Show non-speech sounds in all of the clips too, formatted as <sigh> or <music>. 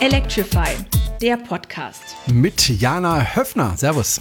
Electrify, der Podcast. Mit Jana Höfner. Servus.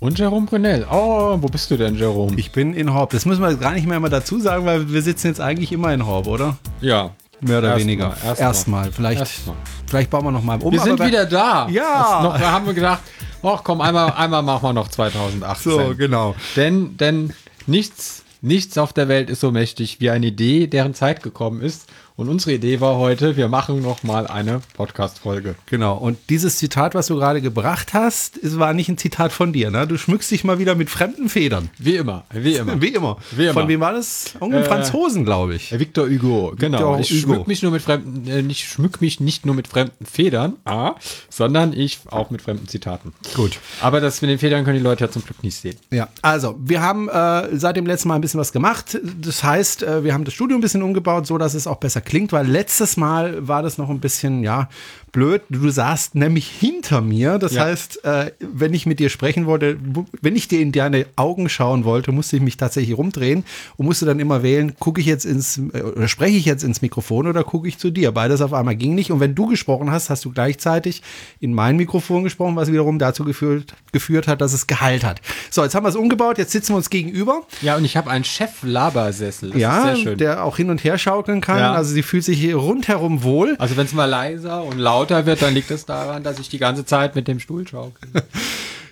Und Jerome Brunel. Oh, wo bist du denn, Jerome? Ich bin in Horb. Das müssen wir gar nicht mehr immer dazu sagen, weil wir sitzen jetzt eigentlich immer in Horb, oder? Ja. Mehr oder Erst weniger. mal, erst Erstmal. Vielleicht, Erstmal. vielleicht bauen wir noch mal um. Wir sind wieder da. Ja. Noch, da haben wir gedacht, ach komm, einmal, einmal machen wir noch 2018. So, genau. Denn, denn nichts, nichts auf der Welt ist so mächtig wie eine Idee, deren Zeit gekommen ist. Und unsere Idee war heute, wir machen noch mal eine Podcast-Folge. Genau. Und dieses Zitat, was du gerade gebracht hast, es war nicht ein Zitat von dir. Ne? Du schmückst dich mal wieder mit fremden Federn. Wie immer, wie immer. <laughs> Wie immer. Wie immer. Von wem war das? Irgendein Äh, Franzosen, glaube ich. Victor Hugo, genau. Ich Hugo. schmück mich nur mit fremden, äh, nicht schmück mich nicht nur mit fremden Federn, ah, sondern ich auch mit fremden Zitaten. Gut. Aber das mit den Federn können die Leute ja zum Glück nicht sehen. Ja, also wir haben äh, seit dem letzten Mal ein bisschen was gemacht. Das heißt, äh, wir haben das Studio ein bisschen umgebaut, so dass es auch besser klingt, weil letztes Mal war das noch ein bisschen, ja, blöd. Du saßt nämlich hinter mir. Das Ja. heißt, äh, wenn ich mit dir sprechen wollte, wenn ich dir in deine Augen schauen wollte, musste ich mich tatsächlich rumdrehen und musste dann immer wählen, gucke ich jetzt ins, äh, oder spreche ich jetzt ins Mikrofon oder gucke ich zu dir. Beides auf einmal ging nicht. Und wenn du gesprochen hast, hast du gleichzeitig in mein Mikrofon gesprochen, was wiederum dazu geführt, geführt hat, dass es Gehalt hat. So, jetzt haben wir es umgebaut, jetzt sitzen wir uns gegenüber. Ja, und ich habe einen Chef-Labersessel. Ja, ist sehr schön. der auch hin und her schaukeln kann. Ja. Also sie fühlt sich hier rundherum wohl. also wenn es mal leiser und lauter wird, dann liegt es daran, dass ich die ganze Zeit mit dem Stuhl schaukel. <laughs>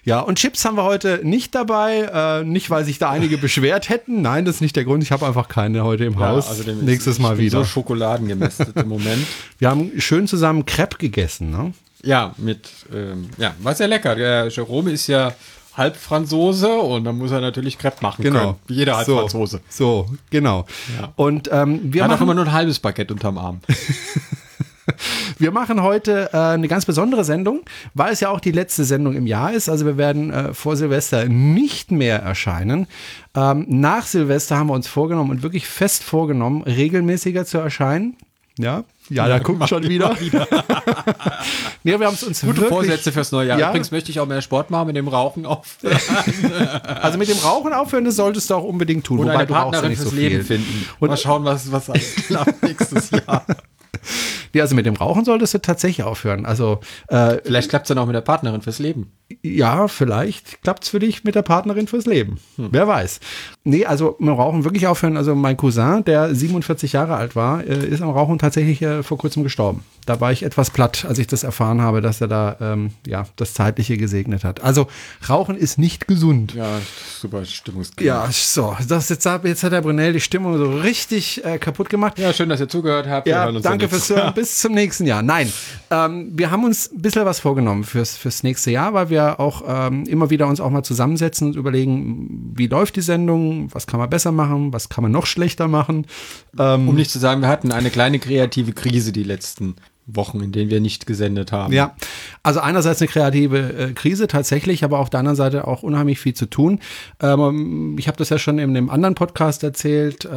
Ja, und Chips haben wir heute nicht dabei. Äh, nicht, weil sich da einige beschwert hätten. Nein, das ist nicht der Grund. Ich habe einfach keine heute im Haus. dem ist- Nächstes ich Mal bin wieder. So schokoladengemästet im Moment. <laughs> Wir haben schön zusammen Crepe gegessen. Ne? Ja, mit, ähm, ja, war sehr lecker. Der Jerome ist ja halb Franzose und dann muss er natürlich Crepe machen können. Wie jeder halb so, Franzose. So, genau. Ja. Und ähm, wir, machen, immer nur ein halbes Baguette unterm Arm. <laughs> <laughs> wir machen heute äh, eine ganz besondere Sendung, weil es ja auch die letzte Sendung im Jahr ist. Also wir werden äh, vor Silvester nicht mehr erscheinen. Ähm, nach Silvester haben wir uns vorgenommen und wirklich fest vorgenommen, regelmäßiger zu erscheinen. Ja, ja, da guckt schon wieder. nee, <laughs> wir haben es uns Gute wirklich, Vorsätze fürs neue Jahr. Ja. Übrigens möchte ich auch mehr Sport machen mit dem Rauchen auf. <laughs> Also mit dem Rauchen aufhören, das solltest du auch unbedingt tun. Und wobei eine ja Partnerin nicht fürs so Leben finden. Und- mal schauen, was, was alles klappt nächstes Jahr. Ja, also mit dem Rauchen solltest du tatsächlich aufhören. Also äh, Vielleicht klappt es dann auch mit der Partnerin fürs Leben. ja, vielleicht klappt's für dich mit der Partnerin fürs Leben. Hm. Wer weiß. Nee, also mit dem Rauchen wirklich aufhören. Also mein Cousin, der 47 Jahre alt war, äh, ist am Rauchen tatsächlich äh, vor kurzem gestorben. Da war ich etwas platt, als ich das erfahren habe, dass er da ähm, ja das Zeitliche gesegnet hat. Also Rauchen ist nicht gesund. Ja, super Stimmungskrise. Ja, so, das jetzt, jetzt hat der Brunel die Stimmung so richtig äh, kaputt gemacht. Ja, schön, dass ihr zugehört habt. Ja, danke fürs Hören. Bis zum nächsten Jahr. Nein, ähm, wir haben uns ein bisschen was vorgenommen fürs, fürs nächste Jahr, weil wir auch ähm, immer wieder uns auch mal zusammensetzen und überlegen, wie läuft die Sendung, was kann man besser machen, was kann man noch schlechter machen. Ähm, Um nicht zu sagen, wir hatten eine kleine kreative Krise die letzten Wochen, in denen wir nicht gesendet haben. Ja, also einerseits eine kreative äh, Krise tatsächlich, aber auf der anderen Seite auch unheimlich viel zu tun. Ähm, ich habe das ja schon in einem anderen Podcast erzählt äh,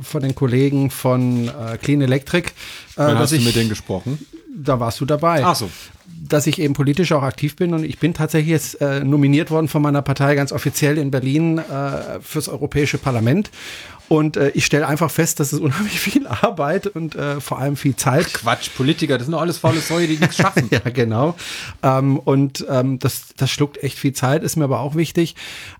von den Kollegen von äh, Clean Electric. Äh, Wann hast du ich, mit denen gesprochen? da warst du dabei. Ach so. dass ich eben politisch auch aktiv bin und ich bin tatsächlich jetzt äh, nominiert worden von meiner Partei ganz offiziell in Berlin äh, fürs Europäische Parlament. Und äh, ich stelle einfach fest, dass es unheimlich viel <laughs> Arbeit und äh, vor allem viel Zeit Quatsch, Politiker, das sind doch alles faule Säue, die nichts schaffen. <laughs> ja, genau. Ähm, und ähm, das, das schluckt echt viel Zeit, ist mir aber auch wichtig.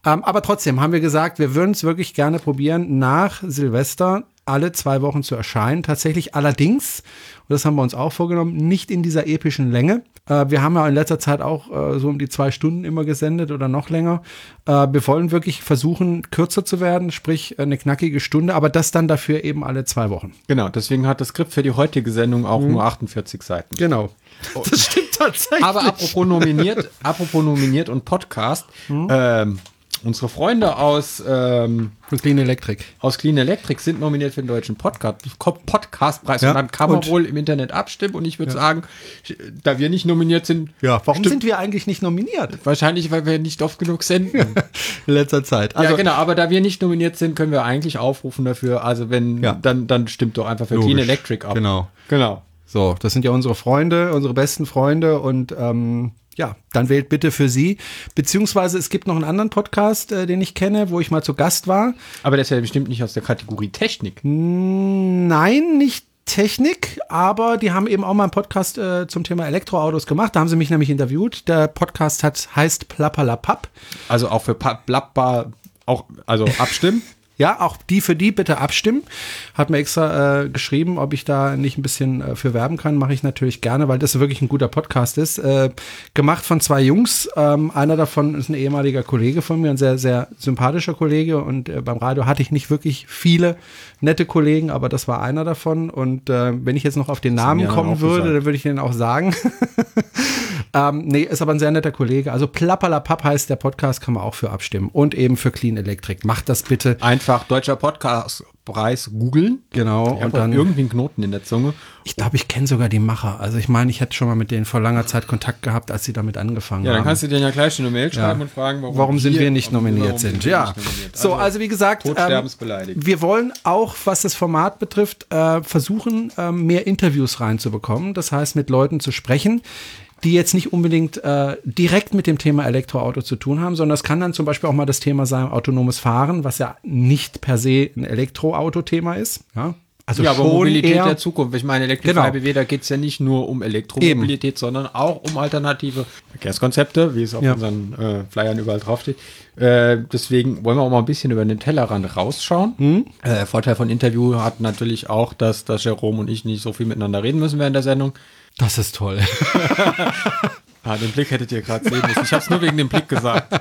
Ähm, aber trotzdem haben wir gesagt, wir würden es wirklich gerne probieren, nach Silvester alle zwei Wochen zu erscheinen. Tatsächlich allerdings, und das haben wir uns auch vorgenommen, nicht in dieser epischen Länge. Äh, wir haben ja in letzter Zeit auch äh, so um die zwei Stunden immer gesendet oder noch länger. Äh, wir wollen wirklich versuchen, kürzer zu werden, sprich eine knackige Stunde, aber das dann dafür eben alle zwei Wochen. Genau, deswegen hat das Skript für die heutige Sendung auch Mhm. nur 48 Seiten. Genau. Das stimmt tatsächlich. Aber apropos nominiert, apropos nominiert und Podcast, Hm? ähm, unsere Freunde aus, ähm, Clean Electric. aus Clean Electric sind nominiert für den deutschen Podcast, Podcastpreis. Ja, und dann kann man wohl im Internet abstimmen. Und ich würde sagen, da wir nicht nominiert sind, Ja, warum stimmt- sind wir eigentlich nicht nominiert wahrscheinlich, weil wir nicht oft genug senden. <laughs> in letzter Zeit? Also, ja, genau, aber da wir nicht nominiert sind, können wir eigentlich aufrufen dafür. Also wenn, Ja. dann, dann stimmt doch einfach für Logisch. Clean Electric ab. Genau. Genau. So, das sind ja unsere Freunde, unsere besten Freunde und ähm, ja, dann wählt bitte für sie. Beziehungsweise es gibt noch einen anderen Podcast, äh, den ich kenne, wo ich mal zu Gast war. Aber der ist ja bestimmt nicht aus der Kategorie Technik. Nein, nicht Technik, aber die haben eben auch mal einen Podcast äh, zum Thema Elektroautos gemacht. Da haben sie mich nämlich interviewt. Der Podcast hat, heißt Plappalapapp. Also auch für Blabba, auch, also abstimmen. <laughs> Ja, auch die für die bitte abstimmen. Hat mir extra äh, geschrieben, ob ich da nicht ein bisschen äh, für werben kann. Mache ich natürlich gerne, weil das wirklich ein guter Podcast ist. Äh, gemacht von zwei Jungs. Ähm, einer davon ist ein ehemaliger Kollege von mir, ein sehr, sehr sympathischer Kollege. Und äh, beim Radio hatte ich nicht wirklich viele nette Kollegen, aber das war einer davon. Und äh, wenn ich jetzt noch auf den Namen kommen würde, dann würde ich den auch sagen. <laughs> Ähm, nee, ist aber ein sehr netter Kollege. Also Plappalapapp heißt der Podcast, kann man auch für abstimmen. Und eben für Clean Electric. Macht das bitte. Einfach deutscher Podcastpreis googeln. Genau. und dann irgendwie einen Knoten in der Zunge. Ich glaube, ich kenne sogar die Macher. Also ich meine, ich hätte schon mal mit denen vor langer Zeit Kontakt gehabt, als sie damit angefangen haben. Ja, dann kannst du denen ja gleich eine Mail schreiben Ja. und fragen, warum, Warum sind wir nicht nominiert sind? Ja. nominiert. So, also wie gesagt, ähm, wir wollen auch, was das Format betrifft, äh, versuchen, ähm, mehr Interviews reinzubekommen. Das heißt, mit Leuten zu sprechen, die jetzt nicht unbedingt äh, direkt mit dem Thema Elektroauto zu tun haben, sondern es kann dann zum Beispiel auch mal das Thema sein, autonomes Fahren, was ja nicht per se ein Elektroauto-Thema ist. Ja, also ja, aber Mobilität der Zukunft. Ich meine, Electrify Genau. Da geht es ja nicht nur um Elektromobilität, sondern auch um alternative Verkehrskonzepte, wie es auf Ja. unseren äh, Flyern überall draufsteht. Äh, deswegen wollen wir auch mal ein bisschen über den Tellerrand rausschauen. Mhm. Äh, Vorteil von Interview hat natürlich auch, dass, dass Jerome und ich nicht so viel miteinander reden müssen während der Sendung. Das ist toll. <laughs> Ah, den Blick hättet ihr gerade sehen müssen. Ich habe es nur wegen dem Blick gesagt.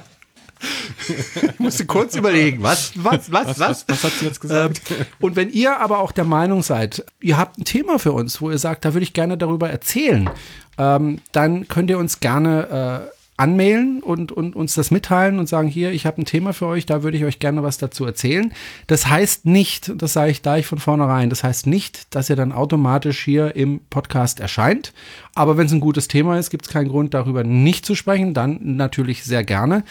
Ich musste kurz überlegen, was, was, was, Was, was hat sie jetzt gesagt? Ähm, und wenn ihr aber auch der Meinung seid, ihr habt ein Thema für uns, wo ihr sagt, da würde ich gerne darüber erzählen, ähm, dann könnt ihr uns gerne äh, anmailen und, und uns das mitteilen und sagen, hier, ich habe ein Thema für euch, da würde ich euch gerne was dazu erzählen. Das heißt nicht, das sage ich gleich von vornherein, das heißt nicht, dass ihr dann automatisch hier im Podcast erscheint. Aber wenn es ein gutes Thema ist, gibt es keinen Grund, darüber nicht zu sprechen. Dann natürlich sehr gerne.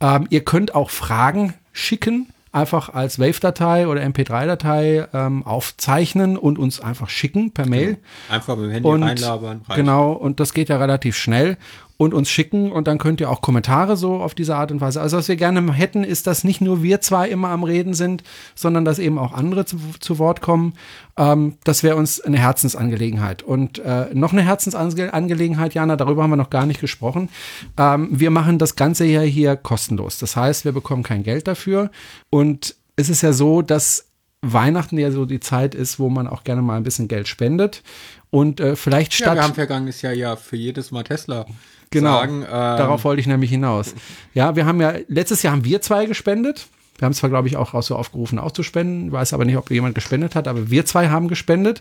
Ähm, ihr könnt auch Fragen schicken einfach als Wave-Datei oder MP3-Datei ähm, aufzeichnen und uns einfach schicken per Mail. Einfach mit dem Handy Und reinlabern. reicht. genau, und das geht ja relativ schnell und uns schicken und dann könnt ihr auch Kommentare so auf diese Art und Weise. Also was wir gerne hätten, ist, dass nicht nur wir zwei immer am Reden sind, sondern dass eben auch andere zu, zu Wort kommen. Ähm, das wäre uns eine Herzensangelegenheit. Und äh, noch eine Herzensangelegenheit, Jana, darüber haben wir noch gar nicht gesprochen. Ähm, wir machen das Ganze ja hier kostenlos. Das heißt, wir bekommen kein Geld dafür. Und es ist ja so, dass Weihnachten ja so die Zeit ist, wo man auch gerne mal ein bisschen Geld spendet. Und äh, vielleicht Ja, statt. wir haben vergangenes Jahr ja für jedes Mal Tesla Genau, sagen. ähm, darauf wollte ich nämlich hinaus. Ja, wir haben ja, letztes Jahr haben wir zwei gespendet. Wir haben zwar, glaube ich, auch so aufgerufen, auch zu spenden, weiß aber nicht, ob jemand gespendet hat, aber wir zwei haben gespendet.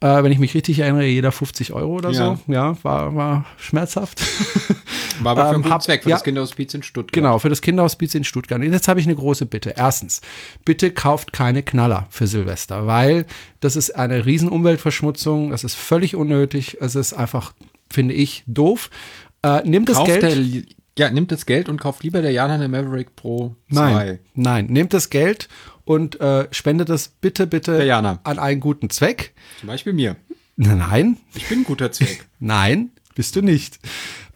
Äh, wenn ich mich richtig erinnere, jeder 50 Euro oder Ja. so. Ja, war, war schmerzhaft. <laughs> War aber für einen ähm, hab- Zweck, für ja. das Kinderhospiz in Stuttgart. Genau, für das Kinderhospiz in Stuttgart. Und jetzt habe ich eine große Bitte. Erstens, bitte kauft keine Knaller für Silvester, weil das ist eine riesen Umweltverschmutzung, das ist völlig unnötig, es ist einfach, finde ich, doof. Äh, nimmt das Kauft Geld. Der, ja, nimmt das Geld und kauft lieber der Jana eine Maverick Pro 2. Nein, nein, nehmt das Geld und äh, spendet es bitte, bitte an einen guten Zweck. Zum Beispiel mir. Nein, Ich bin ein guter Zweck. <laughs> nein, bist du nicht.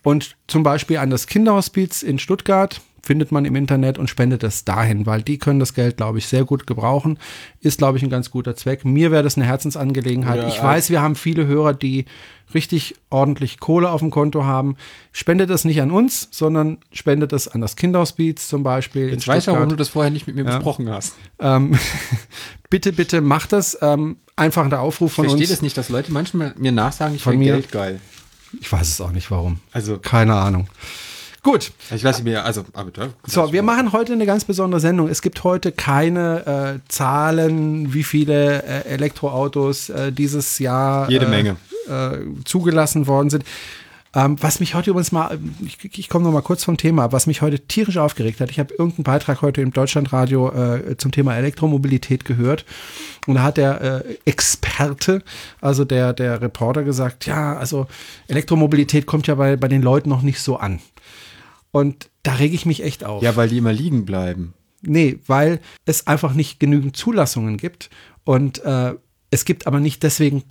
Und zum Beispiel an das Kinderhospiz in Stuttgart findet man im Internet und spendet es dahin, weil die können das Geld, glaube ich, sehr gut gebrauchen. Ist, glaube ich, ein ganz guter Zweck. Mir wäre das eine Herzensangelegenheit. Ja, ich ja. weiß, wir haben viele Hörer, die richtig ordentlich Kohle auf dem Konto haben. Spendet das nicht an uns, sondern spendet es an das Kinderhospiz zum Beispiel. in Jetzt weiß ich, warum du das vorher nicht mit mir besprochen hast. Ähm, <laughs> bitte, bitte macht das. Ähm, einfach der Aufruf Ich von verstehe uns. das nicht, dass Leute manchmal mir nachsagen, ich finde? Geld geil. Ich weiß es auch nicht, warum. Also, Keine Ahnung. Gut, ich lasse mir, also, so, wir machen heute eine ganz besondere Sendung. Es gibt heute keine äh, Zahlen, wie viele äh, Elektroautos äh, dieses Jahr Jede äh, Menge. äh, zugelassen worden sind. Ähm, was mich heute übrigens mal, ich, ich komme noch mal kurz vom Thema, was mich heute tierisch aufgeregt hat. Ich habe irgendeinen Beitrag heute im Deutschlandradio äh, zum Thema Elektromobilität gehört und da hat der äh, Experte, also der der Reporter gesagt, ja, also Elektromobilität kommt ja bei bei den Leuten noch nicht so an. Und da rege ich mich echt auf. Ja, weil die immer liegen bleiben. Nee, weil es einfach nicht genügend Zulassungen gibt. Und äh, es gibt aber nicht deswegen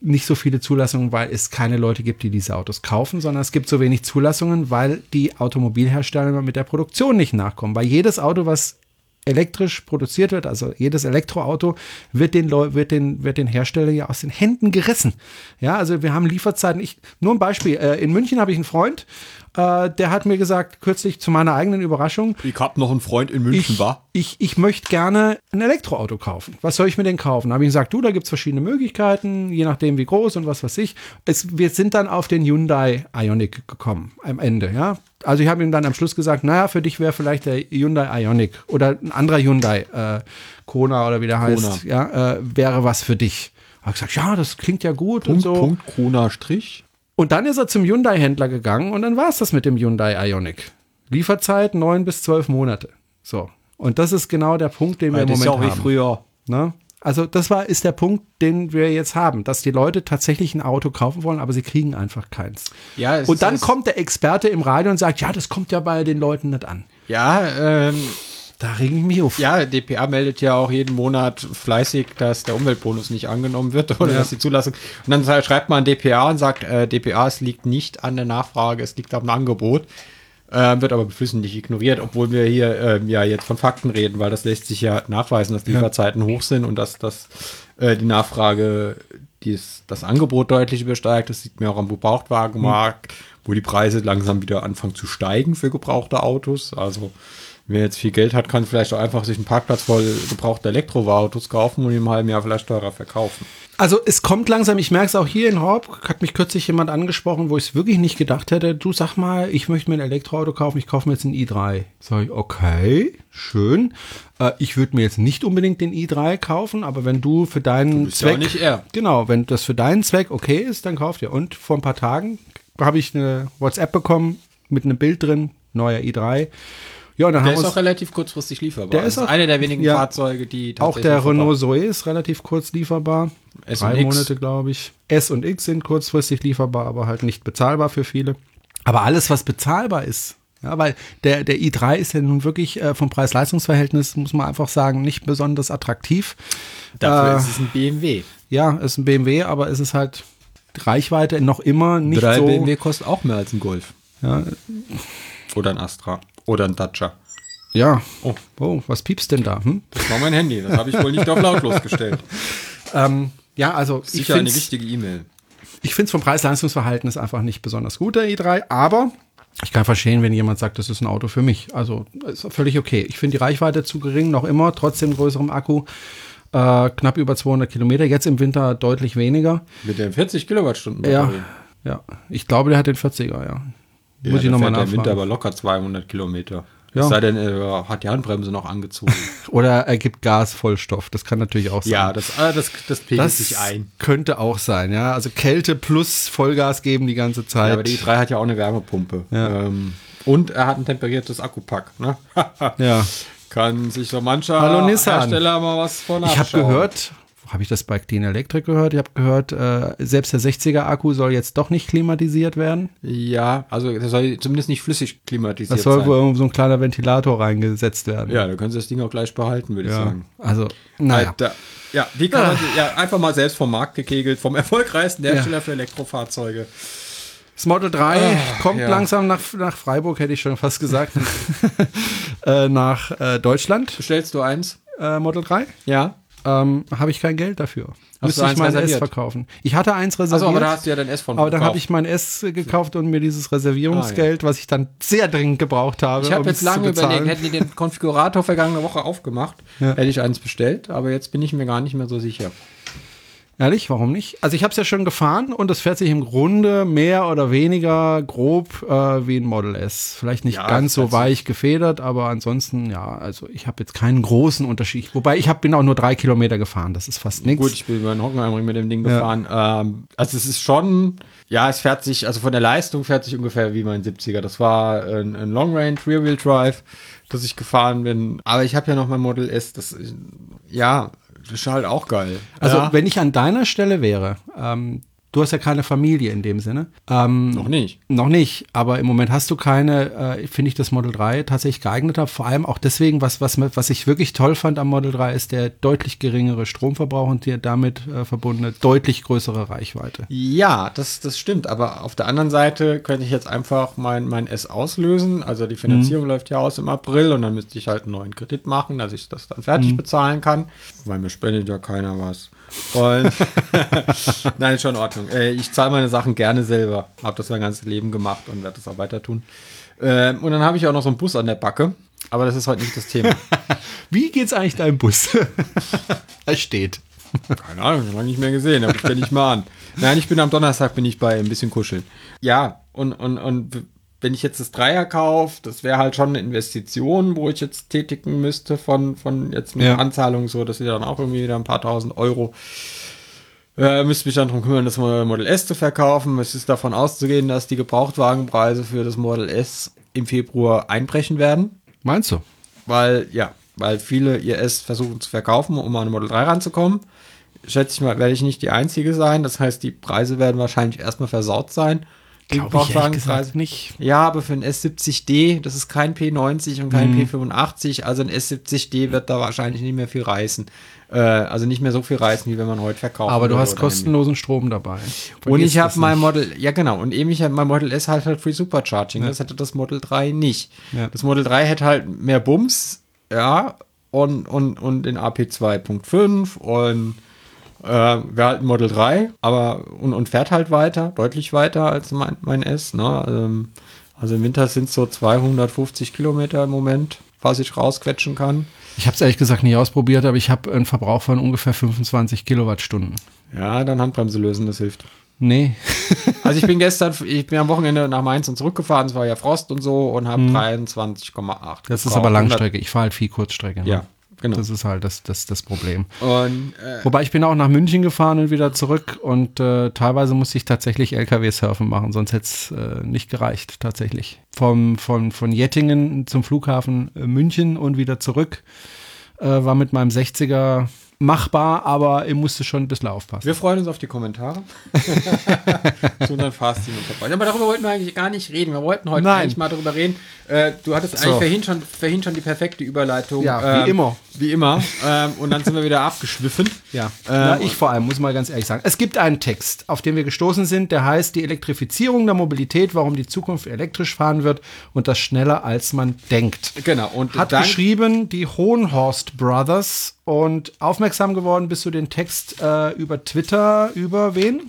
nicht so viele Zulassungen, weil es keine Leute gibt, die diese Autos kaufen, sondern es gibt so wenig Zulassungen, weil die Automobilhersteller mit der Produktion nicht nachkommen. Weil jedes Auto, was elektrisch produziert wird, also jedes Elektroauto, wird den, Leu wird den, wird den Hersteller ja aus den Händen gerissen. Ja, also wir haben Lieferzeiten. Ich, nur ein Beispiel. Äh, in München habe ich einen Freund, äh, der hat mir gesagt, kürzlich zu meiner eigenen Überraschung, Ich hab noch einen Freund in München, ich, ich, ich möchte gerne ein Elektroauto kaufen. Was soll ich mir denn kaufen? Habe ich gesagt, du, da gibt es verschiedene Möglichkeiten, je nachdem wie groß und was weiß ich. Es, wir sind dann auf den Hyundai Ioniq gekommen am Ende, ja. Also ich habe ihm dann am Schluss gesagt, naja, für dich wäre vielleicht der Hyundai Ioniq oder ein anderer Hyundai, äh, Kona oder wie der heißt, ja, äh, wäre was für dich. Habe gesagt, ja, das klingt ja gut und Punkt, so. Punkt, Krona, Strich. Und dann ist er zum Hyundai-Händler gegangen und dann war es das mit dem Hyundai Ioniq. Lieferzeit neun bis zwölf Monate. So. Und das ist genau der Punkt, den wir im das ist Moment ja auch wie haben. früher. Ne? Also das war, ist der Punkt, den wir jetzt haben, dass die Leute tatsächlich ein Auto kaufen wollen, aber sie kriegen einfach keins. Ja, Und ist- dann kommt der Experte im Radio und sagt, ja, das kommt ja bei den Leuten nicht an. Ja, ähm, Da reg ich mich auf. ja, DPA meldet ja auch jeden Monat fleißig, dass der Umweltbonus nicht angenommen wird <laughs> oder Ja. dass die Zulassung. Und dann schreibt man DPA und sagt, äh, DPA, es liegt nicht an der Nachfrage, es liegt am Angebot. Äh, wird aber geflissentlich ignoriert, obwohl wir hier ähm, ja jetzt von Fakten reden, weil das lässt sich ja nachweisen, dass die Lieferzeiten hoch sind und dass, dass äh, die Nachfrage dies, das Angebot deutlich übersteigt. Das sieht man auch am Gebrauchtwagenmarkt, wo die Preise langsam wieder anfangen zu steigen für gebrauchte Autos. Also wer jetzt viel Geld hat, kann vielleicht auch einfach sich einen Parkplatz voll gebrauchter Elektroautos kaufen und im halben Jahr vielleicht teurer verkaufen. Also es kommt langsam, ich merke es auch hier in Horb, hat mich kürzlich jemand angesprochen, wo ich es wirklich nicht gedacht hätte. Du sag mal, ich möchte mir ein Elektroauto kaufen, ich kaufe mir jetzt ein i3. Sag ich, okay, schön. Äh, ich würde mir jetzt nicht unbedingt den i3 kaufen, aber wenn du für deinen ja Zweck. auch nicht er. Genau, wenn das für deinen Zweck okay ist, dann kauf dir. Und vor ein paar Tagen habe ich eine WhatsApp bekommen mit einem Bild drin, neuer i3. Ja, dann Der haben ist auch relativ kurzfristig lieferbar. Der ist auch- einer der wenigen ja. Fahrzeuge, die Auch tatsächlich der verbaut- Renault Zoe ist relativ kurz lieferbar. S Drei. Monate, glaube ich. S und X sind kurzfristig lieferbar, aber halt nicht bezahlbar für viele. Aber alles, was bezahlbar ist, ja, weil der, der i3 ist ja nun wirklich äh, vom Preis-Leistungs-Verhältnis, muss man einfach sagen, nicht besonders attraktiv. Dafür Äh, ist es ein BMW. Ja, ist ein BMW, aber es ist halt Reichweite noch immer nicht Drei so. BMW kostet auch mehr als ein Golf. Ja, Oder ein Astra. Oder ein Dacia. ja. Oh. Oh, was piepst denn da? Hm? Das war mein Handy. Das habe ich wohl nicht auf lautlos gestellt. <laughs> Ähm, ja, also ich Sicher eine wichtige E-Mail. Ich finde es vom Preis-Leistungs-Verhältnis einfach nicht besonders gut, der i3, aber ich kann verstehen, wenn jemand sagt, das ist ein Auto für mich. Also ist völlig okay. Ich finde die Reichweite zu gering, noch immer, trotzdem größerem Akku. Äh, knapp über 200 Kilometer, jetzt im Winter deutlich weniger. Mit den 40 Kilowattstunden Ja, Batterie. ja. Ich glaube, der hat den 40er, ja. Ja, Muss ich nochmal fährt der Winter nachfragen. aber locker 200 Kilometer. Ja. Es sei denn, er hat die Handbremse noch angezogen. <laughs> Oder er gibt Gas Vollstoff, das kann natürlich auch sein. ja, das, ah, das, das pegelt sich ein. könnte auch sein, ja. Also Kälte plus Vollgas geben die ganze Zeit. Ja, aber die i3 hat ja auch eine Wärmepumpe. Ja. Ähm, und er hat ein temperiertes Akkupack. Ne? <laughs> ja. Kann sich so mancher Hallo, Nissan. Hersteller mal was von Ich habe gehört, habe ich das bei Clean Electric gehört? Ich habe gehört, äh, selbst der 60er Akku soll jetzt doch nicht klimatisiert werden. Ja, also der soll zumindest nicht flüssig klimatisiert Das soll sein. wohl so ein kleiner Ventilator reingesetzt werden. Ja, da können sie das Ding auch gleich behalten, würde ich ja. sagen. Also, naja. Alter. Ja, die kann man ja, einfach mal selbst vom Markt gekegelt, vom <laughs> erfolgreichsten Hersteller für Elektrofahrzeuge. Das Model 3 kommt ja. langsam nach, nach Freiburg, hätte ich schon fast gesagt. <laughs> äh, nach äh, Deutschland, Bestellst du eins? äh, Model 3. Ja. Ähm, habe ich kein Geld dafür. Hast Müsste ich mein S reserviert? verkaufen. Ich hatte eins reserviert. Achso, aber da hast du ja dein S von aber dann habe ich mein S gekauft und mir dieses Reservierungsgeld, was ich dann sehr dringend gebraucht habe. Ich habe um jetzt lange überlegt, hätten die den <laughs> Konfigurator vergangene Woche aufgemacht, Ja. hätte ich eins bestellt, aber jetzt bin ich mir gar nicht mehr so sicher. Ehrlich, warum nicht? Also ich habe es ja schon gefahren und es fährt sich im Grunde mehr oder weniger grob äh, wie ein Model S. Vielleicht nicht Ja, ganz so weich gefedert, aber ansonsten, ja, also ich habe jetzt keinen großen Unterschied. Wobei ich hab, bin auch nur drei Kilometer gefahren, das ist fast nichts. Gut, ich bin über den Hockenheimring mit dem Ding gefahren. Ähm, also es ist schon, ja, es fährt sich, also von der Leistung fährt sich ungefähr wie mein 70er. Das war ein, ein Long Range Rear Wheel Drive, das ich gefahren bin. Aber ich habe ja noch mein Model S, das, ja, ist halt auch geil. Also ja. wenn ich an deiner Stelle wäre, ähm, Du hast ja keine Familie in dem Sinne. Ähm, Noch nicht. Noch nicht, aber im Moment hast du keine, äh, finde ich das Model 3 tatsächlich geeigneter. Vor allem auch deswegen, was, was, was ich wirklich toll fand am Model 3, ist der deutlich geringere Stromverbrauch und die damit äh, verbundene deutlich größere Reichweite. Ja, das, das stimmt. Aber auf der anderen Seite könnte ich jetzt einfach mein, mein S auslösen. Also die Finanzierung Mhm. läuft ja aus im April und dann müsste ich halt einen neuen Kredit machen, dass ich das dann fertig Mhm. bezahlen kann. Weil mir spendet ja keiner was. Und <laughs> Nein, ist schon in Ordnung. Äh, ich zahle meine Sachen gerne selber. Habe das mein ganzes Leben gemacht und werde das auch weiter tun. Ähm, und dann habe ich auch noch so einen Bus an der Backe. Aber das ist heute nicht das Thema. <laughs> Wie geht's eigentlich deinem Bus? <laughs> er steht. Keine Ahnung, ich habe lange nicht mehr gesehen, aber ich stelle nicht mal an. Nein, ich bin am Donnerstag bin ich bei ein bisschen kuscheln. Ja, und, und, und wenn ich jetzt das Dreier kaufe, das wäre halt schon eine Investition, wo ich jetzt tätigen müsste von, von jetzt mit Ja. Anzahlung so, das sind dann auch irgendwie wieder ein paar tausend Euro. Äh, müsste mich dann darum kümmern, das Model S zu verkaufen. Es ist davon auszugehen, dass die Gebrauchtwagenpreise für das Model S im Februar einbrechen werden Meinst du? weil, ja, weil viele ihr S versuchen zu verkaufen, um an Model 3 ranzukommen. Schätze ich mal, werde ich nicht die Einzige sein. Das heißt, die Preise werden wahrscheinlich erstmal versaut sein. Glaube ich Gebrauchtwagenpreise. gesagt nicht. Ja, aber für ein S70D, das ist kein P90 und kein Mhm. P85, also ein S70D wird da wahrscheinlich nicht mehr viel reißen. Äh, also nicht mehr so viel reißen, wie wenn man heute verkauft. Aber du hast kostenlosen Strom dabei. und Vergiss ich habe mein. Model, ja genau, und eben ich mein Model S hat halt Free Supercharging, das hätte das Model 3 nicht. Ja. Das Model 3 hätte halt mehr Bums, ja, und, und, und den AP 2.5 und äh, wäre halt ein Model 3, aber und, und fährt halt weiter, deutlich weiter als mein, mein S, ne? Ähm, Also im Winter sind es so 250 Kilometer im Moment, was ich rausquetschen kann. Ich habe es ehrlich gesagt nicht ausprobiert, aber ich habe einen Verbrauch von ungefähr 25 Kilowattstunden. Ja, dann Handbremse lösen, das hilft. Nee. <laughs> Also ich bin gestern, ich bin am Wochenende nach Mainz und zurückgefahren, es war ja Frost und so und habe 23,8. Mhm. Das ist aber Langstrecke. Ich fahre halt viel Kurzstrecke. ne? Ja, genau. Das ist halt das, das, das Problem. Und äh, Wobei ich bin auch nach München gefahren und wieder zurück und äh, teilweise musste ich tatsächlich LKW-Surfen machen, sonst hätte es äh, nicht gereicht, tatsächlich. Vom, von, von Jettingen zum Flughafen äh, München und wieder zurück äh, war mit meinem 60er machbar, aber ich musste schon ein bisschen aufpassen. wir freuen uns auf die Kommentare <laughs> zu unseren Fahrstil und. Aber darüber wollten wir eigentlich gar nicht reden. Wir wollten heute Nein. eigentlich mal darüber reden. Äh, du hattest So. eigentlich vorhin schon, vorhin schon die perfekte Überleitung. Ja, wie Ähm, immer. Wie immer. ähm, und dann sind wir wieder abgeschwiffen. Ja, Ähm, ja, ich vor allem, muss mal ganz ehrlich sagen. Es gibt einen Text, auf den wir gestoßen sind, der heißt Die Elektrifizierung der Mobilität, warum die Zukunft elektrisch fahren wird und das schneller als man denkt. Genau. Und Hat geschrieben die Hohenhorst Brothers und aufmerksam geworden bist du den Text äh, über Twitter, über wen?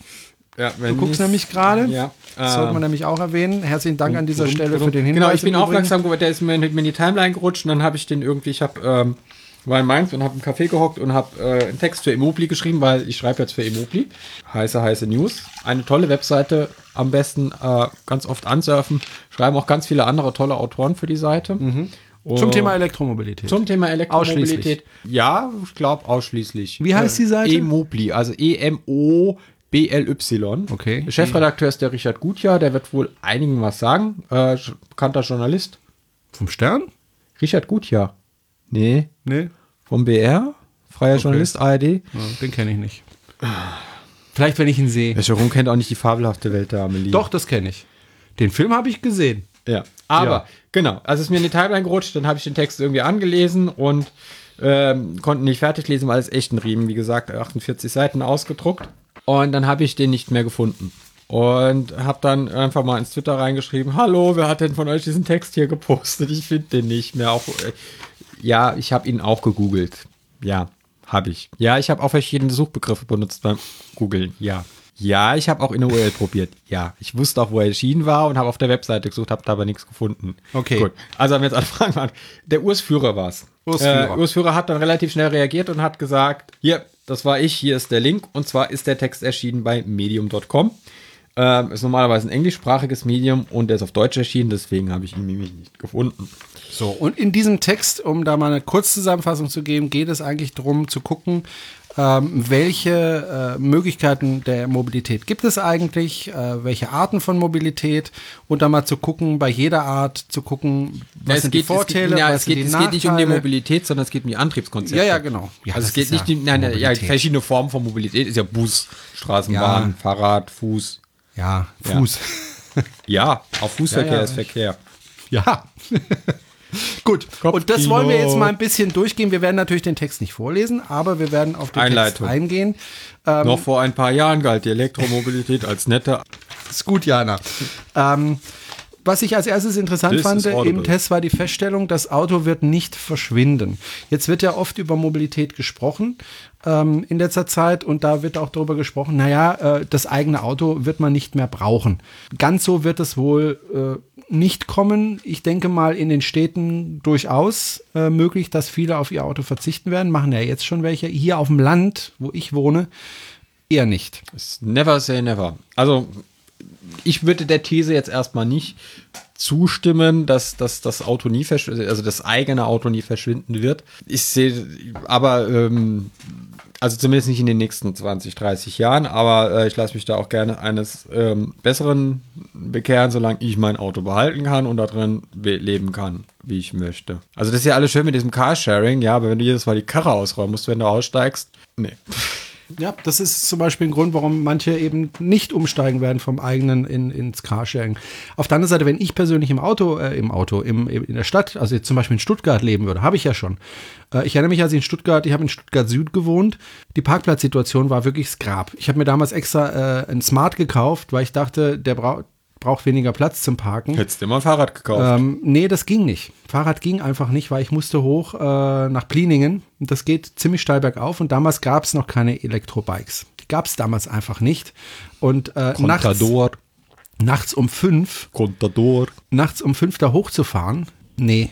ja, Du guckst nämlich gerade. Ja. Das sollte man ähm, nämlich auch erwähnen. Herzlichen Dank an dieser Stelle für den Hinweis. Genau, ich bin aufmerksam geworden, der ist mir, mir in die Timeline gerutscht und dann habe ich den irgendwie, ich habe ähm, war in Mainz und habe im Café gehockt und habe äh, einen Text für Immobli geschrieben, weil ich schreibe jetzt für Immobli. Heiße, heiße News. Eine tolle Webseite, am besten äh, ganz oft ansurfen. Schreiben auch ganz viele andere tolle Autoren für die Seite. Mhm. Zum Und- Thema Elektromobilität. zum Thema Elektromobilität. Ja, ich glaube ausschließlich. Wie heißt die Seite? Emobli, also E-M-O-B-L-Y. Okay. Der Chefredakteur ist der Richard Gutjahr, der wird wohl einigen was sagen. Äh, bekannter Journalist. Vom Stern? Richard Gutjahr. Nee, Nee, vom BR. Freier Journalist, ARD. ja, den kenne ich nicht. Vielleicht, wenn ich ihn sehe. Der Jerome kennt auch nicht die fabelhafte Welt der Amelie. Doch, das kenne ich. Den Film habe ich gesehen. Ja. Aber, Ja. Genau, also ist mir in die Timeline gerutscht, dann habe ich den Text irgendwie angelesen und ähm, konnte nicht fertig lesen, weil es echt ein Riemen, wie gesagt, 48 Seiten ausgedruckt. Und dann habe ich den nicht mehr gefunden. Und habe dann einfach mal ins Twitter reingeschrieben, hallo, wer hat denn von euch diesen Text hier gepostet? Ich finde den nicht mehr. Auch, äh, ja, ich habe ihn auch gegoogelt. Ja, habe ich. Ja, ich habe auch verschiedene Suchbegriffe benutzt beim Googlen. Ja. Ja, ich habe auch in der URL probiert. Ja, ich wusste auch, wo er erschienen war und habe auf der Webseite gesucht, habe da aber nichts gefunden. Okay. Gut. Also haben wir jetzt anfangen. <laughs> Der Urs-Führer war es. Urs Führer. Äh, Urs Führer hat dann relativ schnell reagiert und hat gesagt, hier, das war ich, hier ist der Link. Und zwar ist der Text erschienen bei medium.com. Ähm, ist normalerweise ein englischsprachiges Medium und der ist auf Deutsch erschienen, deswegen habe ich ihn nämlich nicht gefunden. So, und in diesem Text, um da mal eine Kurzzusammenfassung zu geben, geht es eigentlich darum zu gucken, ähm, welche äh, Möglichkeiten der Mobilität gibt es eigentlich, äh, welche Arten von Mobilität und dann mal zu gucken, bei jeder Art zu gucken, was Ja, sind die Vorteile, es geht, ja, was es, geht, sind die es geht nicht um die Nachteile. Mobilität, sondern es geht um die Antriebskonzepte. Ja, ja, genau. Ja, also es geht nicht, ja um, nein, ja, verschiedene Formen von Mobilität ist ja Bus, Straßenbahn. Fahrrad, Fuß. Ja, Fuß. Ja, auch Fußverkehr ist Verkehr. Ja. <laughs> Gut, und das Kopfkino. wollen wir jetzt mal ein bisschen durchgehen. Wir werden natürlich den Text nicht vorlesen, aber wir werden auf den Einleitung. Text eingehen. Ähm, Noch vor ein paar Jahren galt die Elektromobilität als nette. Ist gut, Jana. Ähm, was ich als erstes interessant This fand im Test war die Feststellung, das Auto wird nicht verschwinden. Jetzt wird ja oft über Mobilität gesprochen ähm, in letzter Zeit und da wird auch darüber gesprochen, naja, äh, das eigene Auto wird man nicht mehr brauchen. Ganz so wird es wohl äh, nicht kommen. Ich denke mal in den Städten durchaus äh, möglich, dass viele auf ihr Auto verzichten werden, machen ja jetzt schon welche. Hier auf dem Land, wo ich wohne, eher nicht. Never say never. Also, ich würde der These jetzt erstmal nicht zustimmen, dass, dass das Auto nie verschwinden, also das eigene Auto nie verschwinden wird. Ich sehe, aber, ähm, also zumindest nicht in den nächsten 20, 30 Jahren, aber äh, ich lasse mich da auch gerne eines ähm, Besseren bekehren, solange ich mein Auto behalten kann und da drin leben kann, wie ich möchte. Also das ist ja alles schön mit diesem Carsharing, ja, aber wenn du jedes Mal die Karre ausräumen musst, wenn du aussteigst, nee. Ja, das ist zum Beispiel ein Grund, warum manche eben nicht umsteigen werden vom eigenen in, ins Carsharing. Auf der anderen Seite, wenn ich persönlich im Auto, äh, im Auto, im, in der Stadt, also jetzt zum Beispiel in Stuttgart leben würde, habe ich ja schon. Äh, ich erinnere mich, als ich in Stuttgart, ich habe in Stuttgart Süd gewohnt, die Parkplatzsituation war wirklich Skrab. Ich habe mir damals extra äh, ein Smart gekauft, weil ich dachte, der braucht braucht weniger Platz zum Parken. Hättest du mal ein Fahrrad gekauft. Ähm, nee, das ging nicht. Fahrrad ging einfach nicht, weil ich musste hoch äh, nach Pliningen. Und das geht ziemlich steil bergauf. Und damals gab es noch keine Elektrobikes. Die gab es damals einfach nicht. Und äh, nachts, Contador, nachts um fünf, Contador. nachts um fünf da hochzufahren, nee,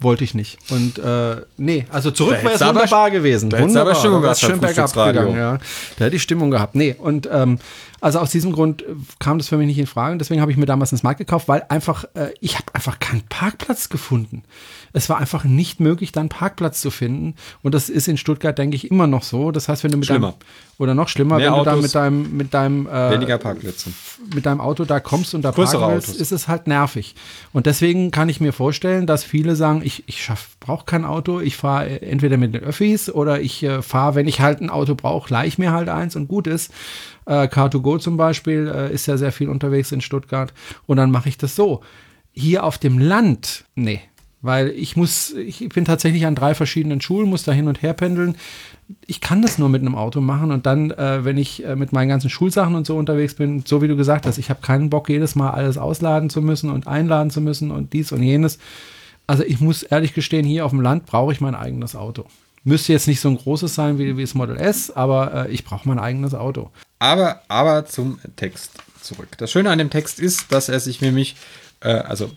wollte ich nicht. Und äh, nee, also zurück wäre es wunderbar gewesen. da du aber Wunderbar. Stimmung gehabt schön bergab gegangen, ja. Da hätte ich Stimmung gehabt. Nee, und ähm, also aus diesem Grund äh, kam das für mich nicht in Frage. Und deswegen habe ich mir damals ein Smart gekauft, weil einfach, äh, ich habe einfach keinen Parkplatz gefunden. Es war einfach nicht möglich, da einen Parkplatz zu finden. Und das ist in Stuttgart, denke ich, immer noch so. Das heißt, wenn du mit Schlimmer. deinem, oder noch schlimmer, Mehr wenn du da Autos, mit deinem, mit deinem äh, Weniger Parkplätze. mit deinem Auto da kommst und da Größere parken willst, Autos. ist es halt nervig. Und deswegen kann ich mir vorstellen, dass viele sagen, ich, ich brauche kein Auto, ich fahre entweder mit den Öffis oder ich äh, fahre, wenn ich halt ein Auto brauche, leih ich mir halt eins und gut ist. Äh, Car2Go zum Beispiel äh, ist ja sehr viel unterwegs in Stuttgart und dann mache ich das so. Hier auf dem Land, nee. Weil ich muss, ich bin tatsächlich an drei verschiedenen Schulen, muss da hin und her pendeln. Ich kann das nur mit einem Auto machen und dann, äh, wenn ich äh, mit meinen ganzen Schulsachen und so unterwegs bin, so wie du gesagt hast, ich habe keinen Bock, jedes Mal alles ausladen zu müssen und einladen zu müssen und dies und jenes. Also ich muss ehrlich gestehen, hier auf dem Land brauche ich mein eigenes Auto. Müsste jetzt nicht so ein großes sein wie, wie das Model S, aber äh, ich brauche mein eigenes Auto. Aber, aber zum Text zurück. Das Schöne an dem Text ist, dass er sich nämlich, äh, also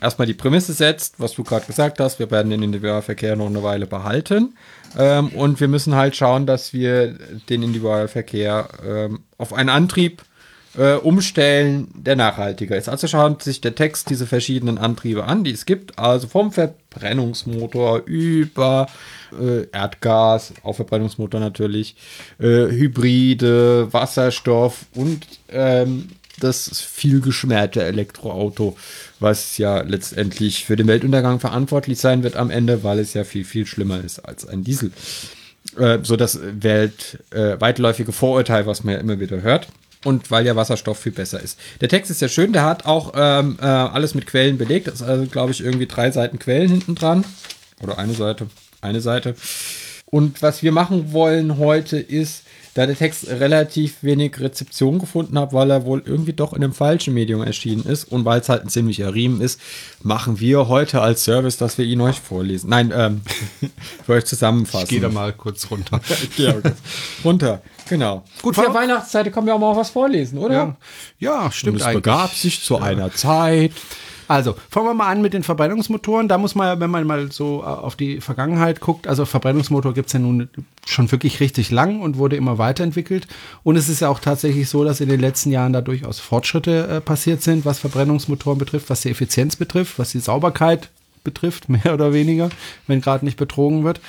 erstmal die Prämisse setzt, was du gerade gesagt hast, wir werden den Individualverkehr noch eine Weile behalten. Ähm, und wir müssen halt schauen, dass wir den Individualverkehr ähm, auf einen Antrieb äh, umstellen, der nachhaltiger ist. Also schaut sich der Text diese verschiedenen Antriebe an, die es gibt. Also vom Verbrennungsmotor über äh, Erdgas, auch Verbrennungsmotor natürlich, äh, Hybride, Wasserstoff und ähm, das viel geschmähte Elektroauto, was ja letztendlich für den Weltuntergang verantwortlich sein wird am Ende, weil es ja viel, viel schlimmer ist als ein Diesel. Äh, so das Welt, äh, weitläufige Vorurteil, was man ja immer wieder hört. Und weil ja Wasserstoff viel besser ist. Der Text ist ja schön, der hat auch ähm, äh, alles mit Quellen belegt. Das ist also, glaube ich, irgendwie drei Seiten Quellen hinten dran. Oder eine Seite. Eine Seite. Und was wir machen wollen heute ist, da der Text relativ wenig Rezeption gefunden hat, weil er wohl irgendwie doch in einem falschen Medium erschienen ist und weil es halt ein ziemlicher Riemen ist, machen wir heute als Service, dass wir ihn euch vorlesen. Nein, ähm, <laughs> für euch zusammenfassen. mal kurz runter. Ich gehe aber kurz runter, genau. Gut, für Frau- Weihnachtszeit können wir auch mal was vorlesen, oder? Ja, ja Und stimmt es eigentlich. begab sich zu einer Zeit. Also, fangen wir mal an mit den Verbrennungsmotoren. Da muss man, wenn man mal so äh, auf die Vergangenheit guckt, also Verbrennungsmotor gibt es ja nun schon wirklich richtig lang und wurde immer weiterentwickelt. Und es ist ja auch tatsächlich so, dass in den letzten Jahren da durchaus Fortschritte äh, passiert sind, was Verbrennungsmotoren betrifft, was die Effizienz betrifft, was die Sauberkeit betrifft, <laughs> mehr oder weniger, wenn gerade nicht betrogen wird.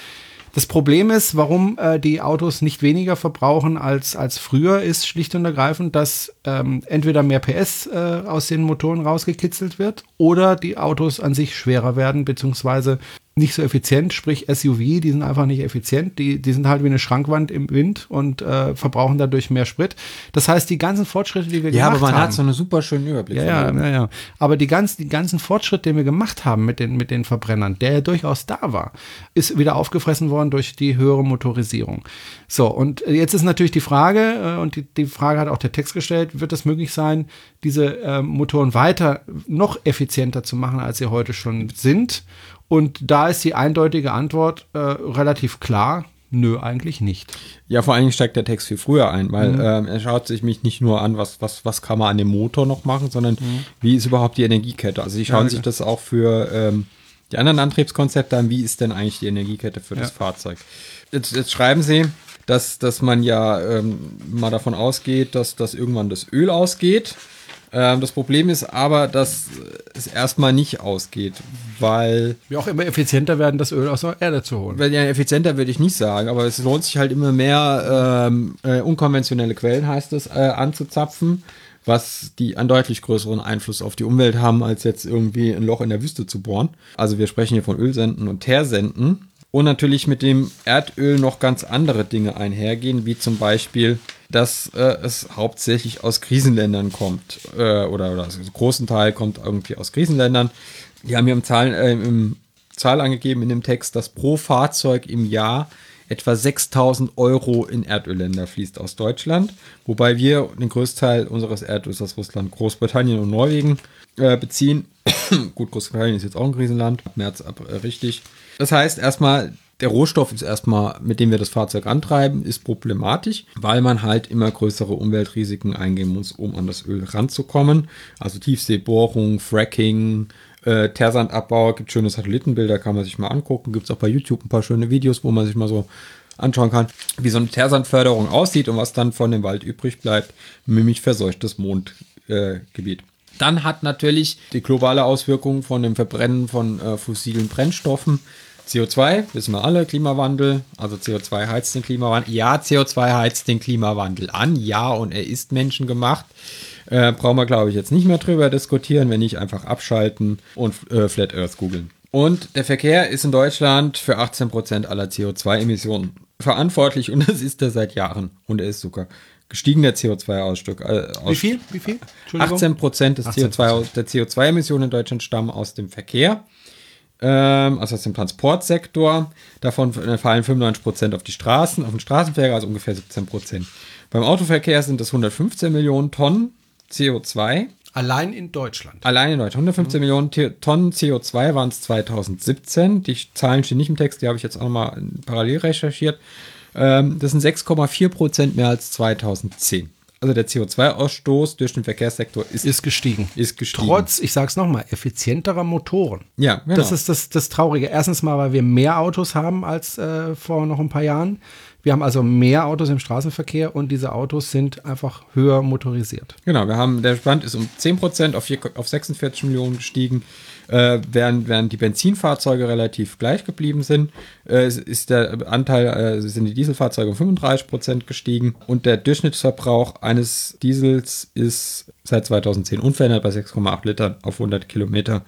Das Problem ist, warum äh, die Autos nicht weniger verbrauchen als, als früher, ist schlicht und ergreifend, dass ähm, entweder mehr PS äh, aus den Motoren rausgekitzelt wird oder die Autos an sich schwerer werden, beziehungsweise nicht so effizient, sprich SUV, die sind einfach nicht effizient, die, die sind halt wie eine Schrankwand im Wind und äh, verbrauchen dadurch mehr Sprit. Das heißt, die ganzen Fortschritte, die wir Ja, gemacht aber man haben, hat so einen super schönen Überblick. ja, ja, ja, ja. Aber die ganzen, die ganzen Fortschritte, den wir gemacht haben mit den, mit den Verbrennern, der ja durchaus da war, ist wieder aufgefressen worden durch die höhere Motorisierung. So, und jetzt ist natürlich die Frage, äh, und die, die Frage hat auch der Text gestellt, wird es möglich sein, diese äh, Motoren weiter noch effizienter zu machen, als sie heute schon sind? Und da ist die eindeutige Antwort äh, relativ klar. Nö, eigentlich nicht. Ja, vor allen Dingen steigt der Text viel früher ein, weil ähm, er schaut sich mich nicht nur an, was, was, was kann man an dem Motor noch machen, sondern wie ist überhaupt die Energiekette. Also die schauen Ja, sich ja. das auch für ähm, die anderen Antriebskonzepte an, wie ist denn eigentlich die Energiekette für das Ja. Fahrzeug. Jetzt, jetzt schreiben sie, dass, dass man ja ähm, mal davon ausgeht, dass, dass irgendwann das Öl ausgeht. Ähm, das Problem ist aber, dass es erstmal nicht ausgeht, weil Wir auch immer effizienter werden, das Öl aus der Erde zu holen. weil ja, effizienter würde ich nicht sagen, aber es lohnt sich halt immer mehr ähm, äh, unkonventionelle Quellen, heißt es, äh, anzuzapfen, was die einen deutlich größeren Einfluss auf die Umwelt haben, als jetzt irgendwie ein Loch in der Wüste zu bohren. Also wir sprechen hier von Ölsenden und Teersenden. Und natürlich mit dem Erdöl noch ganz andere Dinge einhergehen, wie zum Beispiel, dass äh, es hauptsächlich aus Krisenländern kommt. Äh, oder, oder also großen Teil kommt irgendwie aus Krisenländern. Die haben hier im Zahlen, äh, im Zahl angegeben in dem Text, dass pro Fahrzeug im Jahr etwa 6000 Euro in Erdölländer fließt aus Deutschland, wobei wir den größten Teil unseres Erdöls aus Russland, Großbritannien und Norwegen äh, beziehen. <coughs> Gut, Großbritannien ist jetzt auch ein Krisenland, März ab äh, richtig. Das heißt erstmal, der Rohstoff ist erstmal, mit dem wir das Fahrzeug antreiben, ist problematisch, weil man halt immer größere Umweltrisiken eingehen muss, um an das Öl ranzukommen. Also Tiefseebohrung, Fracking, äh, Teersandabbau, gibt schöne Satellitenbilder, kann man sich mal angucken. Gibt es auch bei YouTube ein paar schöne Videos, wo man sich mal so anschauen kann, wie so eine Teersandförderung aussieht und was dann von dem Wald übrig bleibt, nämlich verseuchtes Mondgebiet. Äh. Dann hat natürlich die globale Auswirkung von dem Verbrennen von äh, fossilen Brennstoffen CO2, wissen wir alle, Klimawandel, also CO2 heizt den Klimawandel. Ja, CO2 heizt den Klimawandel an, ja, und er ist menschengemacht. Äh, brauchen wir, glaube ich, jetzt nicht mehr drüber diskutieren, wenn nicht einfach abschalten und äh, Flat Earth googeln. Und der Verkehr ist in Deutschland für 18% aller CO2-Emissionen verantwortlich und das ist er seit Jahren. Und er ist sogar gestiegen, der CO2-Ausstoß. Äh, Wie viel? Wie viel? Entschuldigung. 18 Prozent des 18%. CO2, aus- der CO2-Emissionen in Deutschland stammen aus dem Verkehr, ähm, also aus dem Transportsektor. Davon äh, fallen 95 Prozent auf die Straßen, auf den Straßenverkehr, also ungefähr 17 Prozent. Beim Autoverkehr sind das 115 Millionen Tonnen CO2. Allein in Deutschland. Allein in Deutschland. 115 Millionen T- Tonnen CO2 waren es 2017. Die Zahlen stehen nicht im Text, die habe ich jetzt auch nochmal parallel recherchiert. Ähm, das sind 6,4 Prozent mehr als 2010. Also der CO2-Ausstoß durch den Verkehrssektor ist, Ist gestiegen. ist gestiegen. Trotz, ich sag's nochmal, effizienterer Motoren. ja, genau. Das ist das, das Traurige. Erstens mal, weil wir mehr Autos haben als äh, vor noch ein paar Jahren. Wir haben also mehr Autos im Straßenverkehr und diese Autos sind einfach höher motorisiert. Genau, wir haben, der Stand ist um 10% auf, auf 46 Millionen gestiegen, äh, während, während die Benzinfahrzeuge relativ gleich geblieben sind, äh, ist der Anteil, äh, sind die Dieselfahrzeuge um 35% gestiegen und der Durchschnittsverbrauch eines Diesels ist seit 2010 unverändert bei 6,8 Litern auf 100 Kilometer.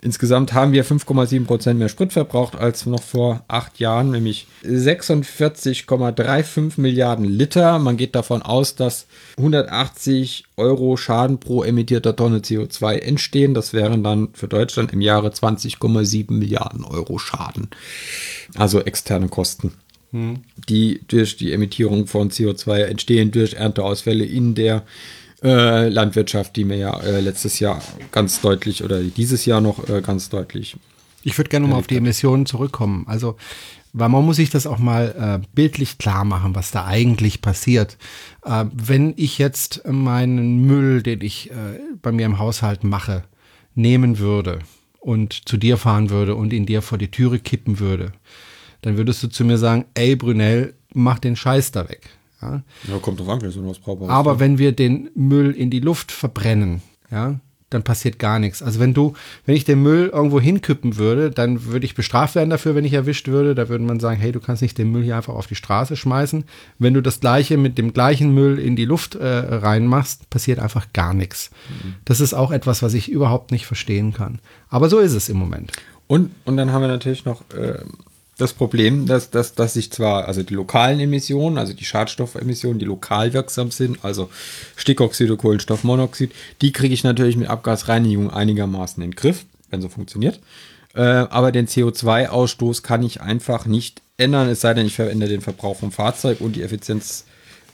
Insgesamt haben wir 5,7% mehr Sprit verbraucht als noch vor acht Jahren, nämlich 46,35 Milliarden Liter. Man geht davon aus, dass 180 Euro Schaden pro emittierter Tonne CO2 entstehen. Das wären dann für Deutschland im Jahre 20,7 Milliarden Euro Schaden. Also externe Kosten, die durch die Emittierung von CO2 entstehen, durch Ernteausfälle in der äh, Landwirtschaft, die mir ja äh, letztes Jahr ganz deutlich oder dieses Jahr noch äh, ganz deutlich Ich würde gerne mal auf die Emissionen zurückkommen. Also, weil man muss sich das auch mal äh, bildlich klar machen, was da eigentlich passiert. Äh, wenn ich jetzt meinen Müll, den ich bei mir im Haushalt mache, nehmen würde und zu dir fahren würde und ihn dir vor die Türe kippen würde, dann würdest du zu mir sagen, ey Brunel, mach den Scheiß da weg. Ja? Ja, kommt drauf an, vielleicht so was brauchbar. Aber wenn wir den Müll in die Luft verbrennen, ja, dann passiert gar nichts. Also wenn du, wenn ich den Müll irgendwo hinkippen würde, dann würde ich bestraft werden dafür, wenn ich erwischt würde. Da würde man sagen, hey, du kannst nicht den Müll hier einfach auf die Straße schmeißen. Wenn du das gleiche mit dem gleichen Müll in die Luft äh, reinmachst, passiert einfach gar nichts. Mhm. Das ist auch etwas, was ich überhaupt nicht verstehen kann. Aber so ist es im Moment. Und, und dann haben wir natürlich noch äh, das Problem, dass, dass, dass sich zwar, also die lokalen Emissionen, also die Schadstoffemissionen, die lokal wirksam sind, also Stickoxid oder Kohlenstoffmonoxid, die kriege ich natürlich mit Abgasreinigung einigermaßen in den Griff, wenn so funktioniert. Äh, aber den CO2-Ausstoß kann ich einfach nicht ändern, es sei denn, ich verändere den Verbrauch vom Fahrzeug und die Effizienz.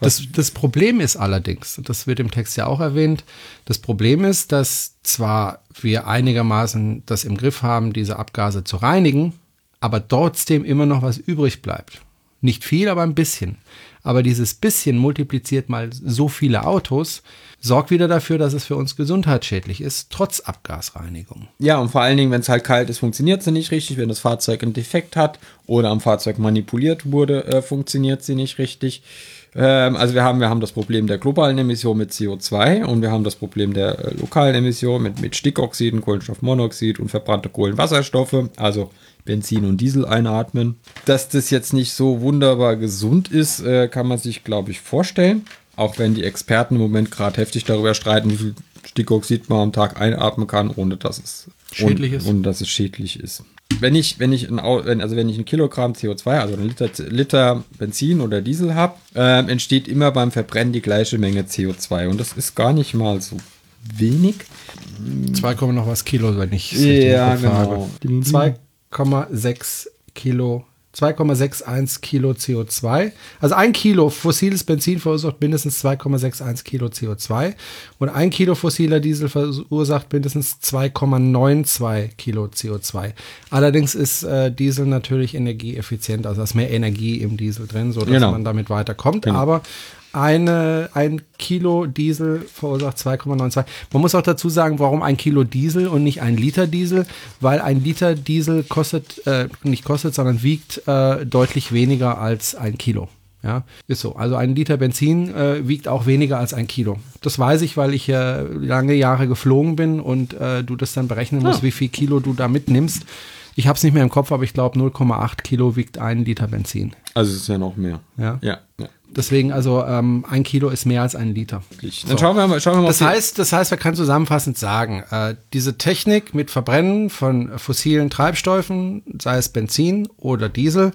Das, das Problem ist allerdings, das wird im Text ja auch erwähnt, das Problem ist, dass zwar wir einigermaßen das im Griff haben, diese Abgase zu reinigen, aber trotzdem immer noch was übrig bleibt. Nicht viel, aber ein bisschen. Aber dieses bisschen multipliziert mal so viele Autos, sorgt wieder dafür, dass es für uns gesundheitsschädlich ist, trotz Abgasreinigung. Ja, und vor allen Dingen, wenn es halt kalt ist, funktioniert sie nicht richtig. Wenn das Fahrzeug einen Defekt hat oder am Fahrzeug manipuliert wurde, äh, funktioniert sie nicht richtig. Ähm, also wir haben, wir haben das Problem der globalen Emission mit CO2 und wir haben das Problem der äh, lokalen Emission mit, mit Stickoxiden, Kohlenstoffmonoxid und verbrannte Kohlenwasserstoffe. Also Benzin und Diesel einatmen. Dass das jetzt nicht so wunderbar gesund ist, äh, kann man sich, glaube ich, vorstellen. Auch wenn die Experten im Moment gerade heftig darüber streiten, wie viel Stickoxid man am Tag einatmen kann, ohne dass es schädlich ist. Ohne dass es schädlich ist. Wenn ich, wenn ich ein, also wenn ich ein Kilogramm CO2, also ein Liter, Liter Benzin oder Diesel habe, äh, entsteht immer beim Verbrennen die gleiche Menge CO2. Und das ist gar nicht mal so wenig. 2, noch was Kilo, wenn ich ja, genau. 2, 2,6 Kilo 2,61 Kilo CO2. Also ein Kilo fossiles Benzin verursacht mindestens 2,61 Kilo CO2 und ein Kilo fossiler Diesel verursacht mindestens 2,92 Kilo CO2. Allerdings ist äh, Diesel natürlich energieeffizient, also da ist mehr Energie im Diesel drin, sodass genau. man damit weiterkommt. Genau. Aber eine, ein Kilo Diesel verursacht 2,92. Man muss auch dazu sagen, warum ein Kilo Diesel und nicht ein Liter Diesel, weil ein Liter Diesel kostet, äh, nicht kostet, sondern wiegt äh, deutlich weniger als ein Kilo. Ja, ist so. Also ein Liter Benzin äh, wiegt auch weniger als ein Kilo. Das weiß ich, weil ich äh, lange Jahre geflogen bin und äh, du das dann berechnen musst, ja. wie viel Kilo du da mitnimmst. Ich habe es nicht mehr im Kopf, aber ich glaube 0,8 Kilo wiegt ein Liter Benzin. Also es ist ja noch mehr. Ja. Ja. ja. Deswegen, also ähm, ein Kilo ist mehr als ein Liter. Dann schauen wir mal. Schauen wir mal das, heißt, das heißt, wir können zusammenfassend sagen, äh, diese Technik mit Verbrennen von fossilen Treibstoffen, sei es Benzin oder Diesel,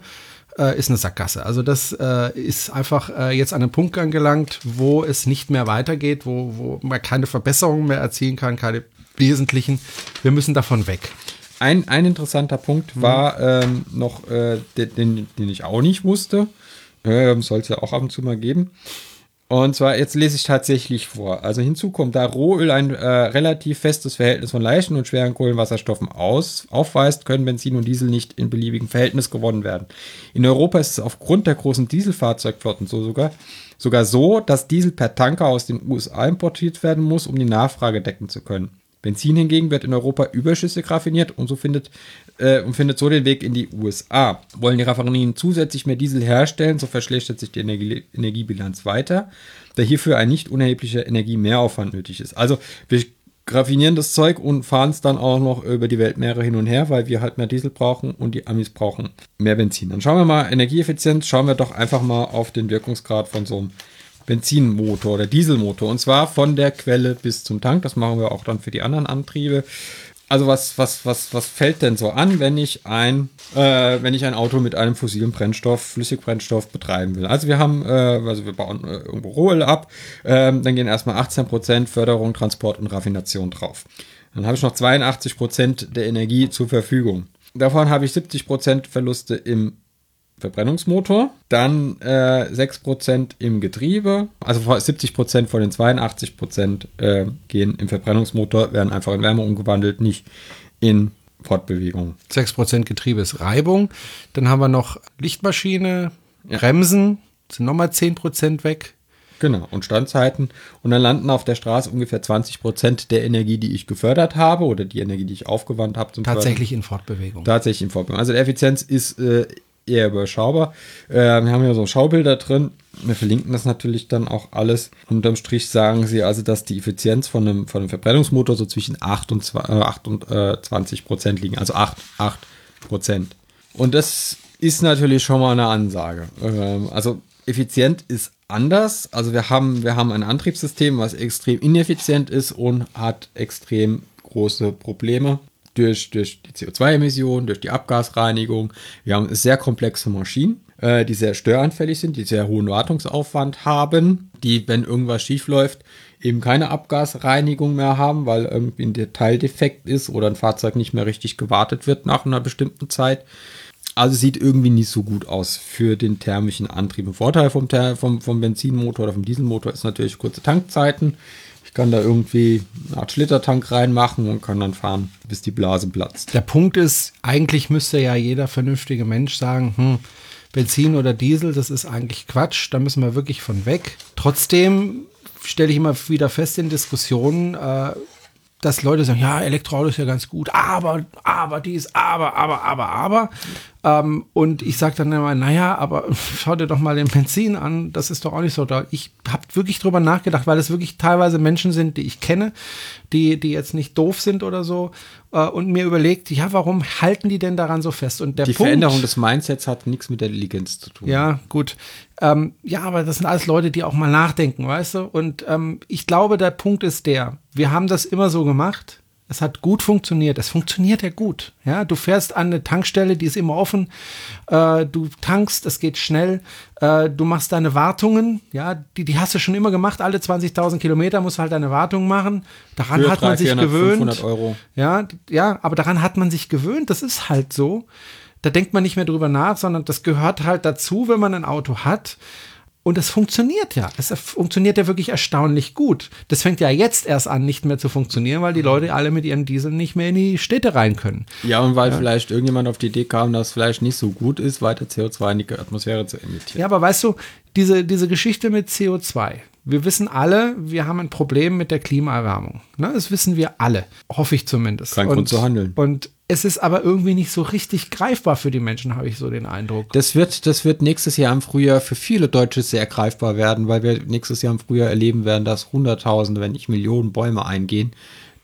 äh, ist eine Sackgasse. Also das äh, ist einfach äh, jetzt an einen Punkt angelangt, wo es nicht mehr weitergeht, wo, wo man keine Verbesserungen mehr erzielen kann, keine wesentlichen. Wir müssen davon weg. Ein, ein interessanter Punkt war ähm, noch, äh, den, den ich auch nicht wusste. Ähm, Soll es ja auch ab und zu mal geben. Und zwar, jetzt lese ich tatsächlich vor. Also hinzu kommt, da Rohöl ein äh, relativ festes Verhältnis von leichten und schweren Kohlenwasserstoffen aus, aufweist, können Benzin und Diesel nicht in beliebigem Verhältnis gewonnen werden. In Europa ist es aufgrund der großen Dieselfahrzeugflotten so sogar, sogar so, dass Diesel per Tanker aus den USA importiert werden muss, um die Nachfrage decken zu können. Benzin hingegen wird in Europa überschüssig raffiniert und so findet, äh, und findet so den Weg in die USA. Wollen die Raffinerien zusätzlich mehr Diesel herstellen, so verschlechtert sich die Energie Energiebilanz weiter, da hierfür ein nicht unerheblicher Energiemehraufwand nötig ist. Also wir raffinieren das Zeug und fahren es dann auch noch über die Weltmeere hin und her, weil wir halt mehr Diesel brauchen und die Amis brauchen mehr Benzin. Dann schauen wir mal Energieeffizienz, schauen wir doch einfach mal auf den Wirkungsgrad von so einem Benzinmotor oder Dieselmotor. Und zwar von der Quelle bis zum Tank. Das machen wir auch dann für die anderen Antriebe. Also was, was, was, was fällt denn so an, wenn ich ein, äh, wenn ich ein Auto mit einem fossilen Brennstoff, Flüssigbrennstoff betreiben will? Also wir haben, äh, also wir bauen äh, irgendwo Rohöl ab, ähm, dann gehen erstmal 18% Förderung, Transport und Raffination drauf. Dann habe ich noch 82% der Energie zur Verfügung. Davon habe ich 70% Verluste im Verbrennungsmotor, dann äh, 6% im Getriebe, also 70% von den 82% äh, gehen im Verbrennungsmotor, werden einfach in Wärme umgewandelt, nicht in Fortbewegung. 6% Getriebe ist Reibung, dann haben wir noch Lichtmaschine, ja. Bremsen, sind nochmal 10% weg. Genau, und Standzeiten. Und dann landen auf der Straße ungefähr 20% der Energie, die ich gefördert habe oder die Energie, die ich aufgewandt habe. Zum Tatsächlich Fördern. in Fortbewegung. Tatsächlich in Fortbewegung. Also die Effizienz ist äh, eher überschaubar. Äh, wir haben ja so Schaubilder drin. Wir verlinken das natürlich dann auch alles. Unterm Strich sagen sie also, dass die Effizienz von einem, von einem Verbrennungsmotor so zwischen 8 und 28 Prozent liegen. Also 8, 8 Prozent. Und das ist natürlich schon mal eine Ansage. Ähm, also effizient ist anders. Also wir haben, wir haben ein Antriebssystem, was extrem ineffizient ist und hat extrem große Probleme durch, durch die CO2-Emissionen, durch die Abgasreinigung. Wir haben sehr komplexe Maschinen, äh, die sehr störanfällig sind, die sehr hohen Wartungsaufwand haben, die, wenn irgendwas schief läuft, eben keine Abgasreinigung mehr haben, weil irgendwie ein Detaildefekt ist oder ein Fahrzeug nicht mehr richtig gewartet wird nach einer bestimmten Zeit. Also sieht irgendwie nicht so gut aus für den thermischen Antrieb. Ein Vorteil vom, vom, vom Benzinmotor oder vom Dieselmotor ist natürlich kurze Tankzeiten. Ich kann da irgendwie eine Art Schlittertank reinmachen und kann dann fahren, bis die Blase platzt. Der Punkt ist, eigentlich müsste ja jeder vernünftige Mensch sagen, hm, Benzin oder Diesel, das ist eigentlich Quatsch, da müssen wir wirklich von weg. Trotzdem stelle ich immer wieder fest in Diskussionen, äh, dass Leute sagen, ja, Elektroauto ist ja ganz gut, aber, aber dies, aber, aber, aber, aber. Ähm, und ich sage dann immer, naja, aber schau dir doch mal den Benzin an, das ist doch auch nicht so da. Ich habe wirklich drüber nachgedacht, weil es wirklich teilweise Menschen sind, die ich kenne, die, die jetzt nicht doof sind oder so äh, und mir überlegt, ja, warum halten die denn daran so fest? Und der die Punkt, Veränderung des Mindsets hat nichts mit der Intelligenz zu tun. Ja, gut. Ähm, ja, aber das sind alles Leute, die auch mal nachdenken, weißt du? Und ähm, ich glaube, der Punkt ist der, wir haben das immer so gemacht. Es hat gut funktioniert. Es funktioniert ja gut. Ja, du fährst an eine Tankstelle, die ist immer offen. Äh, du tankst, es geht schnell. Äh, du machst deine Wartungen. Ja, die, die hast du schon immer gemacht. Alle 20.000 Kilometer musst du halt deine Wartungen machen. Daran Für hat man 300, sich 400, gewöhnt. 500 Euro. Ja, ja, aber daran hat man sich gewöhnt. Das ist halt so. Da denkt man nicht mehr drüber nach, sondern das gehört halt dazu, wenn man ein Auto hat. Und es funktioniert ja. Es funktioniert ja wirklich erstaunlich gut. Das fängt ja jetzt erst an, nicht mehr zu funktionieren, weil die Leute alle mit ihren Dieseln nicht mehr in die Städte rein können. Ja, und weil vielleicht irgendjemand auf die Idee kam, dass es vielleicht nicht so gut ist, weiter CO2 in die Atmosphäre zu emittieren. Ja, aber weißt du, diese, diese Geschichte mit CO2. Wir wissen alle, wir haben ein Problem mit der Klimaerwärmung. Ne? Das wissen wir alle. Hoffe ich zumindest. Kein Grund zu handeln. Und es ist aber irgendwie nicht so richtig greifbar für die Menschen, habe ich so den Eindruck. Das wird, das wird nächstes Jahr im Frühjahr für viele Deutsche sehr greifbar werden, weil wir nächstes Jahr im Frühjahr erleben werden, dass Hunderttausende, wenn nicht Millionen Bäume eingehen,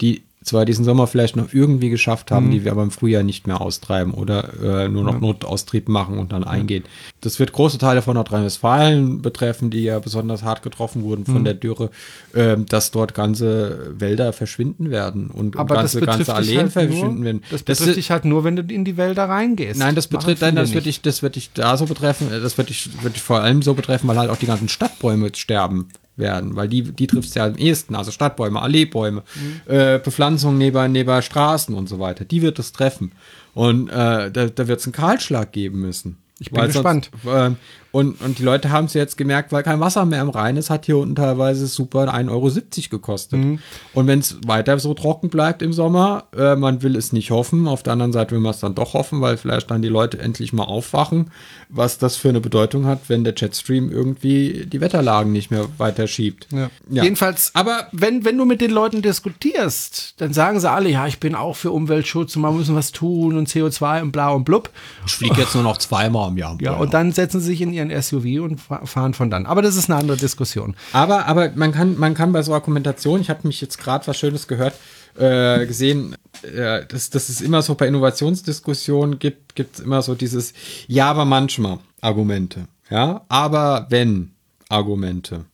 die zwar diesen Sommer vielleicht noch irgendwie geschafft haben, die wir aber im Frühjahr nicht mehr austreiben oder äh, nur noch Notaustrieb machen und dann eingehen. Das wird große Teile von Nordrhein-Westfalen betreffen, die ja besonders hart getroffen wurden von der Dürre, ähm, dass dort ganze Wälder verschwinden werden und Aber ganze, ganze Alleen halt verschwinden nur, werden. Das betrifft dich halt nur, wenn du in die Wälder reingehst. Nein, das betrifft, nein, das wird dich, das wird dich da so betreffen, äh, das wird dich, wird dich vor allem so betreffen, weil halt auch die ganzen Stadtbäume sterben werden, weil die, die trifft es ja am ehesten, also Stadtbäume, Alleebäume, Mhm. äh, Bepflanzung neben, neben Straßen und so weiter, die wird es treffen. Und äh, da, da wird es einen Kahlschlag geben müssen. Ich bin gespannt. ähm, und, und die Leute haben es jetzt gemerkt, weil kein Wasser mehr im Rhein ist, hat hier unten teilweise super 1,70 Euro gekostet. Mhm. Und wenn es weiter so trocken bleibt im Sommer, äh, man will es nicht hoffen. Auf der anderen Seite will man es dann doch hoffen, weil vielleicht dann die Leute endlich mal aufwachen, was das für eine Bedeutung hat, wenn der Jetstream irgendwie die Wetterlagen nicht mehr weiter schiebt. Ja. Ja. Jedenfalls, Aber- wenn, wenn du mit den Leuten diskutierst, dann sagen sie alle, ja, ich bin auch für Umweltschutz und man müssen was tun und CO2 und bla und blub. Ich fliege jetzt nur noch zweimal im Jahr. Ja, und dann setzen sie sich in ihren SUV und fa- fahren von dann. Aber das ist eine andere Diskussion. Aber, aber man kann, man kann bei so Argumentation, ich habe mich jetzt gerade was Schönes gehört, äh, gesehen, äh, dass, dass es immer so bei Innovationsdiskussionen gibt, gibt es immer so dieses Ja, aber manchmal Argumente. Ja, aber wenn Argumente.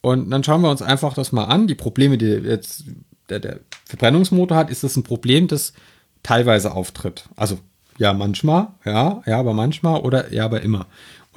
Und dann schauen wir uns einfach das mal an. Die Probleme, die jetzt der, der Verbrennungsmotor hat, ist das ein Problem, das teilweise auftritt. Also ja, manchmal, ja, ja, aber manchmal oder ja, aber immer.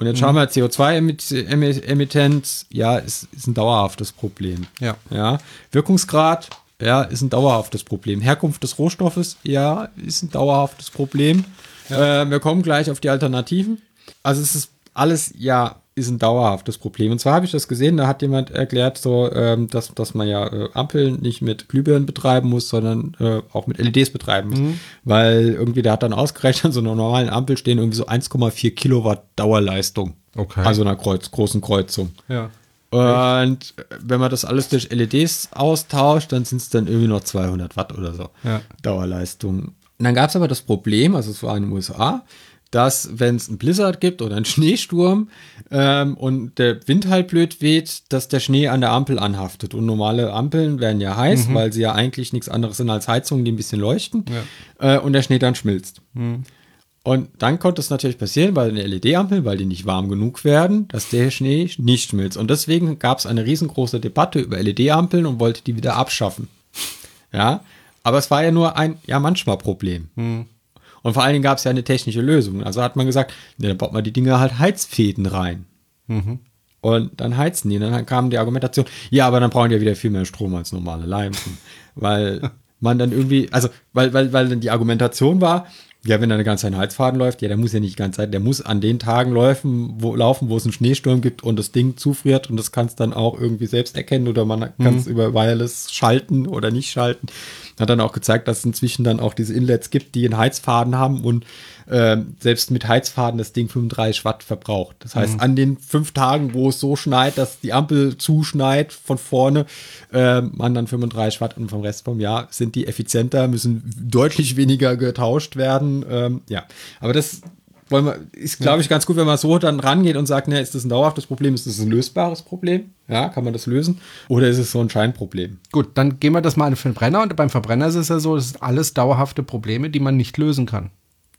Und jetzt schauen wir CO2-Emittenz, ja, ist, ist ein dauerhaftes Problem. Ja. Ja. Wirkungsgrad, ja, ist ein dauerhaftes Problem. Herkunft des Rohstoffes, ja, ist ein dauerhaftes Problem. Äh, wir kommen gleich auf die Alternativen. Also es ist alles, ja, ist ein dauerhaftes Problem. Und zwar habe ich das gesehen, da hat jemand erklärt, so, ähm, dass, dass man ja äh, Ampeln nicht mit Glühbirnen betreiben muss, sondern äh, auch mit LEDs betreiben muss. Weil irgendwie, der hat dann ausgerechnet, an so einer normalen Ampel stehen irgendwie so 1,4 Kilowatt Dauerleistung. Okay. Also einer Kreuz, großen Kreuzung. Ja. Und wenn man das alles durch LEDs austauscht, dann sind es dann irgendwie noch 200 Watt oder so Ja. Dauerleistung. Und dann gab es aber das Problem, also es war in den USA, dass wenn es einen Blizzard gibt oder einen <laughs> Schneesturm ähm, und der Wind halt blöd weht, dass der Schnee an der Ampel anhaftet. Und normale Ampeln werden ja heiß, Mhm. weil sie ja eigentlich nichts anderes sind als Heizungen, die ein bisschen leuchten. Äh, und der Schnee dann schmilzt. Mhm. Und dann konnte es natürlich passieren, weil eine LED-Ampel, weil die nicht warm genug werden, dass der Schnee nicht schmilzt. Und deswegen gab es eine riesengroße Debatte über LED-Ampeln und wollte die wieder abschaffen. Ja, aber es war ja nur ein, ja, manchmal Problem. Und vor allen Dingen gab es ja eine technische Lösung. Also hat man gesagt, ne, dann baut man die Dinger halt Heizfäden rein. Und dann heizen die. Und dann kam die Argumentation, ja, aber dann brauchen die ja wieder viel mehr Strom als normale Lampen. <laughs> weil man dann irgendwie, also, weil, weil, weil dann die Argumentation war, ja, wenn da eine ganze Zeit ein Heizfaden läuft, ja, der muss ja nicht die ganze Zeit, der muss an den Tagen laufen, wo, laufen, wo es einen Schneesturm gibt und das Ding zufriert und das kannst dann auch irgendwie selbst erkennen oder man kann es über Wireless schalten oder nicht schalten. Hat dann auch gezeigt, dass es inzwischen dann auch diese Inlets gibt, die einen Heizfaden haben und ähm, selbst mit Heizfaden das Ding 35 Watt verbraucht. Das heißt, an den fünf Tagen, wo es so schneit, dass die Ampel zuschneit von vorne, ähm, man dann 35 Watt und vom Rest vom Jahr sind die effizienter, müssen deutlich weniger getauscht werden. Ähm, ja, aber das wollen wir, ist, glaube ich, ganz gut, wenn man so dann rangeht und sagt, ne, ist das ein dauerhaftes Problem, ist das ein lösbares Problem? Ja, kann man das lösen? Oder ist es so ein Scheinproblem? Gut, dann gehen wir das mal an den Verbrenner. Und beim Verbrenner ist es ja so, das sind alles dauerhafte Probleme, die man nicht lösen kann.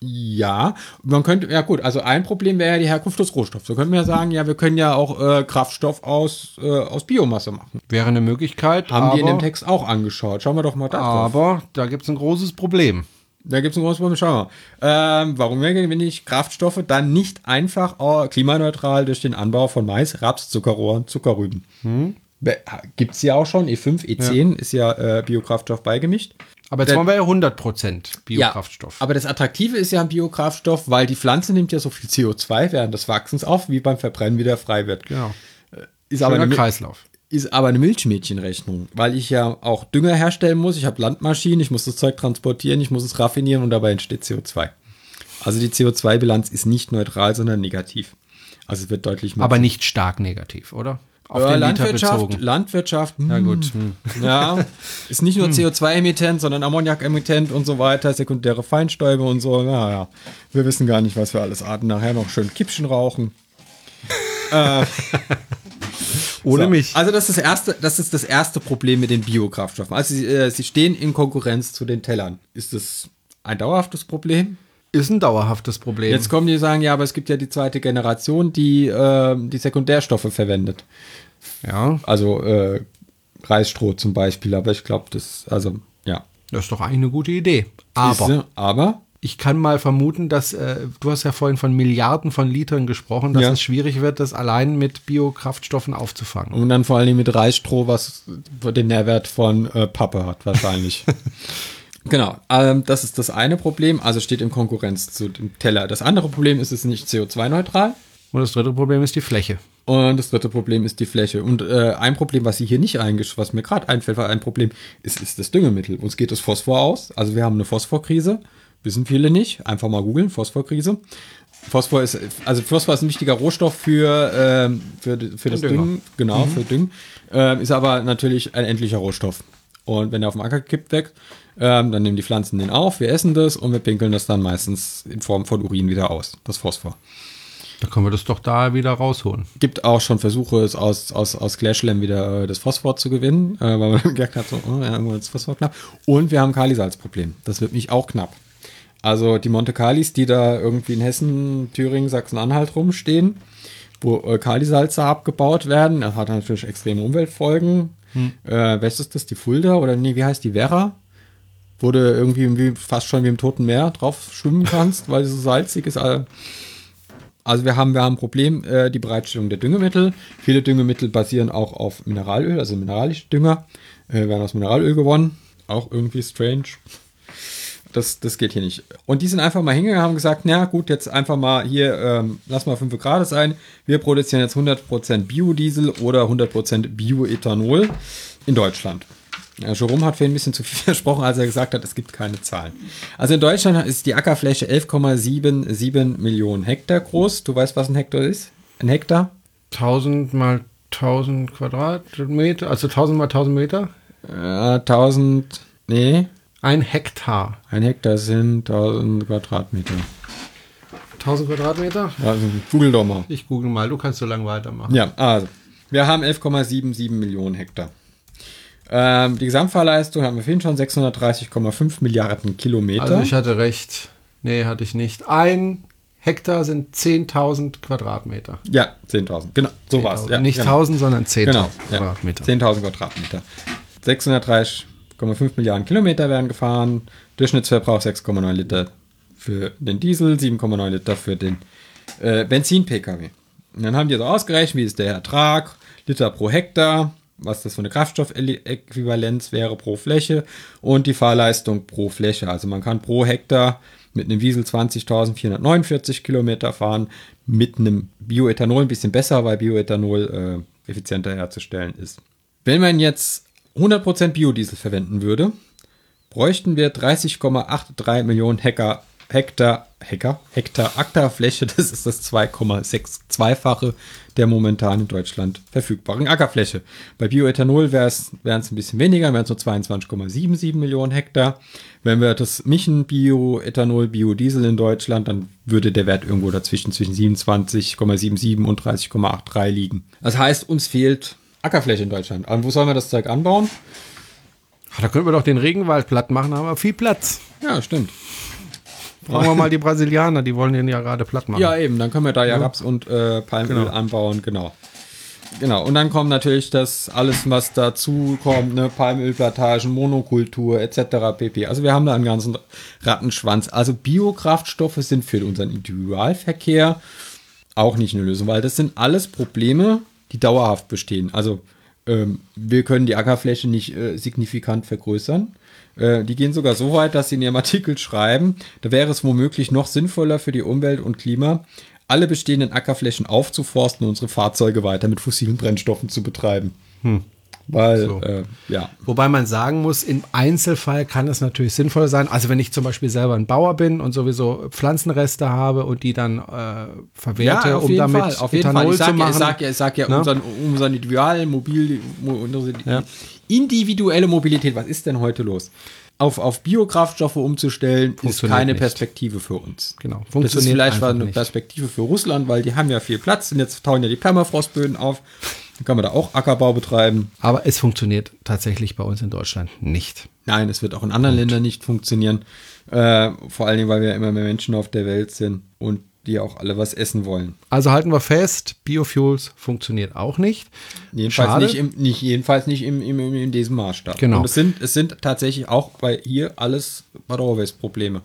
Ja, man könnte, ja gut, also ein Problem wäre ja die Herkunft des Rohstoffs. Da könnten wir ja sagen, ja, wir können ja auch äh, Kraftstoff aus, äh, aus Biomasse machen. Wäre eine Möglichkeit. Haben aber, die in dem Text auch angeschaut. Schauen wir doch mal da. Aber da gibt es ein großes Problem. Da gibt es ein großes Problem. Schauen wir. Ähm, warum wenn ich Kraftstoffe dann nicht einfach äh, klimaneutral durch den Anbau von Mais, Raps, Zuckerrohren, Zuckerrüben? Gibt es ja auch schon. E5, E10 ist ja äh, Biokraftstoff beigemischt. Aber jetzt wollen wir ja 100% Biokraftstoff. Ja, aber das Attraktive ist ja ein Biokraftstoff, weil die Pflanze nimmt ja so viel CO2 während des Wachsens auf, wie beim Verbrennen wieder frei wird. genau. Ist aber, Schöner eine, Mi- Kreislauf. Ist aber eine Milchmädchenrechnung, weil ich ja auch Dünger herstellen muss. Ich habe Landmaschinen, ich muss das Zeug transportieren, ich muss es raffinieren und dabei entsteht CO2. Also die CO2-Bilanz ist nicht neutral, sondern negativ. Also es wird deutlich mehr. Aber nicht stark negativ, oder? Auf Äh, den Liter Landwirtschaft, bezogen. Landwirtschaft, Ja, hm, gut. Hm. Ja, <laughs> ist nicht nur CO2-Emittent, sondern Ammoniak-Emittent und so weiter, sekundäre Feinstäube und so. Ja, ja. Wir wissen gar nicht, was wir alles Arten nachher noch schön Kippchen rauchen. <laughs> Ohne So. mich. Also das ist das erste, das ist das erste Problem mit den Biokraftstoffen. Also sie, äh, sie stehen in Konkurrenz zu den Tellern. Ist das ein dauerhaftes Problem? Ist ein dauerhaftes Problem. Jetzt kommen die und sagen, ja, aber es gibt ja die zweite Generation, die äh, die Sekundärstoffe verwendet. ja, Also äh, Reisstroh zum Beispiel. Aber ich glaube, das, also ja. das ist doch eigentlich eine gute Idee. Aber äh, aber ich kann mal vermuten, dass äh, du hast ja vorhin von Milliarden von Litern gesprochen, dass Ja. es schwierig wird, das allein mit Biokraftstoffen aufzufangen. und dann vor allem mit Reisstroh, was den Nährwert von äh, Pappe hat wahrscheinlich. <laughs> Genau, ähm, das ist das eine Problem, also steht in Konkurrenz zu dem Teller. Das andere Problem ist, es ist nicht CO2-neutral. Und das dritte Problem ist die Fläche. Und das dritte Problem ist die Fläche. Und äh, ein Problem, was sie hier nicht eingesch, was mir gerade einfällt, war ein Problem, ist, ist das Düngemittel. Uns geht das Phosphor aus. Also wir haben eine Phosphorkrise. Wissen viele nicht. Einfach mal googeln, Phosphorkrise. Phosphor ist, also Phosphor ist ein wichtiger Rohstoff für, ähm, für, für das Dünger. Düngen. Genau, für Düngen. Ähm, ist aber natürlich ein endlicher Rohstoff. Und wenn der auf dem Acker gekippt wächst, ähm, dann nehmen die Pflanzen den auf, wir essen das und wir pinkeln das dann meistens in Form von Urin wieder aus, das Phosphor. Da können wir das doch da wieder rausholen. gibt auch schon Versuche, es aus, aus, aus Clashlam wieder äh, das Phosphor zu gewinnen, äh, weil man <laughs> gemerkt hat, so, oh, ja, irgendwann ist das Phosphor knapp. Und wir haben Kalisalzproblem. Das wird mich auch knapp. Also die Monte Kalis, die da irgendwie in Hessen, Thüringen, Sachsen-Anhalt rumstehen, wo äh, Kalisalze abgebaut werden, das hat natürlich extreme Umweltfolgen. Äh, was ist das, die Fulda oder nee, wie heißt die Werra? Wo du irgendwie wie, fast schon wie im Toten Meer drauf schwimmen kannst, <laughs> weil es so salzig ist. Also, also wir haben, wir haben ein Problem, äh, die Bereitstellung der Düngemittel. Viele Düngemittel basieren auch auf Mineralöl, also mineralische Dünger, äh, werden aus Mineralöl gewonnen. Auch irgendwie strange. Das, das geht hier nicht. Und die sind einfach mal hingegangen und haben gesagt, na gut, jetzt einfach mal hier, ähm, lass mal 5 Grad sein. Wir produzieren jetzt 100% Biodiesel oder 100% Bioethanol in Deutschland. Ja, Jerome hat vorhin ein bisschen zu viel <laughs> versprochen, als er gesagt hat, es gibt keine Zahlen. Also in Deutschland ist die Ackerfläche 11,77 Millionen Hektar groß. Du weißt, was ein Hektar ist? Ein Hektar? 1000 mal 1000 Quadratmeter, also 1000 mal 1000 Meter? Ja, 1000, nee, Ein Hektar. ein Hektar sind 1000 Quadratmeter. 1000 Quadratmeter? Also, google doch mal. Ich google mal, du kannst so lange weitermachen. Ja, also, wir haben 11,77 Millionen Hektar. Ähm, die Gesamtfahrleistung haben wir vorhin schon 630,5 Milliarden Kilometer. Also ich hatte recht. Nee, hatte ich nicht. Ein Hektar sind 10.000 Quadratmeter. ja, 10.000. Genau, so war's. 10.000. Ja, nicht genau. 1000, sondern 10.000 Genau, ja. Quadratmeter. 10.000 Quadratmeter. 630,5 Milliarden Kilometer werden gefahren. Durchschnittsverbrauch 6,9 Liter für den Diesel, 7,9 Liter für den äh, Benzin-Pkw. Und dann haben die so ausgerechnet, wie ist der Ertrag, Liter pro Hektar, was das für eine Kraftstoffäquivalenz wäre pro Fläche und die Fahrleistung pro Fläche. Also man kann pro Hektar mit einem Diesel 20.449 Kilometer fahren, mit einem Bioethanol ein bisschen besser, weil Bioethanol äh, effizienter herzustellen ist. Wenn man jetzt 100% Biodiesel verwenden würde, bräuchten wir 30,83 Millionen Hektar, Hektar, Hektar, Hektar Ackerfläche. Das ist das 2,62-fache der momentan in Deutschland verfügbaren Ackerfläche. Bei Bioethanol wären es ein bisschen weniger, wären es nur 22,77 Millionen Hektar. Wenn wir das mischen, Bioethanol, Biodiesel in Deutschland, dann würde der Wert irgendwo dazwischen zwischen 27,77 und 30,83 liegen. Das heißt, uns fehlt Ackerfläche in Deutschland. Aber wo sollen wir das Zeug anbauen? Ach, Da können wir doch den Regenwald platt machen, haben wir viel Platz. Ja, stimmt. Fragen wir mal die Brasilianer, die wollen den ja gerade platt machen. Ja, eben, dann können wir da ja Raps und äh, Palmöl Genau. anbauen, genau. Genau, und dann kommt natürlich das alles, was dazu kommt, ne, Palmölplantagen, Monokultur etc. pp. Also wir haben da einen ganzen Rattenschwanz. Also Biokraftstoffe sind für unseren Individualverkehr auch nicht eine Lösung, weil das sind alles Probleme, die dauerhaft bestehen. Also ähm, wir können die Ackerfläche nicht äh, signifikant vergrößern. Äh, die gehen sogar so weit, dass sie in ihrem Artikel schreiben, da wäre es womöglich noch sinnvoller für die Umwelt und Klima, alle bestehenden Ackerflächen aufzuforsten und unsere Fahrzeuge weiter mit fossilen Brennstoffen zu betreiben. Weil, So. äh, ja, Wobei man sagen muss, im Einzelfall kann es natürlich sinnvoll sein. Also wenn ich zum Beispiel selber ein Bauer bin und sowieso Pflanzenreste habe und die dann äh, verwerte, um damit auf jeden Ethanol Fall. Ich zu ja, machen. ich sag ja, ich sag ja Ne? unseren, unseren individuellen Mobil, unsere Ja. individuelle Mobilität, was ist denn heute los? Auf, auf Biokraftstoffe umzustellen, ist Funktioniert keine nicht. Perspektive für uns. Genau, Das ist funktioniert vielleicht eine nicht. Perspektive für Russland, weil die haben ja viel Platz und jetzt tauen ja die Permafrostböden auf. Dann kann man da auch Ackerbau betreiben. Aber es funktioniert tatsächlich bei uns in Deutschland nicht. Nein, es wird auch in anderen Ländern nicht funktionieren. Äh, vor allen Dingen, weil wir immer mehr Menschen auf der Welt sind und die auch alle was essen wollen. Also halten wir fest, Biofuels funktioniert auch nicht. Jedenfalls Schade. nicht, im, nicht, jedenfalls nicht im, im, im, in diesem Maßstab. Genau. Und es sind, es sind tatsächlich auch bei hier alles Waste-Probleme.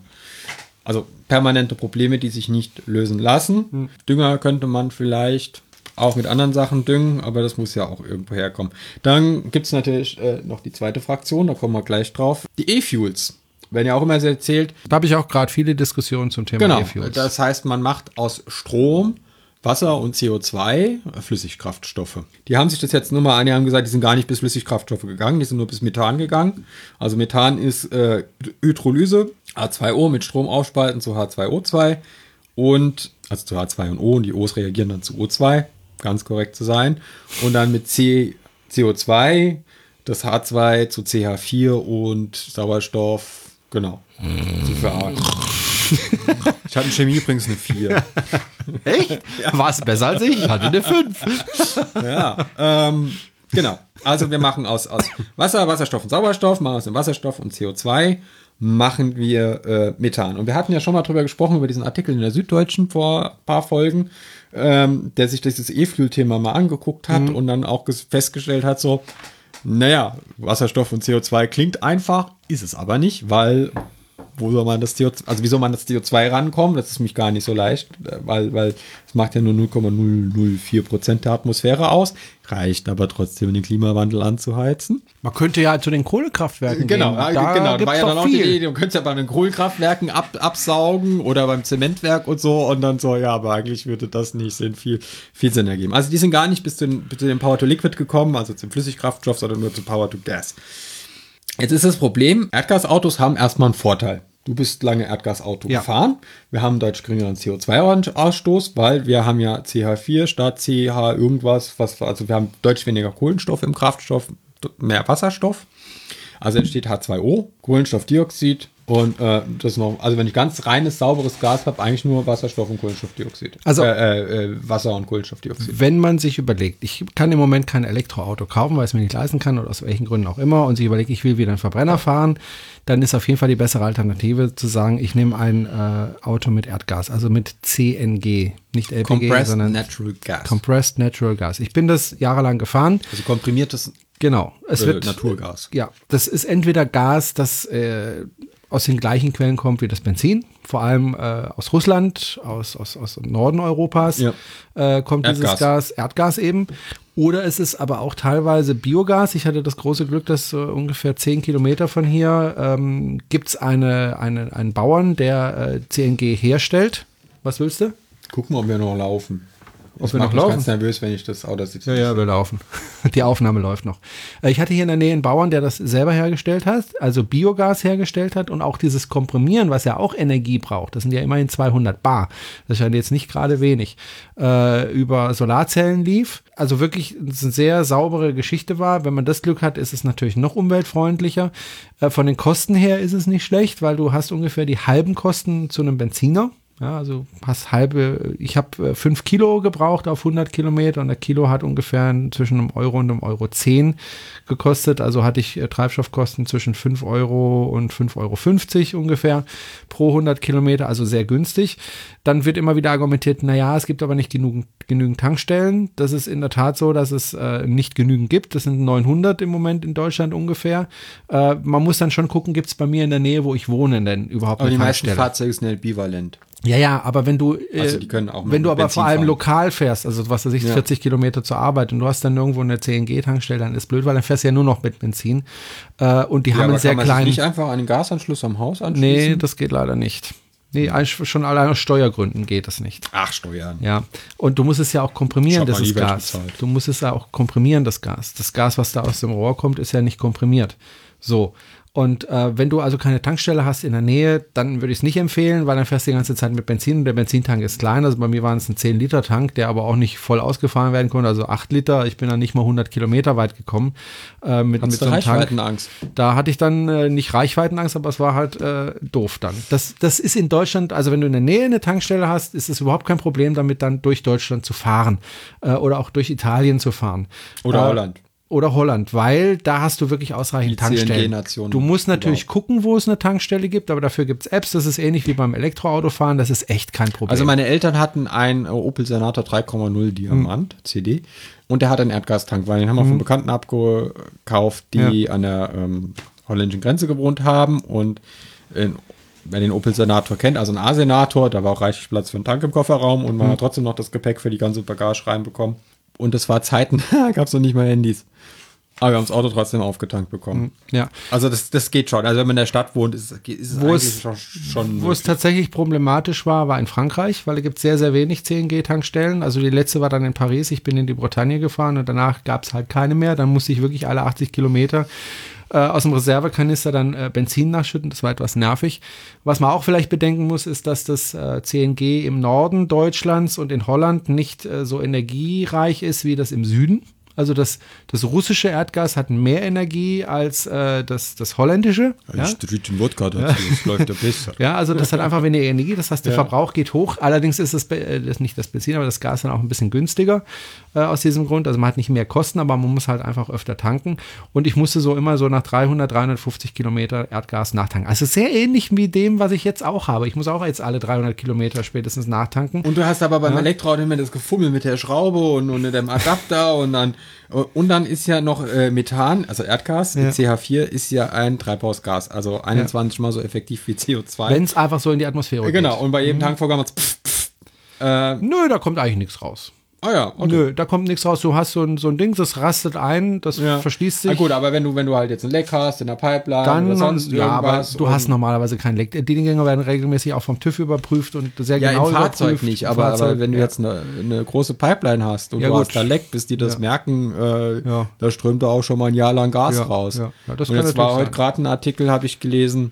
Also permanente Probleme, die sich nicht lösen lassen. Hm. Dünger könnte man vielleicht auch mit anderen Sachen düngen, aber das muss ja auch irgendwo herkommen. Dann gibt es natürlich äh, noch die zweite Fraktion, da kommen wir gleich drauf. Die E-Fuels. Werden ja auch immer so erzählt, Da habe ich auch gerade viele Diskussionen zum Thema Genau. E-Fuels. Das heißt, man macht aus Strom, Wasser und CO2 Flüssigkraftstoffe. Die haben sich das jetzt nur mal an, die haben gesagt, die sind gar nicht bis Flüssigkraftstoffe gegangen, die sind nur bis Methan gegangen. Also Methan ist äh, Hydrolyse, H2O mit Strom aufspalten zu H2O2 und also zu H2 und O und die O's reagieren dann zu O2, ganz korrekt zu sein. Und dann mit C, CO2 das H2 zu CH4 und Sauerstoff, genau. So für A. Ich hatte in Chemie übrigens eine 4. <laughs> Echt? War es besser als ich? Ich hatte eine 5. Ja, ähm, genau. Also wir machen aus, aus Wasser, Wasserstoff und Sauerstoff, machen aus dem Wasserstoff und CO2, machen wir äh, Methan. Und wir hatten ja schon mal drüber gesprochen, über diesen Artikel in der Süddeutschen vor ein paar Folgen, ähm, der sich dieses E-Fuel-Thema mal angeguckt hat und dann auch ges- festgestellt hat, so, naja, Wasserstoff und CO2 klingt einfach, ist es aber nicht, weil wo soll man das CO2, also wie soll man das CO2 rankommen? Das ist mich gar nicht so leicht, weil, weil es macht ja nur 0,004 Prozent der Atmosphäre aus, reicht aber trotzdem, den Klimawandel anzuheizen. Man könnte ja zu den Kohlekraftwerken Genau, gehen. ja, genau, da war ja dann auch die viel. Idee, du könntest ja bei den Kohlekraftwerken ab, absaugen oder beim Zementwerk und so und dann so, ja, aber eigentlich würde das nicht Sinn, viel, viel Sinn ergeben. Also die sind gar nicht bis zu, den, bis zu dem Power to Liquid gekommen, also zum Flüssigkraftstoff, sondern nur zu Power to Gas. Jetzt ist das Problem, Erdgasautos haben erstmal einen Vorteil. Du bist lange Erdgasauto Ja. gefahren. Wir haben deutlich geringeren CO2-Ausstoß, weil wir haben ja CH4 statt CH irgendwas, was, also wir haben deutlich weniger Kohlenstoff im Kraftstoff, mehr Wasserstoff. Also entsteht H2O, Kohlenstoffdioxid, Und äh, das noch, also wenn ich ganz reines, sauberes Gas habe, eigentlich nur Wasserstoff und Kohlenstoffdioxid. Also- äh, äh, Wasser und Kohlenstoffdioxid. Wenn man sich überlegt, ich kann im Moment kein Elektroauto kaufen, weil ich es mir nicht leisten kann oder aus welchen Gründen auch immer und sich überlegt, ich will wieder einen Verbrenner fahren, dann ist auf jeden Fall die bessere Alternative zu sagen, ich nehme ein äh, Auto mit Erdgas, also mit CNG, nicht LPG, Compressed sondern Natural Gas. Compressed Natural Gas. Ich bin das jahrelang gefahren. also komprimiertes Genau. Es äh, wird Naturgas. Ja, das ist entweder Gas, das äh, aus den gleichen Quellen kommt wie das Benzin, vor allem äh, aus Russland, aus, aus, aus dem Norden Europas Ja. äh, kommt dieses Erdgas. Gas, Erdgas eben. Oder es ist aber auch teilweise Biogas. Ich hatte das große Glück, dass äh, ungefähr zehn Kilometer von hier ähm, gibt es eine, eine, einen Bauern, der äh, CNG herstellt. Was willst du? Gucken, ob wir noch laufen. Ob ich wir noch laufen? ganz nervös, wenn ich das Auto sitze. Ja, ja, wir laufen. <laughs> Die Aufnahme läuft noch. Äh, Ich hatte hier in der Nähe einen Bauern, der das selber hergestellt hat, also Biogas hergestellt hat und auch dieses Komprimieren, was ja auch Energie braucht, das sind ja immerhin 200 Bar, das scheint jetzt nicht gerade wenig, äh, über Solarzellen lief. Also wirklich eine sehr saubere Geschichte war. Wenn man das Glück hat, ist es natürlich noch umweltfreundlicher. Äh, von den Kosten her ist es nicht schlecht, weil du hast ungefähr die halben Kosten zu einem Benziner. Ja, also hast halbe, ich habe fünf Kilo gebraucht auf 100 Kilometer und der Kilo hat ungefähr zwischen einem Euro und einem Euro 10 gekostet. Also hatte ich äh, Treibstoffkosten zwischen 5 Euro und 5,50 Euro ungefähr pro 100 Kilometer, also sehr günstig. Dann wird immer wieder argumentiert, naja, es gibt aber nicht genügend, genügend Tankstellen. Das ist in der Tat so, dass es äh, nicht genügend gibt. Das sind 900 im Moment in Deutschland ungefähr. Äh, man muss dann schon gucken, gibt es bei mir in der Nähe, wo ich wohne, denn überhaupt Aber eine die meisten Tankstelle? Fahrzeuge sind halt bivalent. Ja, ja, aber wenn du, äh, Also wenn du aber Benzin vor allem fahren. lokal fährst, also was weiß ich, Ja. 40 Kilometer zur Arbeit und du hast dann irgendwo eine CNG-Tankstelle, dann ist blöd, weil dann fährst du ja nur noch mit Benzin. Äh, und die Ja, haben einen sehr kann man kleinen. nicht einfach einen Gasanschluss am Haus Nee, anschließen? das geht leider nicht. Nee, schon allein aus Steuergründen geht das nicht. Ach, Steuern. Ja, und du musst es ja auch komprimieren, nie welche Gas. Du musst es ja auch komprimieren, das Gas. Das Gas, was da aus dem Rohr kommt, ist ja nicht komprimiert. So. Und äh, wenn du also keine Tankstelle hast in der Nähe, dann würde ich es nicht empfehlen, weil dann fährst du die ganze Zeit mit Benzin und der Benzintank ist klein. Also bei mir waren es ein 10-Liter-Tank, der aber auch nicht voll ausgefahren werden konnte, also 8 Liter. Ich bin dann nicht mal 100 Kilometer weit gekommen äh, mit, mit so einem Tank. Reichweitenangst? Da hatte ich dann äh, nicht Reichweitenangst, aber es war halt äh, doof dann. Das, das ist in Deutschland, also wenn du in der Nähe eine Tankstelle hast, ist es überhaupt kein Problem damit, dann durch Deutschland zu fahren äh, oder auch durch Italien zu fahren. Oder äh, Holland. Oder Holland, weil da hast du wirklich ausreichend Die Tankstellen. Du musst natürlich überhaupt. gucken, wo es eine Tankstelle gibt, aber dafür gibt es Apps. Das ist ähnlich wie beim Elektroautofahren. Das ist echt kein Problem. Also meine Eltern hatten einen Opel Senator 3,0 Diamant CD und der hat einen Erdgastank, weil den haben wir von Bekannten abgekauft, die an der ähm, holländischen Grenze gewohnt haben und in, wer den Opel Senator kennt, also ein A-Senator, da war auch reichlich Platz für einen Tank im Kofferraum und man hat trotzdem noch das Gepäck für die ganze Bagage reinbekommen. Und das war Zeiten, da <laughs> gab es noch nicht mal Handys. Aber wir haben das Auto trotzdem aufgetankt bekommen. ja. Also das, das geht schon. Also wenn man in der Stadt wohnt, ist, ist es Wo es- schon, schon Wo es tatsächlich problematisch war, war in Frankreich, weil es gibt sehr, sehr wenig CNG-Tankstellen. Also die letzte war dann in Paris. Ich bin in die Bretagne gefahren und danach gab es halt keine mehr. Dann musste ich wirklich alle 80 Kilometer äh, aus dem Reservekanister dann äh, Benzin nachschütten. Das war etwas nervig. Was man auch vielleicht bedenken muss, ist, dass das äh, CNG im Norden Deutschlands und in Holland nicht äh, so energiereich ist wie das im Süden. Also das, das russische Erdgas hat mehr Energie als äh, das, das holländische. Ja? Ich den Wodka dazu, das läuft ja besser. Ja, also das hat einfach weniger Energie, das heißt, der Verbrauch geht hoch. Allerdings ist das, äh, das nicht das Benzin, aber das Gas dann auch ein bisschen günstiger äh, aus diesem Grund. Also man hat nicht mehr Kosten, aber man muss halt einfach öfter tanken. Und ich musste so immer so nach 300, 350 Kilometer Erdgas nachtanken. Also sehr ähnlich wie dem, was ich jetzt auch habe. Ich muss auch jetzt alle 300 Kilometer spätestens nachtanken. Und du hast aber beim Elektroauto immer das Gefummel mit der Schraube und, und mit dem Adapter <laughs> und dann und dann ist ja noch äh, Methan, also Erdgas, Ja. CH4 ist ja ein Treibhausgas, also 21 mal so effektiv wie CO2. Wenn es einfach so in die Atmosphäre genau, geht. und bei jedem Tankvorgang macht's pff, pff. Äh, Nö, da kommt eigentlich nichts raus. Ah ja, okay. Nö, da kommt nichts raus. Du hast so ein, so ein Ding, das rastet ein, das Ja. verschließt sich. Na gut, aber wenn du, wenn du halt jetzt ein Leck hast in der Pipeline dann, oder sonst ja, aber irgendwas. du und- hast normalerweise keinen Leck. Die Dinger werden regelmäßig auch vom TÜV überprüft und sehr ja, genau im Fahrzeug überprüft. nicht, aber, aber Fahrzeug, wenn du ja. jetzt eine, eine große Pipeline hast und Ja, du gut. hast da Leck, bis die das merken, äh, Ja. da strömt da auch schon mal ein Jahr lang Gas Ja, raus. ja. Ja, das und jetzt war heute gerade ein Artikel, habe ich gelesen,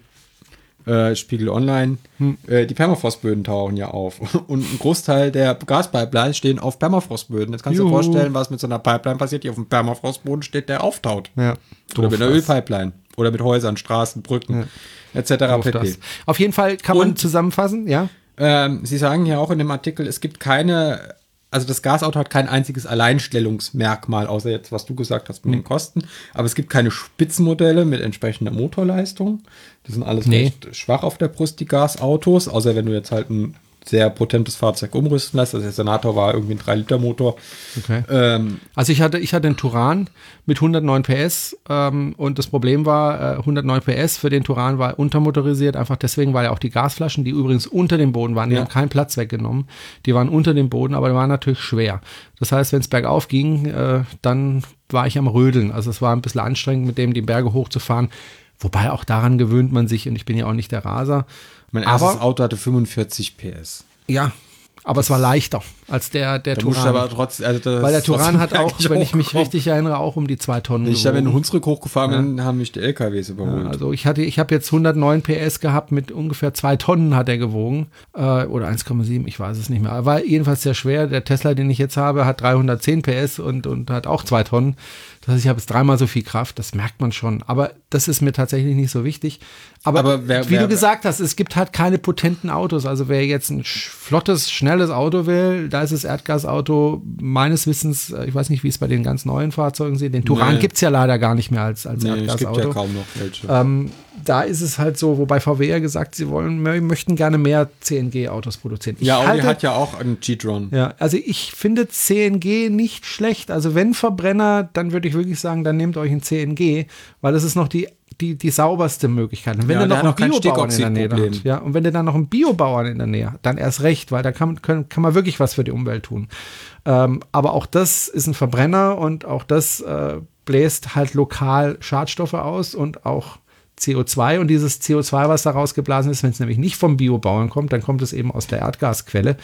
äh, Spiegel Online, Hm. äh, die Permafrostböden tauchen ja auf. <laughs> Und ein Großteil der Gaspipelines stehen auf Permafrostböden. Jetzt kannst du dir vorstellen, was mit so einer Pipeline passiert, die auf dem Permafrostboden steht, der auftaut. Ja. Oder mit einer Ölpipeline. Oder mit Häusern, Straßen, Brücken, etc. pp. das. Auf jeden Fall kann man Und- zusammenfassen, ja. Ähm, Sie sagen ja auch in dem Artikel, es gibt keine, also das Gasauto hat kein einziges Alleinstellungsmerkmal, außer jetzt, was du gesagt hast mit Hm. den Kosten. Aber es gibt keine Spitzenmodelle mit entsprechender Motorleistung. Die sind alles Nee. recht schwach auf der Brust, die Gasautos, außer wenn du jetzt halt ein sehr potentes Fahrzeug umrüsten lässt. Also der Senator war irgendwie ein 3-Liter-Motor. Okay. Ähm, Also ich hatte, ich hatte einen Turan mit 109 PS ähm, und das Problem war, äh, 109 PS für den Turan war untermotorisiert, einfach deswegen, weil ja auch die Gasflaschen, die übrigens unter dem Boden waren, die Ja. haben keinen Platz weggenommen, die waren unter dem Boden, aber die waren natürlich schwer. Das heißt, wenn es bergauf ging, äh, dann war ich am Rödeln. Also es war ein bisschen anstrengend, mit dem die Berge hochzufahren. Wobei auch daran gewöhnt man sich und ich bin ja auch nicht der Raser. Mein erstes aber, Auto hatte 45 PS. Ja, aber es war leichter als der, der Da Turan. aber trotzdem, also Weil der Turan hat auch, wenn ich mich richtig erinnere, auch um die zwei Tonnen Ich habe in. Hunsrück hochgefahren bin, haben mich die LKWs überholt. Also ich hatte, ich habe jetzt 109 PS gehabt mit ungefähr zwei Tonnen hat er gewogen äh, oder 1,7, ich weiß es nicht mehr. Er war jedenfalls sehr schwer. Der Tesla, den ich jetzt habe, hat 310 PS und und hat auch zwei Tonnen. Das heißt, ich habe jetzt dreimal so viel Kraft. Das merkt man schon. Aber das ist mir tatsächlich nicht so wichtig. Aber, Aber wer- wie wer- du gesagt hast, es gibt halt keine potenten Autos. Also wer jetzt ein flottes, schnelles Auto will, da ist das Erdgasauto meines Wissens, äh, ich weiß nicht, wie es bei den ganz neuen Fahrzeugen sieht. Den Turan Nee. gibt's ja leider gar nicht mehr als, als Nee, es gibt Erdgasauto. ja kaum noch welche. Ähm, da ist es halt so, wobei VW ja gesagt, sie wollen, mö- möchten gerne mehr CNG-Autos produzieren. Ich ja, Audi halte, hat ja auch einen G-Tron. ja, also ich finde CNG nicht schlecht. Also wenn Verbrenner, dann würde ich wirklich sagen, dann nehmt euch ein CNG, weil das ist noch die die, die sauberste Möglichkeit. Und wenn Ja, du noch einen Biobauern in der Nähe hast, ja, und wenn du dann noch einen Biobauern in der Nähe hast, dann erst recht, weil da kann, kann, kann man wirklich was für die Umwelt tun. Ähm, aber auch das ist ein Verbrenner und auch das äh, bläst halt lokal Schadstoffe aus und auch CO2 und dieses CO2, was da rausgeblasen ist, wenn es nämlich nicht vom Biobauern kommt, dann kommt es eben aus der Erdgasquelle.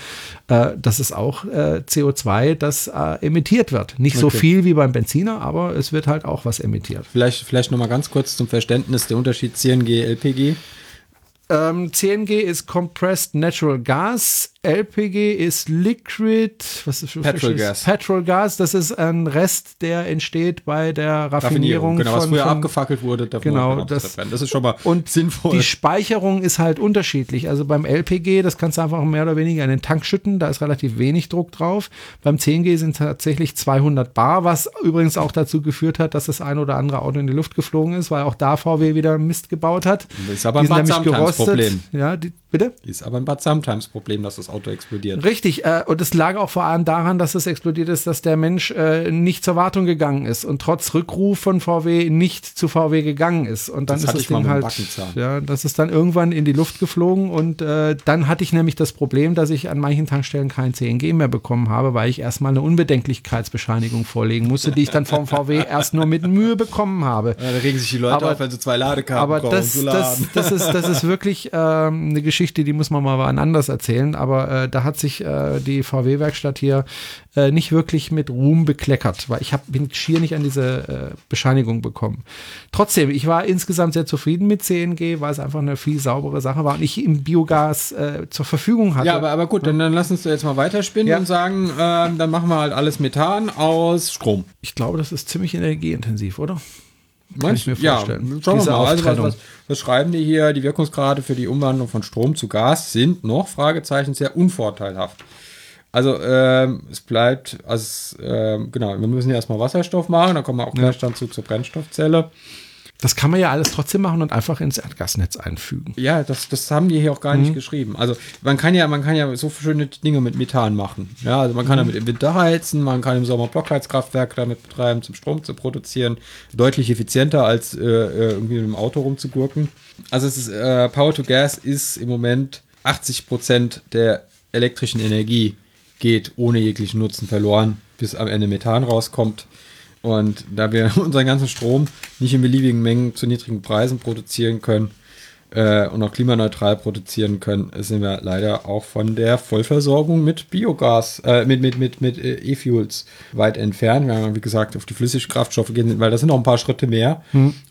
Äh, das ist auch äh, CO2, das äh, emittiert wird. Nicht so Okay. viel wie beim Benziner, aber es wird halt auch was emittiert. Vielleicht, vielleicht noch mal ganz kurz zum Verständnis der Unterschied CNG, LPG. Ähm, CNG ist Compressed Natural Gas, LPG ist Liquid, was ist Petrol? Gas. Petrol Gas, das ist ein Rest, der entsteht bei der Raffinierung. genau, was von, früher von, abgefackelt wurde, darf Genau, das-. Das ist schon mal Und sinnvoll. die Speicherung ist halt unterschiedlich. Also beim LPG, das kannst du einfach mehr oder weniger in den Tank schütten, da ist relativ wenig Druck drauf. Beim CNG sind tatsächlich 200 Bar, was übrigens auch dazu geführt hat, dass das ein oder andere Auto in die Luft geflogen ist, weil auch da VW wieder Mist gebaut hat. Das ist aber ein Die Bad Sometimes Problem. Ja, die, bitte? Ist aber ein Bad Sometimes Problem, dass das Auto explodiert. Richtig, äh, und es lag auch vor allem daran, dass es explodiert ist, dass der Mensch äh, nicht zur Wartung gegangen ist und trotz Rückruf von VW nicht zu VW gegangen ist. Und dann Das ist das Ding halt, ja, das ist dann irgendwann in die Luft geflogen und äh, dann hatte ich nämlich das Problem, dass ich an manchen Tankstellen kein CNG mehr bekommen habe, weil ich erstmal eine Unbedenklichkeitsbescheinigung vorlegen musste, die ich dann vom VW <laughs> erst nur mit Mühe bekommen habe. Ja, da regen sich die Leute Aber- auf, wenn sie zwei Ladekarten Aber das, zu das, laden. das, ist, das ist wirklich ähm, eine Geschichte, die muss man mal anders erzählen. Aber äh, da hat sich äh, die VW-Werkstatt hier äh, nicht wirklich mit Ruhm bekleckert, weil ich hab, bin schier nicht an diese äh, Bescheinigung bekommen. Trotzdem, ich war insgesamt sehr zufrieden mit CNG, weil es einfach eine viel saubere Sache war und ich im Biogas äh, zur Verfügung hatte. Ja, aber, aber gut, dann, dann lass uns jetzt mal weiterspinnen Ja. und sagen, ähm, dann machen wir halt alles Methan aus Strom. ich glaube, das ist ziemlich energieintensiv, oder? Meinst du? Ja, schauen wir Diese mal. Also, was, was, was schreiben die hier? Die Wirkungsgrade für die Umwandlung von Strom zu Gas sind noch, Fragezeichen, sehr unvorteilhaft. Also, ähm, es bleibt, also, ähm, genau, wir müssen ja erstmal Wasserstoff machen, dann kommen wir auch gleich dann zu, zur Brennstoffzelle. Das kann man ja alles trotzdem machen und einfach ins Erdgasnetz einfügen. Ja, das, das haben die hier auch gar Mhm. nicht geschrieben. Also man kann ja, man kann ja so schöne Dinge mit Methan machen. Ja, also man kann Mhm. damit im Winter heizen, man kann im Sommer Blockheizkraftwerke damit betreiben, zum Strom zu produzieren. Deutlich effizienter als äh, äh, irgendwie mit dem Auto rumzugurken. Also es ist, äh, Power to Gas ist im Moment 80 Prozent der elektrischen Energie geht ohne jeglichen Nutzen verloren, bis am Ende Methan rauskommt. Und da wir <laughs> unseren ganzen Strom nicht in beliebigen Mengen zu niedrigen Preisen produzieren können, äh, und auch klimaneutral produzieren können, sind wir leider auch von der Vollversorgung mit Biogas, äh, mit, mit, mit, mit äh, E-Fuels weit entfernt. Wir haben, wie gesagt, auf die Flüssigkraftstoffe gehen, weil das sind noch ein paar Schritte mehr.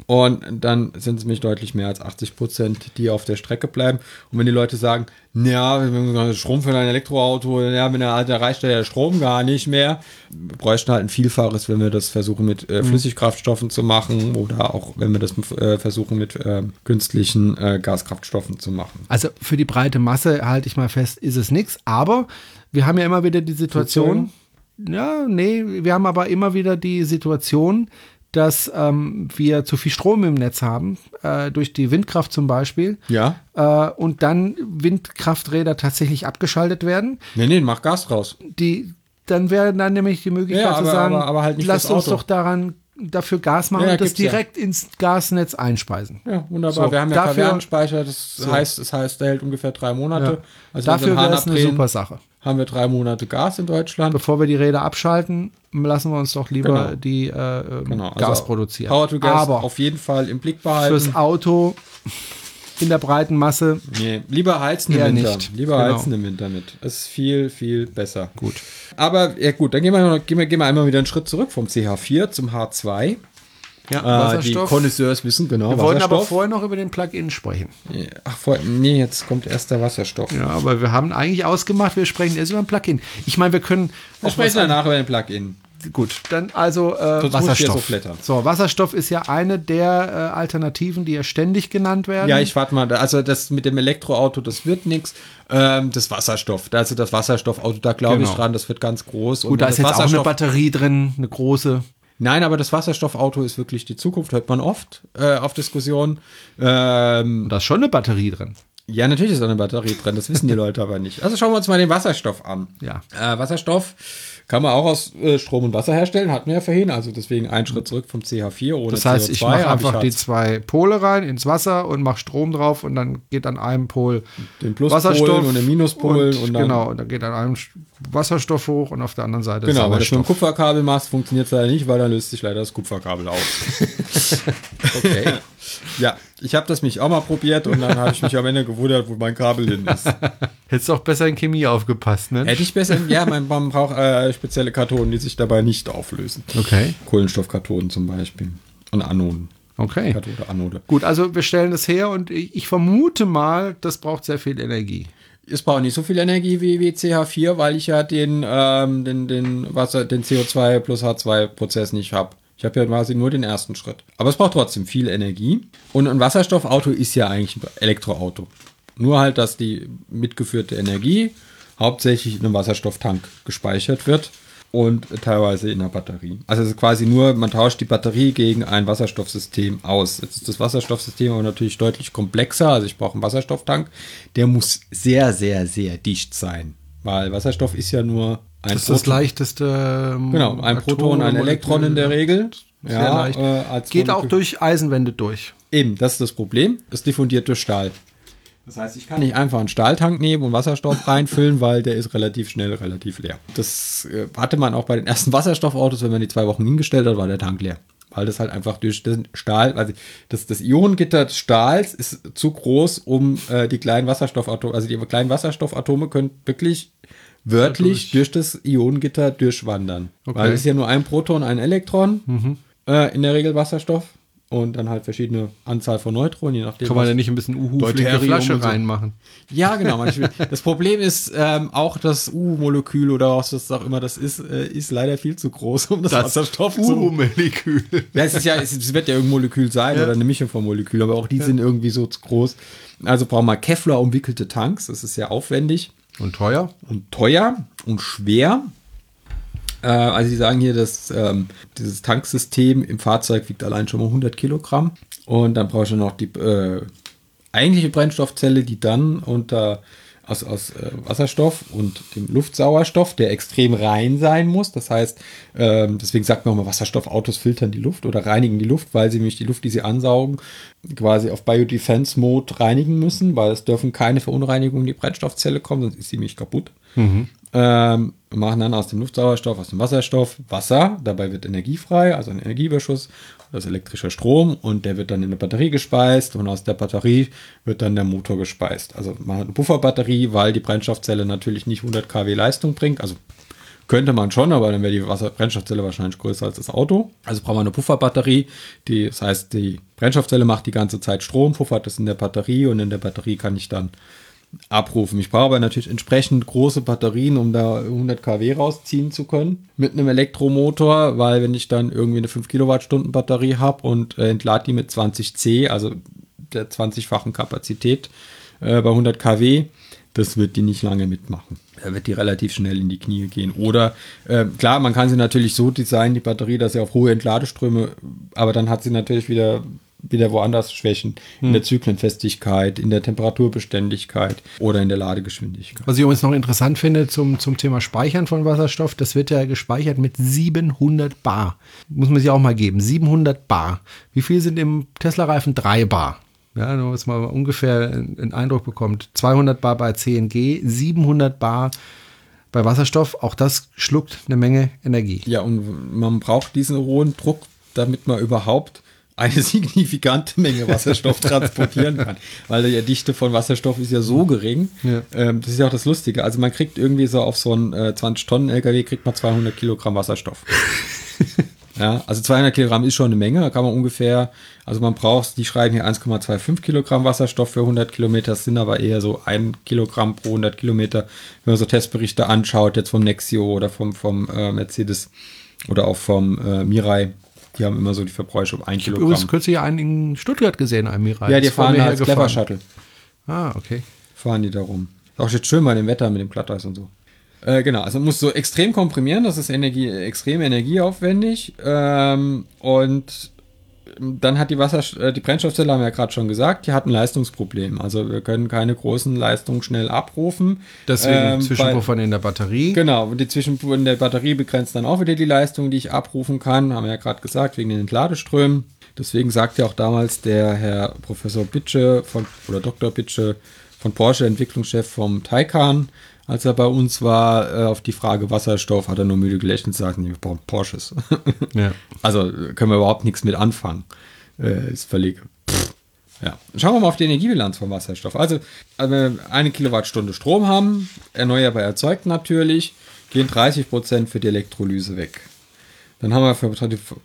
Und dann sind es nämlich deutlich mehr als 80 Prozent, die auf der Strecke bleiben. Und wenn die Leute sagen, ja, wir Strom für ein Elektroauto, ja, wenn er halt erreicht der Strom gar nicht mehr. Wir bräuchten halt ein Vielfaches, wenn wir das versuchen mit äh, Flüssigkraftstoffen zu machen oder auch wenn wir das äh, versuchen mit äh, künstlichen äh, Gaskraftstoffen zu machen. Also für die breite Masse halte ich mal fest, ist es nichts. Aber wir haben ja immer wieder die Situation, ja, nee, wir haben aber immer wieder die Situation, dass ähm, wir zu viel Strom im Netz haben, äh, durch die Windkraft zum Beispiel. Ja. Äh, und dann Windkrafträder tatsächlich abgeschaltet werden. Nee, nee, mach Gas raus. Die, dann wäre dann nämlich die Möglichkeit Ja, zu aber- sagen, aber- aber halt lasst uns doch daran dafür Gas machen Ja, und das gibt's ja. direkt ins Gasnetz einspeisen. Ja, wunderbar. So, wir haben ja dafür- Kavernenspeicher, das heißt, das heißt, der hält ungefähr drei Monate. Also Dafür wäre es eine super Sache. Haben wir drei Monate Gas in Deutschland. Bevor wir die Räder abschalten, lassen wir uns doch lieber Genau. die äh, ähm, Genau, also Gas produzieren. Power to Gas Aber auf jeden Fall im Blick behalten. fürs Auto in der breiten Masse Nee, lieber heizen im Winter. nicht. Lieber Genau. heizen im Winter mit. Das ist viel, viel besser. Gut. Aber ja gut, dann gehen wir, noch- gehen wir, gehen wir einmal wieder einen Schritt zurück vom CH4 zum H2. Ja, Äh, die Connoisseurs wissen genau. Wir wollten aber vorher noch über den Plug-in sprechen. Ach, vor, nee, jetzt kommt erst der Wasserstoff. Ja, aber wir haben eigentlich ausgemacht, wir sprechen erst über den Plug-in. Ich meine, wir können Wir auch sprechen danach über den Plug-in. Gut, dann also äh, ich Wasserstoff. so. So, Wasserstoff ist ja eine der äh, Alternativen, die ja ständig genannt werden. Ja, ich warte mal. Also das mit dem Elektroauto, das wird nichts. Ähm, das Wasserstoff, also das Wasserstoffauto, da glaube ich Genau. dran, das wird ganz groß. Gut, da das ist jetzt auch eine Batterie drin, eine große. Nein, aber das Wasserstoffauto ist wirklich die Zukunft, hört man oft äh, auf Diskussionen. Ähm, Da ist schon eine Batterie drin. ja, natürlich ist da eine Batterie drin, das wissen die Leute aber nicht. Also schauen wir uns mal den Wasserstoff an. Ja. Äh, Wasserstoff kann man auch aus äh, Strom und Wasser herstellen, hatten wir ja vorhin. Also deswegen einen Schritt zurück vom CH4 ohne Das heißt, CO2. ich mache einfach die halt zwei Pole rein ins Wasser und mache Strom drauf und dann geht an einem Pol Den Pluspolen und den Minuspolen und, und dann- genau, und dann geht an einem Wasserstoff hoch und auf der anderen Seite Genau, wenn du dem Sauerstoff. Kupferkabel machst, funktioniert es leider nicht, weil dann löst sich leider das Kupferkabel aus. <laughs> Okay. <laughs> ja, ich habe das mich auch mal probiert und dann habe ich mich am Ende gewundert, wo mein Kabel hin ist. Hättest du auch besser in Chemie aufgepasst, ne? Hätte ich besser, ja, man, man braucht äh, spezielle Kartonen, die sich dabei nicht auflösen. Okay. Kohlenstoffkartonen zum Beispiel. Und Anoden. Okay. Kathode, Anode. Gut, also wir stellen das her und ich vermute mal, das braucht sehr viel Energie. Es braucht nicht so viel Energie wie, wie CH4, weil ich ja den, ähm, den, den, Wasser, den CO2 plus H2-Prozess nicht habe. Ich habe ja quasi nur den ersten Schritt. Aber es braucht trotzdem viel Energie. Und ein Wasserstoffauto ist ja eigentlich ein Elektroauto. Nur halt, dass die mitgeführte Energie hauptsächlich in einem Wasserstofftank gespeichert wird und teilweise in einer Batterie. Also es ist quasi nur, man tauscht die Batterie gegen ein Wasserstoffsystem aus. Jetzt ist das Wasserstoffsystem aber natürlich deutlich komplexer. Also ich brauche einen Wasserstofftank. Der muss sehr, sehr, sehr dicht sein. Weil Wasserstoff ist ja nur ein Das ist das leichteste. ähm, Genau, ein Proton, ein Elektron in der Regel. Sehr leicht. Äh, als Geht auch durch Eisenwände durch. Eben, das ist das Problem. Es diffundiert durch Stahl. Das heißt, ich kann nicht einfach einen Stahltank nehmen und Wasserstoff <laughs> reinfüllen, weil der ist relativ schnell relativ leer. Das äh, hatte man auch bei den ersten Wasserstoffautos, wenn man die zwei Wochen hingestellt hat, war der Tank leer. Weil das halt einfach durch den Stahl, also das, das Ionengitter des Stahls ist zu groß, um äh, die kleinen Wasserstoffatome, also die kleinen Wasserstoffatome können wirklich wörtlich durch das Ionengitter durchwandern. Okay. Weil es ist ja nur ein Proton, ein Elektron, äh, in der Regel Wasserstoff. Und dann halt verschiedene Anzahl von Neutronen, je nachdem. Kann man da nicht ein bisschen Uhu Flasche so. reinmachen? ja, genau. manchmal. Das Problem ist, ähm, auch das U-Molekül oder was das auch immer das ist, äh, ist leider viel zu groß, um das, Wasserstoff zu. Uhu-Molekül. Ja, es, ist ja, es, es wird ja irgendein Molekül sein oder eine Mischung von Molekülen, aber auch die sind irgendwie so zu groß. Also brauchen wir Kevlar umwickelte Tanks. Das ist sehr aufwendig Und teuer? und teuer und schwer. Äh, also sie sagen hier, dass ähm, dieses Tanksystem im Fahrzeug wiegt allein schon mal 100 Kilogramm. Und dann brauche ich noch die äh, eigentliche Brennstoffzelle, die dann unter aus, aus äh, Wasserstoff und dem Luftsauerstoff, der extrem rein sein muss. Das heißt, ähm, deswegen sagt man auch mal, Wasserstoffautos filtern die Luft oder reinigen die Luft, weil sie nämlich die Luft, die sie ansaugen, quasi auf Biodefense-Mode reinigen müssen, weil es dürfen keine Verunreinigungen in die Brennstoffzelle kommen, sonst ist sie nämlich kaputt. Ähm, machen dann aus dem Luftsauerstoff, aus dem Wasserstoff Wasser. Dabei wird Energie frei, also ein Energieüberschuss, das ist elektrischer Strom und der wird dann in eine Batterie gespeist und aus der Batterie wird dann der Motor gespeist. Also man hat eine Pufferbatterie, weil die Brennstoffzelle natürlich nicht 100 kW Leistung bringt, also könnte man schon, aber dann wäre die Wasser Brennstoffzelle wahrscheinlich größer als das Auto. Also braucht man eine Pufferbatterie. Die, das heißt, die Brennstoffzelle macht die ganze Zeit Strom, puffert es in der Batterie und in der Batterie kann ich dann abrufen. Ich brauche aber natürlich entsprechend große Batterien, um da 100 kW rausziehen zu können mit einem Elektromotor, weil wenn ich dann irgendwie eine 5 Kilowattstunden Batterie habe und äh, entlade die mit 20 C, also der 20-fachen Kapazität äh, bei 100 kW, das wird die nicht lange mitmachen. Da wird die relativ schnell in die Knie gehen. Oder äh, klar, man kann sie natürlich so designen, die Batterie, dass sie auf hohe Entladeströme, aber dann hat sie natürlich wieder wieder woanders Schwächen in Hm. der Zyklenfestigkeit, in der Temperaturbeständigkeit oder in der Ladegeschwindigkeit. Was ich übrigens noch interessant finde zum, zum Thema Speichern von Wasserstoff, das wird ja gespeichert mit 700 Bar. Muss man sich auch mal geben. 700 Bar. Wie viel sind im Tesla-Reifen? 3 Bar. Ja, nur dass man ungefähr einen Eindruck bekommt. 200 Bar bei CNG, 700 Bar bei Wasserstoff. Auch das schluckt eine Menge Energie. Ja, und man braucht diesen hohen Druck, damit man überhaupt eine <laughs> signifikante Menge Wasserstoff transportieren kann. Weil die Dichte von Wasserstoff ist ja so gering. Ja. Ähm, das ist ja auch das Lustige. Also man kriegt irgendwie so auf so einen äh, 20-Tonnen-LKW kriegt man 200 Kilogramm Wasserstoff. <laughs> ja, also 200 Kilogramm ist schon eine Menge. Da kann man ungefähr, also man braucht, die schreiben hier 1,25 Kilogramm Wasserstoff für 100 Kilometer. Das sind aber eher so ein Kilogramm pro 100 Kilometer. Wenn man so Testberichte anschaut, jetzt vom Nexio oder vom, vom äh, Mercedes oder auch vom äh, Mirai, die haben immer so die Verbräuche um ein Übrigens Kilogramm. kürzlich einen in Stuttgart gesehen, einen Mirai. Ja, die vor fahren mir als. Clever Shuttle. Ah, okay. Fahren die da rum. Auch jetzt schön bei dem Wetter mit dem Glatteis und so. Äh, genau, also man muss so extrem komprimieren, das ist Energie, extrem energieaufwendig. Ähm, und dann hat die Wasser, äh, die Brennstoffzelle, haben wir ja gerade schon gesagt, die hat ein Leistungsproblem. Also wir können keine großen Leistungen schnell abrufen. Deswegen Ähm, Zwischenpuffern in der Batterie. Genau, und die Zwischenpuffer in der Batterie begrenzt dann auch wieder die Leistung, die ich abrufen kann. Haben wir ja gerade gesagt, wegen den Entladeströmen. Deswegen sagt ja auch damals der Herr Professor Bitsche von, oder Dr. Bitsche von Porsche, Entwicklungschef vom Taycan, als er bei uns war, äh, auf die Frage Wasserstoff, hat er nur müde gelächelt und gesagt, nee, wir brauchen Porsches. <laughs> Ja. Also äh, können wir überhaupt nichts mit anfangen. Äh, ist völlig. Pff. Ja. Schauen wir mal auf die Energiebilanz vom Wasserstoff. Also, also wenn wir eine Kilowattstunde Strom haben, erneuerbar erzeugt natürlich, gehen 30 Prozent für die Elektrolyse weg. Dann haben wir für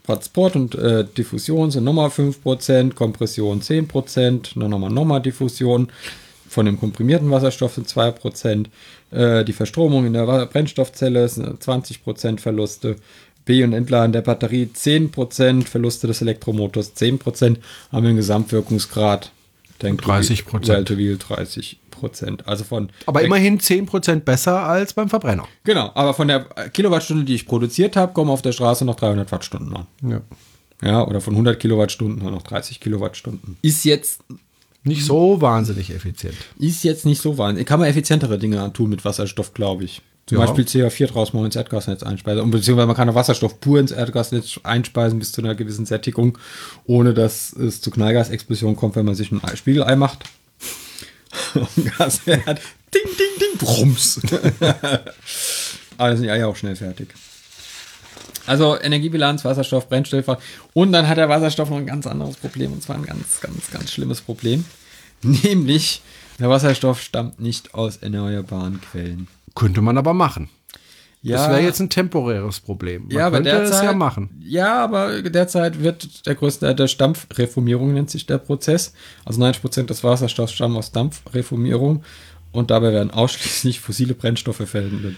Transport und äh, Diffusion sind nochmal 5%, Kompression 10%, dann nochmal nochmal Diffusion. Von dem komprimierten Wasserstoff sind 2%. Äh, die Verstromung in der Brennstoffzelle sind 20% Verluste. B- und Entladen der Batterie 10%, Verluste des Elektromotors 10%, haben wir einen Gesamtwirkungsgrad. Denk 30%. Well-to-Wheel 30%. Also von Aber immerhin 10% besser als beim Verbrenner. Genau, aber von der Kilowattstunde, die ich produziert habe, kommen auf der Straße noch 300 Wattstunden an. Ja. Ja, oder von 100 Kilowattstunden nur noch 30 Kilowattstunden. Ist jetzt, Nicht so wahnsinnig effizient. ist jetzt nicht so wahnsinnig. Kann man effizientere Dinge tun mit Wasserstoff, glaube ich. Zum Ja. Beispiel CO4 draus mal ins Erdgasnetz einspeisen. Und beziehungsweise man kann auch Wasserstoff pur ins Erdgasnetz einspeisen bis zu einer gewissen Sättigung, ohne dass es zu Knallgasexplosionen kommt, wenn man sich ein Ei- Spiegelei macht. <laughs> Und Gasherd. Ding, ding, ding, brums. <laughs> Aber dann sind die Eier auch schnell fertig. Also Energiebilanz, Wasserstoff, Brennstoff. Und dann hat der Wasserstoff noch ein ganz anderes Problem. Und zwar ein ganz, ganz, ganz schlimmes Problem. <laughs> Nämlich, der Wasserstoff stammt nicht aus erneuerbaren Quellen. Könnte man aber machen. Ja, Das wäre jetzt ein temporäres Problem. Man ja, aber könnte derzeit, es ja machen. Ja, aber derzeit wird der größte, der Dampfreformierung nennt sich der Prozess. Also 90% des Wasserstoffs stammen aus Dampfreformierung und dabei werden ausschließlich fossile Brennstoffe verwendet,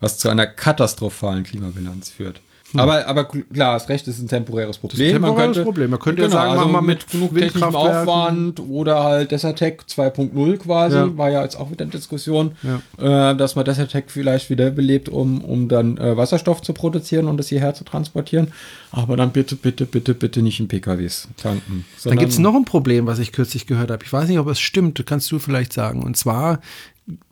was zu einer katastrophalen Klimabilanz führt. Aber, aber klar, hast recht, ist ein temporäres Problem. Hm. temporäres Problem. Man könnte ja sagen, machen wir mit also genug technischem. Aufwand oder halt Desertec 2.0 quasi, Ja. war ja jetzt auch wieder eine Diskussion, äh, dass man Desertec vielleicht wiederbelebt, um, um dann äh, Wasserstoff zu produzieren und es hierher zu transportieren. Aber dann bitte, bitte, bitte, bitte nicht in PKWs tanken. Dann gibt es noch ein Problem, was ich kürzlich gehört habe. Ich weiß nicht, ob es stimmt, kannst du vielleicht sagen. Und zwar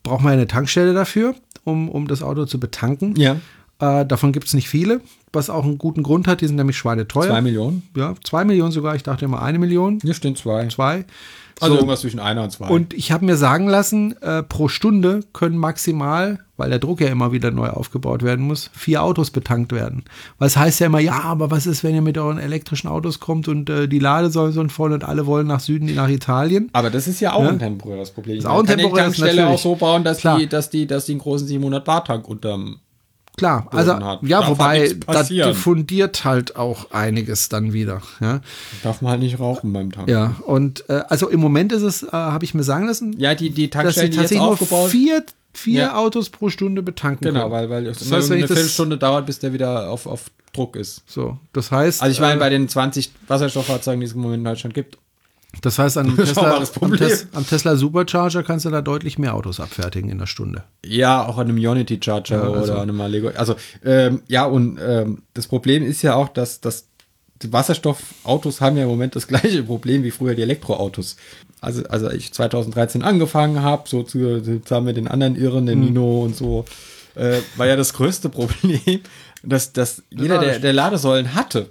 braucht man eine Tankstelle dafür, um, um das Auto zu betanken. Ja. Äh, davon gibt es nicht viele, was auch einen guten Grund hat. Die sind nämlich schweineteuer. Zwei Millionen? Ja, zwei Millionen sogar. Ich dachte immer eine Million. Hier stehen zwei. Zwei. Also So. irgendwas zwischen einer und zwei. Und ich habe mir sagen lassen, äh, pro Stunde können maximal, weil der Druck ja immer wieder neu aufgebaut werden muss, vier Autos betankt werden. Weil es heißt ja immer, ja, aber was ist, wenn ihr mit euren elektrischen Autos kommt und äh, die Ladesäulen sind voll und alle wollen nach Süden, nach Italien? aber das ist ja auch Ja. ein temporäres Problem. Ist auch ein temporäres, die Tankstelle auch natürlich. so bauen, dass Klar. die, dass die, dass die einen großen 700 Bar Tank unterm Klar, also hat. ja, Darf halt wobei passieren. diffundiert halt auch einiges dann wieder. Ja, darf man halt nicht rauchen beim Tank. ja und äh, also im Moment ist es, äh, habe ich mir sagen lassen, Ja, die, die dass sie Tankstellen, die jetzt tatsächlich nur vier, vier Ja. Autos pro Stunde betanken Genau, können. weil, weil es Das heißt, wenn eine das- Viertelstunde dauert, bis der wieder auf, auf Druck ist. So, das heißt, Also ich meine, äh, bei den 20 Wasserstofffahrzeugen, die es im Moment in Deutschland gibt. Das heißt, am <laughs> Schau Tesla, am. Tes am Tesla Supercharger kannst du da deutlich mehr Autos abfertigen in der Stunde. Ja, auch an einem Unity Charger Ja, also- oder an einem Allego. Also ähm, ja, und ähm, das Problem ist ja auch, dass, dass die Wasserstoffautos haben ja im Moment das <laughs> gleiche Problem wie früher die Elektroautos. Also, also ich 2013 angefangen habe, so zu, zusammen mit den anderen Irren, Hm. den Nino und so, äh, war ja das größte <laughs> Problem, dass, dass jeder, der, der Ladesäulen hatte,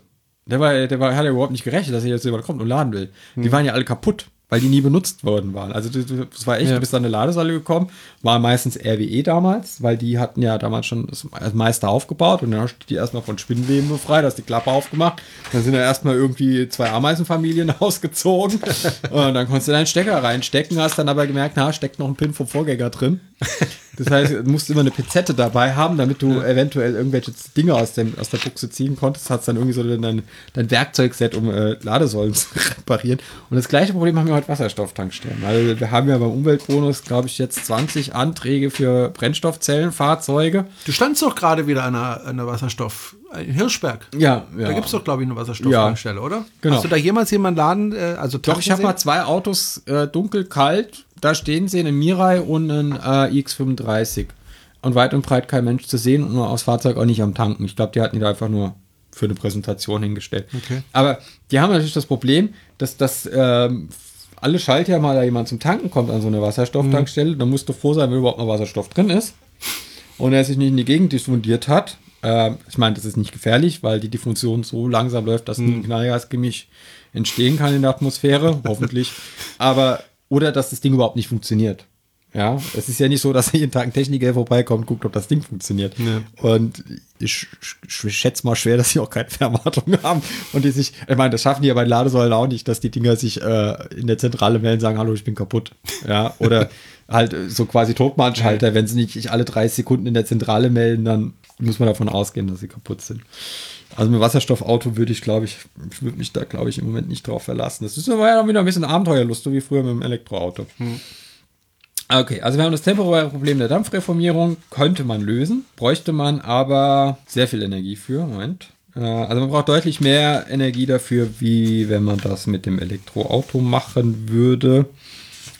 der war, der war, hat ja überhaupt nicht gerechnet, dass er jetzt jemand kommt und laden will. Hm. Die waren ja alle kaputt, weil die nie benutzt worden waren. Also das war echt, Ja. du bist an eine Ladesäule gekommen, war meistens RWE damals, weil die hatten ja damals schon das meiste aufgebaut und dann hast du die erstmal von Spinnweben befreit, hast die Klappe aufgemacht, dann sind da erstmal irgendwie zwei Ameisenfamilien <laughs> ausgezogen <laughs> und dann konntest du deinen Stecker reinstecken, hast dann aber gemerkt, na, steckt noch ein Pin vom Vorgänger drin. Das heißt, du musst immer eine Pizette dabei haben, damit du eventuell irgendwelche Dinge aus, dem, aus der Buchse ziehen konntest. Hast dann irgendwie so dein, dein Werkzeugset, um äh, Ladesäulen <laughs> zu reparieren. Und das gleiche Problem haben wir heute Wasserstofftankstellen. Weil wir haben ja beim Umweltbonus, glaube ich, jetzt 20 Anträge für Brennstoffzellenfahrzeuge. Du standst doch gerade wieder an einer, Wasserstoff, in Hirschberg. Ja, ja. Da gibt es doch, glaube ich, eine Wasserstofftankstelle, oder? Genau. Hast du da jemals jemanden laden, äh, also Doch, ich habe mal zwei Autos äh, dunkel, kalt. Da stehen sie, ein Mirai und ein äh, iX35. Und weit und breit kein Mensch zu sehen und nur aus Fahrzeug auch nicht am Tanken. Ich glaube, die hatten die da einfach nur für eine Präsentation hingestellt. Okay. Aber die haben natürlich das Problem, dass das ähm, alle Schaltjahr mal da jemand zum Tanken kommt an so eine Wasserstofftankstelle. Dann musst du froh sein, wenn überhaupt noch Wasserstoff drin ist. Und er sich nicht in die Gegend diffundiert hat. Ähm, ich meine, das ist nicht gefährlich, weil die Diffusion so langsam läuft, dass ein Knallgasgemisch entstehen kann in der Atmosphäre, hoffentlich. <laughs> Aber, oder dass das Ding überhaupt nicht funktioniert. Ja, es ist ja nicht so, dass jeden Tag ein Techniker vorbeikommt und guckt, ob das Ding funktioniert. Und ich, ich schätze mal schwer, dass sie auch keine Fernwartung <laughs> haben und die sich, ich meine, das schaffen die ja bei Ladesäulen auch nicht, dass die Dinger sich äh, in der Zentrale melden, sagen, hallo, ich bin kaputt. Ja, oder <laughs> halt äh, so quasi Totmannschalter, wenn sie nicht alle 30 Sekunden in der Zentrale melden, dann muss man davon ausgehen, dass sie kaputt sind. Also mit Wasserstoffauto würde ich, glaube ich, ich würde mich da, glaube ich, im Moment nicht drauf verlassen. Das ist aber ja wieder ein bisschen Abenteuerlust, so wie früher mit dem Elektroauto. Okay, also wir haben das temporäre Problem der Dampfreformierung, könnte man lösen, bräuchte man aber sehr viel Energie für. Moment. Äh, Also man braucht deutlich mehr Energie dafür, wie wenn man das mit dem Elektroauto machen würde.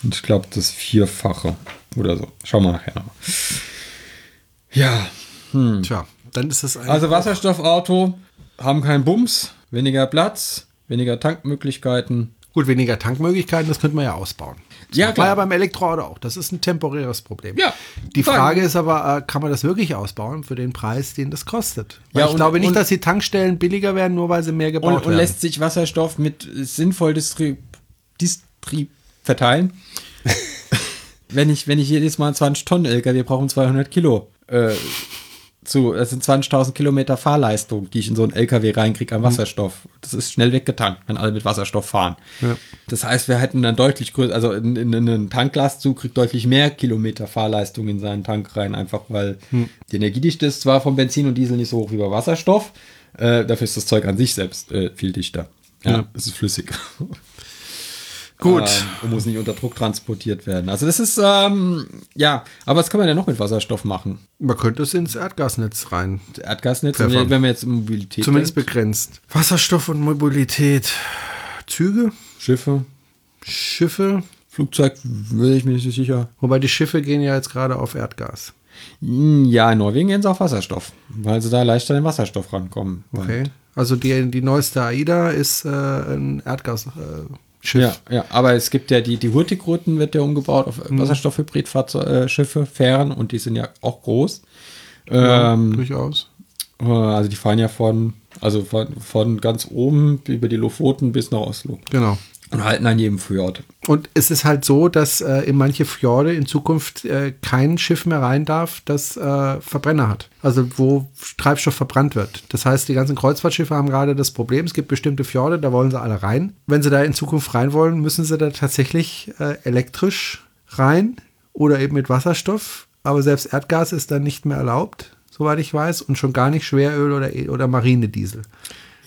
Und ich glaube, das Vierfache oder so. Schauen wir nachher nochmal. Ja, Tja, dann ist das ein also Wasserstoffauto haben keinen Bums, weniger Platz, weniger Tankmöglichkeiten. gut weniger Tankmöglichkeiten, das könnte man ja ausbauen. Das Ja, klar. ja beim Elektroauto auch. Das ist ein temporäres Problem. Ja, Die klar. Frage ist aber, äh, kann man das wirklich ausbauen für den Preis, den das kostet? Weil Ja, ich und- glaube nicht, und- dass die Tankstellen billiger werden, nur weil sie mehr gebaut Und, und werden. lässt sich Wasserstoff mit sinnvoll distri distri verteilen. <laughs> wenn ich, wenn ich jedes Mal 20 Tonnen LKW brauche, 200 Kilo. Äh, zu, das sind 20.000 Kilometer Fahrleistung, die ich in so einen LKW reinkriege an Wasserstoff. Das ist schnell weggetankt, wenn alle mit Wasserstoff fahren. Ja. Das heißt, wir hätten dann deutlich größer, also in, in, in einen Tanklastzug kriegt deutlich mehr Kilometer Fahrleistung in seinen Tank rein, einfach weil die Energiedichte ist zwar von Benzin und Diesel nicht so hoch wie bei Wasserstoff, äh, dafür ist das Zeug an sich selbst äh, viel dichter. Ja, Ja. es ist flüssig. Gut. Ähm, und muss nicht unter Druck transportiert werden. Also das ist, ähm, ja, aber was kann man denn noch mit Wasserstoff machen? Man könnte es ins Erdgasnetz rein. Erdgasnetz, Pfeffern. wenn wir jetzt Mobilität Zumindest denken. begrenzt. Wasserstoff und Mobilität. Züge, Schiffe, Schiffe. Flugzeug, will ich mir nicht so sicher. Wobei die Schiffe gehen ja jetzt gerade auf Erdgas. Hm, Ja, in Norwegen gehen sie auf Wasserstoff, weil sie da leichter an den Wasserstoff rankommen. Okay. Also die, die neueste AIDA ist äh, ein Erdgasschiff. Äh, Schiff. Ja, ja, aber es gibt ja die, die Hurtigruten wird ja umgebaut auf Wasserstoffhybridschiffe, Fähren und die sind ja auch groß. Ja, Ähm, durchaus. Äh, Also die fahren ja von, also von, von ganz oben über die Lofoten bis nach Oslo. Genau. Und halten an jedem Fjord. Und es ist halt so, dass äh, in manche Fjorde in Zukunft äh, kein Schiff mehr rein darf, das äh, Verbrenner hat. Also wo Treibstoff verbrannt wird. Das heißt, die ganzen Kreuzfahrtschiffe haben gerade das Problem, es gibt bestimmte Fjorde, da wollen sie alle rein. Wenn sie da in Zukunft rein wollen, müssen sie da tatsächlich äh, elektrisch rein oder eben mit Wasserstoff. Aber selbst Erdgas ist dann nicht mehr erlaubt, soweit ich weiß, und schon gar nicht Schweröl oder, E- oder Marinediesel.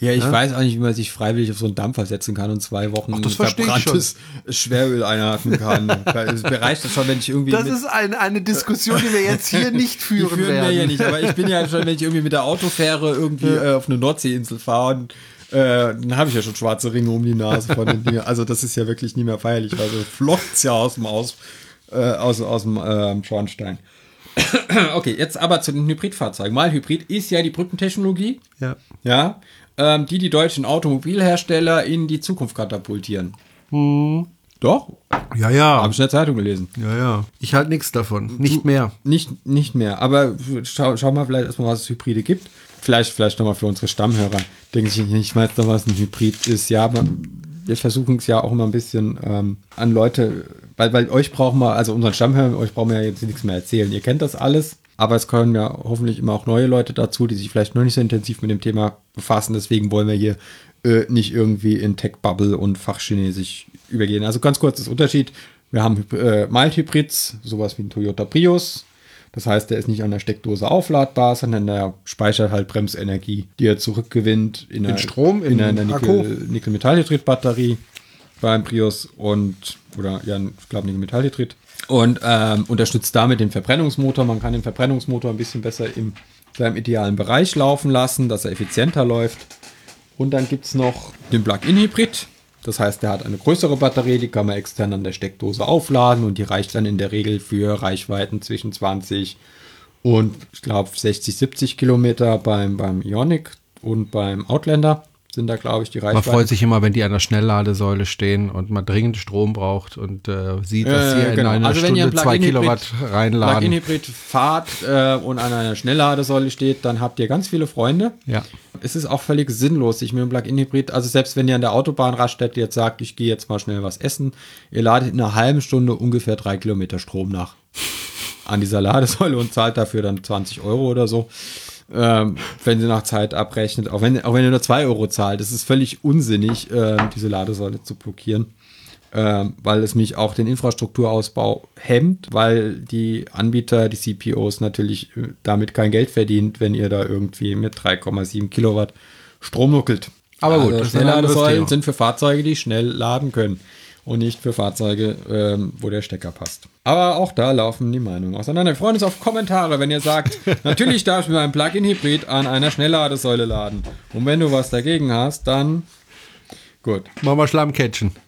Ja, ich weiß auch nicht, wie man sich freiwillig auf so einen Dampfer setzen kann und zwei Wochen Ach, das verbranntes Schweröl einatmen kann. <laughs> Es reicht das schon, wenn ich irgendwie Das ist eine, eine Diskussion, die wir jetzt hier nicht <laughs> die führen, führen werden. wir ja nicht, aber ich bin ja schon, wenn ich irgendwie mit der Autofähre irgendwie äh, auf eine Nordseeinsel fahre, und, äh, dann habe ich ja schon schwarze Ringe um die Nase von den Dingen. Also das ist ja wirklich nie mehr feierlich, weil so flockt's ja aus dem aus, äh, aus, aus dem ähm, Schornstein. <coughs> okay, jetzt aber zu den Hybridfahrzeugen. Mal Hybrid ist ja die Brückentechnologie. Ja. Ja, ähm, die die deutschen Automobilhersteller in die Zukunft katapultieren. Doch, Ja, ja. habe ich in der Zeitung gelesen. Ja, ja. Ich halte nichts davon. Nicht mehr. Nicht, nicht mehr, aber schau, schau mal vielleicht erstmal, was es Hybride gibt. Vielleicht, vielleicht nochmal für unsere Stammhörer. Denke ich nicht, weiß noch, was ein Hybrid ist. Ja, aber wir versuchen es ja auch immer ein bisschen ähm, an Leute, weil, weil euch brauchen wir, also unseren Stammhörern, euch brauchen wir ja jetzt nichts mehr erzählen. Ihr kennt das alles, aber es kommen ja hoffentlich immer auch neue Leute dazu, die sich vielleicht noch nicht so intensiv mit dem Thema befassen. Deswegen wollen wir hier äh, nicht irgendwie in Tech-Bubble und Fachchinesisch übergehen. Also ganz kurz das Unterschied. Wir haben äh, Mild-Hybrids, sowas wie ein Toyota Prius. Das heißt, der ist nicht an der Steckdose aufladbar, sondern der speichert halt Bremsenergie, die er zurückgewinnt in, einer- Strom, in in einer Akku. Nickel- Nickel-Metallhydrid-Batterie beim Prius und, oder ja, ich glaube Nickel-Metallhydrid. Und ähm, unterstützt damit den Verbrennungsmotor. Man kann den Verbrennungsmotor ein bisschen besser in seinem idealen Bereich laufen lassen, dass er effizienter läuft. Und dann gibt es noch den Plug-in-Hybrid. Das heißt, der hat eine größere Batterie, die kann man extern an der Steckdose aufladen und die reicht dann in der Regel für Reichweiten zwischen 20 und ich glaube 60, 70 Kilometer beim, beim Ionic und beim Outlander sind da, glaube ich, die Man Reichweiten. freut sich immer, wenn die an der Schnellladesäule stehen und man dringend Strom braucht und äh, sieht, dass sie Äh, in genau. einer Also wenn ihr Stunde zwei Kilowatt reinladen. Plug-in-Hybrid fahrt äh, und an einer Schnellladesäule steht, dann habt ihr ganz viele Freunde. Ja. Es ist auch völlig sinnlos, sich mit einem Plug-in-Hybrid, also selbst wenn ihr an der Autobahnraststätte jetzt sagt, ich gehe jetzt mal schnell was essen, ihr ladet in einer halben Stunde ungefähr drei Kilometer Strom nach an dieser Ladesäule und zahlt dafür dann 20 Euro oder so. Ähm, wenn sie nach Zeit abrechnet, auch wenn, auch wenn ihr nur 2 Euro zahlt, es ist völlig unsinnig, ähm, diese Ladesäule zu blockieren ähm, weil es mich auch den Infrastrukturausbau hemmt, weil die Anbieter, die CPOs natürlich äh, damit kein Geld verdient, wenn ihr da irgendwie mit 3,7 Kilowatt Strom nuckelt. Aber gut, also Schnellladesäulen sind für Fahrzeuge, die schnell laden können und nicht für Fahrzeuge, ähm, wo der Stecker passt. Aber auch da laufen die Meinungen auseinander. Wir freuen uns auf Kommentare, wenn ihr sagt, <laughs> natürlich darf ich mir ein Plug-in-Hybrid an einer Schnellladesäule laden. Und wenn du was dagegen hast, dann gut. Machen wir Schlammcatchen. <laughs>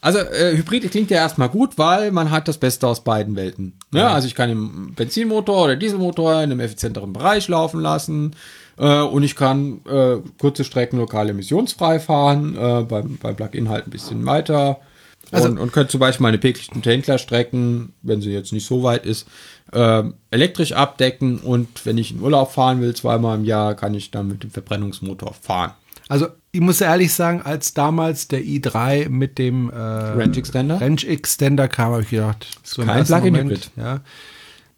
Also äh, Hybrid klingt ja erstmal gut, weil man hat das Beste aus beiden Welten. Ja, Also ich kann den Benzinmotor oder Dieselmotor in einem effizienteren Bereich laufen lassen äh, und ich kann äh, kurze Strecken lokal emissionsfrei fahren, äh, beim, beim Plug-in halt ein bisschen weiter. Also- und, und könnte zum Beispiel meine Peking Strecken, wenn sie jetzt nicht so weit ist, ähm, elektrisch abdecken und wenn ich in Urlaub fahren will, zweimal im Jahr, kann ich dann mit dem Verbrennungsmotor fahren. Also ich muss ehrlich sagen, als damals der i3 mit dem äh, Range Extender? Range Extender kam, habe ich gedacht, so kein ersten Plug-in-Hybrid. Moment,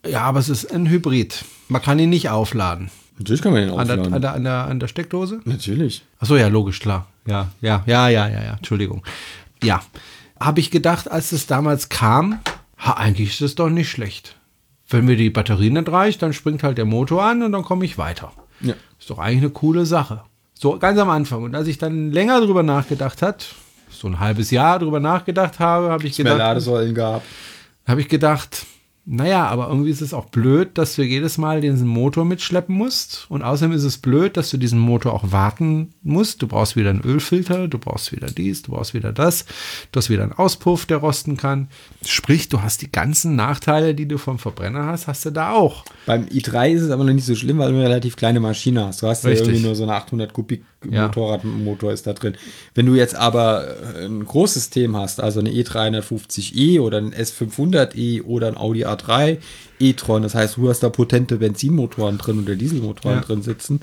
Ja. ja, aber es ist ein Hybrid. Man kann ihn nicht aufladen. Natürlich kann man den An der, aufladen. an der, an der, an der Steckdose? Natürlich. Achso, ja, logisch, klar. Ja, ja, ja, ja, ja, ja, Entschuldigung. Ja, habe ich gedacht, als es damals kam, ha, eigentlich ist es doch nicht schlecht. Wenn mir die Batterie nicht reicht, dann springt halt der Motor an und dann komme ich weiter. Ja. Ist doch eigentlich eine coole Sache. So ganz am Anfang. Und als ich dann länger drüber nachgedacht hat, so ein halbes Jahr drüber nachgedacht habe, habe ich mehr gedacht, Ladesäulen gehabt. habe ich gedacht, naja, aber irgendwie ist es auch blöd, dass du jedes Mal diesen Motor mitschleppen musst. Und außerdem ist es blöd, dass du diesen Motor auch warten musst. Du brauchst wieder einen Ölfilter, du brauchst wieder dies, du brauchst wieder das. Du hast wieder einen Auspuff, der rosten kann. Sprich, du hast die ganzen Nachteile, die du vom Verbrenner hast, hast du da auch. Beim i3 ist es aber noch nicht so schlimm, weil du eine relativ kleine Maschine hast. Du hast ja irgendwie nur so eine 800 Kubik Ja. Motorradmotor ist da drin. Wenn du jetzt aber äh, ein Großsystem hast, also eine E350e oder ein S500e oder ein Audi A3 e-tron, das heißt, du hast da potente Benzinmotoren drin oder Dieselmotoren Ja. drin sitzen.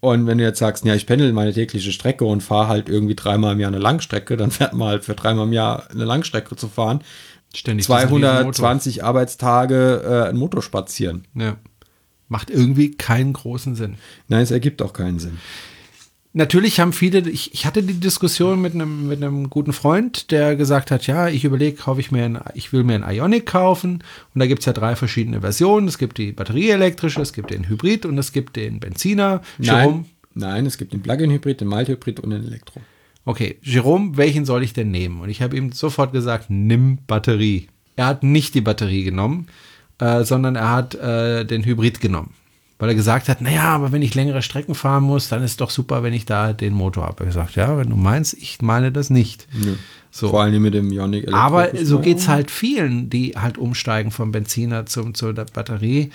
Und wenn du jetzt sagst, ja, ich pendel meine tägliche Strecke und fahre halt irgendwie dreimal im Jahr eine Langstrecke, dann fährt man halt für dreimal im Jahr eine Langstrecke zu fahren. Ständig diesen riesen Motor. 220 Arbeitstage äh, einen Motor spazieren. Ja. Macht irgendwie keinen großen Sinn. Nein, es ergibt auch keinen Sinn. Natürlich haben viele, ich, ich hatte die Diskussion mit einem, mit einem guten Freund, der gesagt hat, ja, ich überlege, kaufe ich mir ein, ich will mir ein Ionic kaufen und da gibt's ja drei verschiedene Versionen. Es gibt die batterieelektrische, es gibt den Hybrid und es gibt den Benziner. Jerome, Nein, nein, es gibt den Plug-in-Hybrid, den Mild-Hybrid und den Elektro. okay, Jerome, welchen soll ich denn nehmen? Und ich habe ihm sofort gesagt, nimm Batterie. Er hat nicht die Batterie genommen, äh, sondern er hat äh, den Hybrid genommen. Weil er gesagt hat, naja, aber wenn ich längere Strecken fahren muss, dann ist doch super, wenn ich da den Motor habe. Er gesagt, ja, wenn du meinst, ich meine das nicht. So. Vor allem mit dem Ionic Elektro. Aber so geht's halt vielen, die halt umsteigen vom Benziner zum, zur Batterie.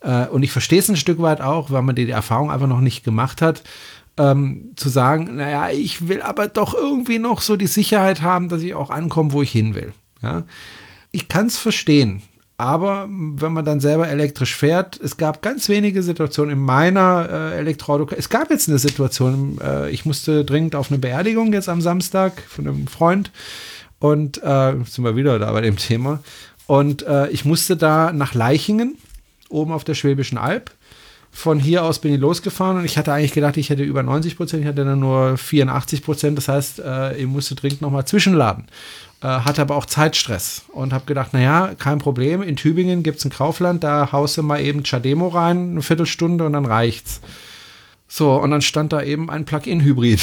Äh, und ich verstehe es ein Stück weit auch, weil man die, die Erfahrung einfach noch nicht gemacht hat, ähm, zu sagen, naja, ich will aber doch irgendwie noch so die Sicherheit haben, dass ich auch ankomme, wo ich hin will. Ja? Ich kann es verstehen. Aber wenn man dann selber elektrisch fährt, es gab ganz wenige Situationen in meiner äh, Elektroauto. Es gab jetzt eine Situation, äh, ich musste dringend auf eine Beerdigung jetzt am Samstag von einem Freund und äh, sind wir wieder da bei dem Thema. Und äh, ich musste da nach Leichingen, oben auf der Schwäbischen Alb. Von hier aus bin ich losgefahren und ich hatte eigentlich gedacht, ich hätte über 90 Prozent, ich hatte dann nur 84 Prozent. Das heißt, äh, ich musste dringend nochmal zwischenladen. Äh, hatte aber auch Zeitstress und habe gedacht, naja, kein Problem. In Tübingen gibt es ein Kaufland, da haust du mal eben Chademo rein, eine Viertelstunde und dann reicht's. So, und dann stand da eben ein Plug-in-Hybrid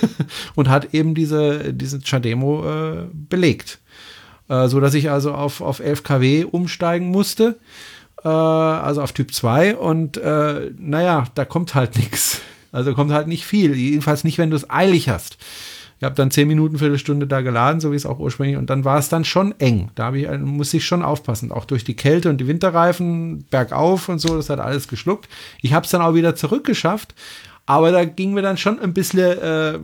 <laughs> und hat eben diese, diese Chademo äh, belegt. Äh, so dass ich also auf, auf 11 kW umsteigen musste, äh, also auf Typ 2 und äh, naja, da kommt halt <laughs> nichts. Also kommt halt nicht viel, jedenfalls nicht, wenn du es eilig hast. Ich habe dann 10 Minuten, Viertelstunde da geladen, so wie es auch ursprünglich, und dann war es dann schon eng. Da ich, muss ich schon aufpassen, auch durch die Kälte und die Winterreifen, bergauf und so, das hat alles geschluckt. Ich habe es dann auch wieder zurückgeschafft, aber da ging mir dann schon ein bisschen, äh,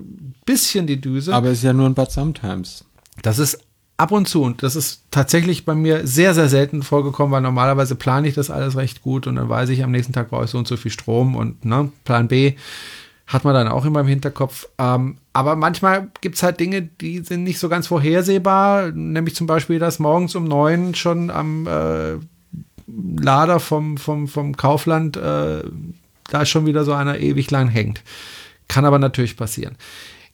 bisschen die Düse. Aber es ist ja nur ein Bad Sometimes. Das ist ab und zu und das ist tatsächlich bei mir sehr, sehr selten vorgekommen, weil normalerweise plane ich das alles recht gut und dann weiß ich, am nächsten Tag brauche ich so und so viel Strom und ne, Plan B hat man dann auch immer im Hinterkopf. Ähm, aber manchmal gibt es halt Dinge, die sind nicht so ganz vorhersehbar, nämlich zum Beispiel, dass morgens um neun schon am äh, Lader vom, vom, vom Kaufland äh, da schon wieder so einer ewig lang hängt. Kann aber natürlich passieren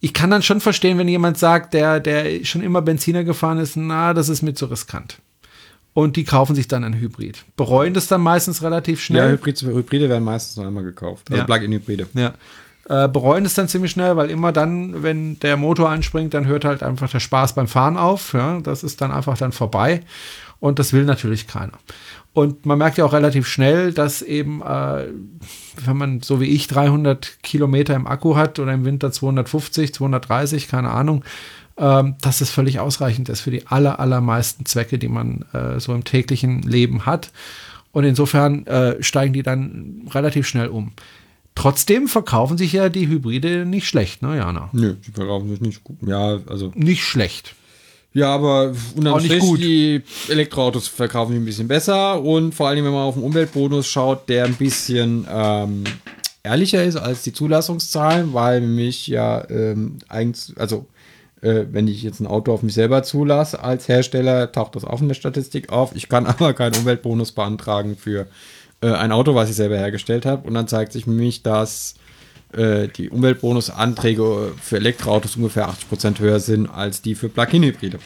ich kann dann schon verstehen, wenn jemand sagt, der, der schon immer Benziner gefahren ist, na, das ist mir zu riskant. Und die kaufen sich dann ein Hybrid. Bereuen das dann meistens relativ Ja, schnell. Hybrid, Hybride werden meistens noch einmal gekauft. Also Ja. Plug-in-Hybride. Ja. Äh, bereuen es dann ziemlich schnell, weil immer dann, wenn der Motor anspringt, dann hört halt einfach der Spaß beim Fahren auf. Ja? Das ist dann einfach dann vorbei. Und das will natürlich keiner. Und man merkt ja auch relativ schnell, dass eben, äh, wenn man so wie ich 300 Kilometer im Akku hat oder im Winter 250, 230, keine Ahnung, ähm, dass es völlig ausreichend ist für die aller, allermeisten Zwecke, die man äh, so im täglichen Leben hat. Und insofern äh, steigen die dann relativ schnell um. Trotzdem verkaufen sich ja die Hybride nicht schlecht, ne, Jana? Nö, die verkaufen sich nicht gut. Ja, also. Nicht schlecht. Ja, aber unterm Auch nicht Strich, gut. die Elektroautos verkaufen sich ein bisschen besser und vor allem, wenn man auf den Umweltbonus schaut, der ein bisschen ähm, ehrlicher ist als die Zulassungszahlen, weil mich ja ähm, eigentlich, also äh, wenn ich jetzt ein Auto auf mich selber zulasse als Hersteller, taucht das auch in der Statistik auf. Ich kann <laughs> aber keinen Umweltbonus beantragen für äh, ein Auto, was ich selber hergestellt habe. Und dann zeigt sich nämlich, dass äh, die Umweltbonusanträge für Elektroautos ungefähr 80% höher sind als die für Plug-in-Hybride.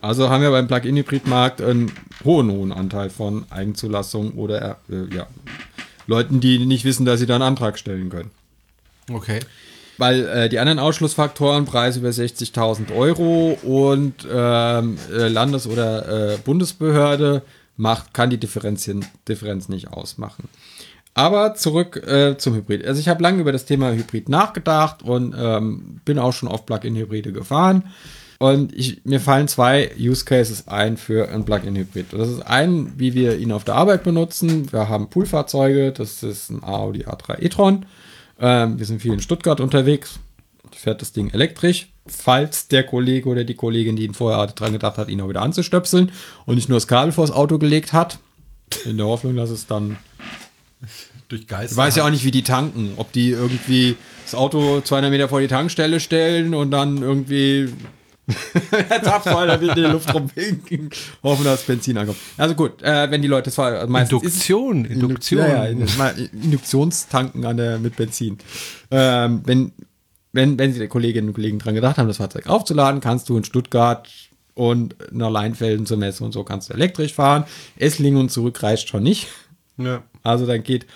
Also haben wir beim Plug-in-Hybrid-Markt einen hohen, hohen Anteil von Eigenzulassung oder äh, ja, Leuten, die nicht wissen, dass sie da einen Antrag stellen können. Okay. Weil äh, die anderen Ausschlussfaktoren, Preis über 60.000 Euro und ähm, äh, Landes- oder äh, Bundesbehörde macht, kann die Differenz, Differenz nicht ausmachen. Aber zurück äh, zum Hybrid. Also ich habe lange über das Thema Hybrid nachgedacht und ähm, bin auch schon auf Plug-in-Hybride gefahren. Und ich, mir fallen zwei Use Cases ein für ein Plug-in-Hybrid. Das ist ein, wie wir ihn auf der Arbeit benutzen. Wir haben Poolfahrzeuge, das ist ein Audi A3 e-tron. Ähm, wir sind viel in Stuttgart unterwegs. Fährt das Ding elektrisch. Falls der Kollege oder die Kollegin, die ihn vorher dran gedacht hat, ihn auch wieder anzustöpseln und nicht nur das Kabel vors Auto gelegt hat. In der Hoffnung, dass es dann Durch Geister. Ich weiß ja auch nicht, wie die tanken. Ob die irgendwie das Auto 200 Meter vor die Tankstelle stellen und dann irgendwie der Zapfball, da wird in der Luft rumwinken, hoffen, dass Benzin ankommt. Also gut, äh, wenn die Leute, das war meistens Induktion, ist, Induktion. Ja, ja, Induktionstanken an der, mit Benzin. Ähm, wenn, wenn, wenn sie die Kolleginnen und Kollegen dran gedacht haben, das Fahrzeug aufzuladen, kannst du in Stuttgart und nach Leinfelden zur Messe und so kannst du elektrisch fahren. Esslingen und zurück reicht schon nicht. Ja. Also dann geht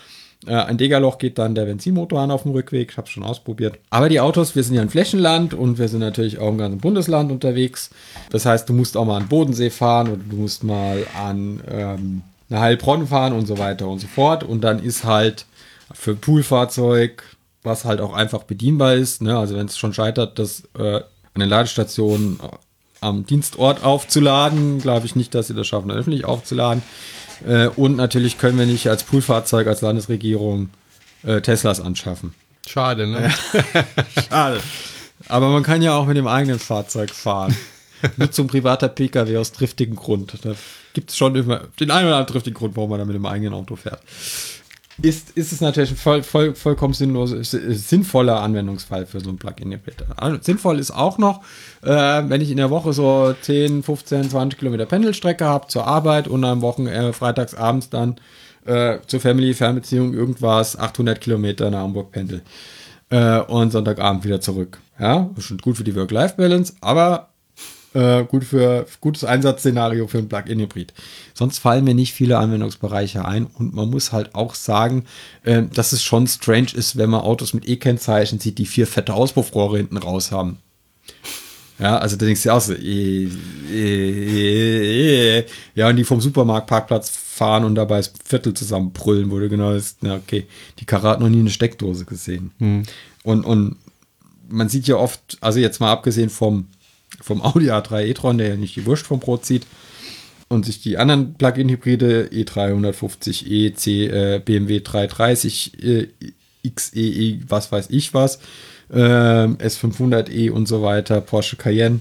äh, ein Degerloch geht dann der Benzinmotor an auf dem Rückweg. Ich habe schon ausprobiert. Aber die Autos, wir sind ja ein Flächenland und wir sind natürlich auch im ganzen Bundesland unterwegs. Das heißt, du musst auch mal an Bodensee fahren oder du musst mal an ähm, eine Heilbronn fahren und so weiter und so fort. Und dann ist halt für Poolfahrzeug, was halt auch einfach bedienbar ist, ne? also wenn es schon scheitert, das äh, an den Ladestationen am Dienstort aufzuladen, glaube ich nicht, dass sie das schaffen, öffentlich aufzuladen. Äh, und natürlich können wir nicht als Poolfahrzeug, als Landesregierung äh, Teslas anschaffen. Schade, ne? <laughs> Schade. Aber man kann ja auch mit dem eigenen Fahrzeug fahren. <laughs> Nutzung privater Pkw aus driftigem Grund. Da gibt es schon immer den einen oder anderen driftigen Grund, warum man da mit dem eigenen Auto fährt. Ist, ist es natürlich ein voll, voll, vollkommen sinnlos, sinnvoller Anwendungsfall für so ein Plug-in-Hybrid. Also sinnvoll ist auch noch, äh, wenn ich in der Woche so 10, 15, 20 Kilometer Pendelstrecke habe zur Arbeit und am Wochenende äh, freitags abends dann äh, zur Family-Fernbeziehung irgendwas 800 Kilometer nach Hamburg pendel äh, und Sonntagabend wieder zurück. Ja, schon gut für die Work-Life-Balance, aber äh, gut für gutes Einsatzszenario für ein Plug-in-Hybrid. Sonst fallen mir nicht viele Anwendungsbereiche ein und man muss halt auch sagen, äh, dass es schon strange ist, wenn man Autos mit E-Kennzeichen sieht, die vier fette Auspuffrohre hinten raus haben. Ja, also da denkst du auch so, eh, eh, eh, ja, und die vom Supermarktparkplatz fahren und dabei das Viertel zusammenbrüllen, wo du genau ist, na okay, die Karre hat noch nie eine Steckdose gesehen. Hm. Und, und man sieht ja oft, also jetzt mal abgesehen vom, vom Audi A3 e-tron, der ja nicht die Wurst vom Brot zieht, und sich die anderen Plug-in-Hybride E350e, C, äh, BMW 330, äh, XEE, was weiß ich was, äh, S500e und so weiter, Porsche Cayenne,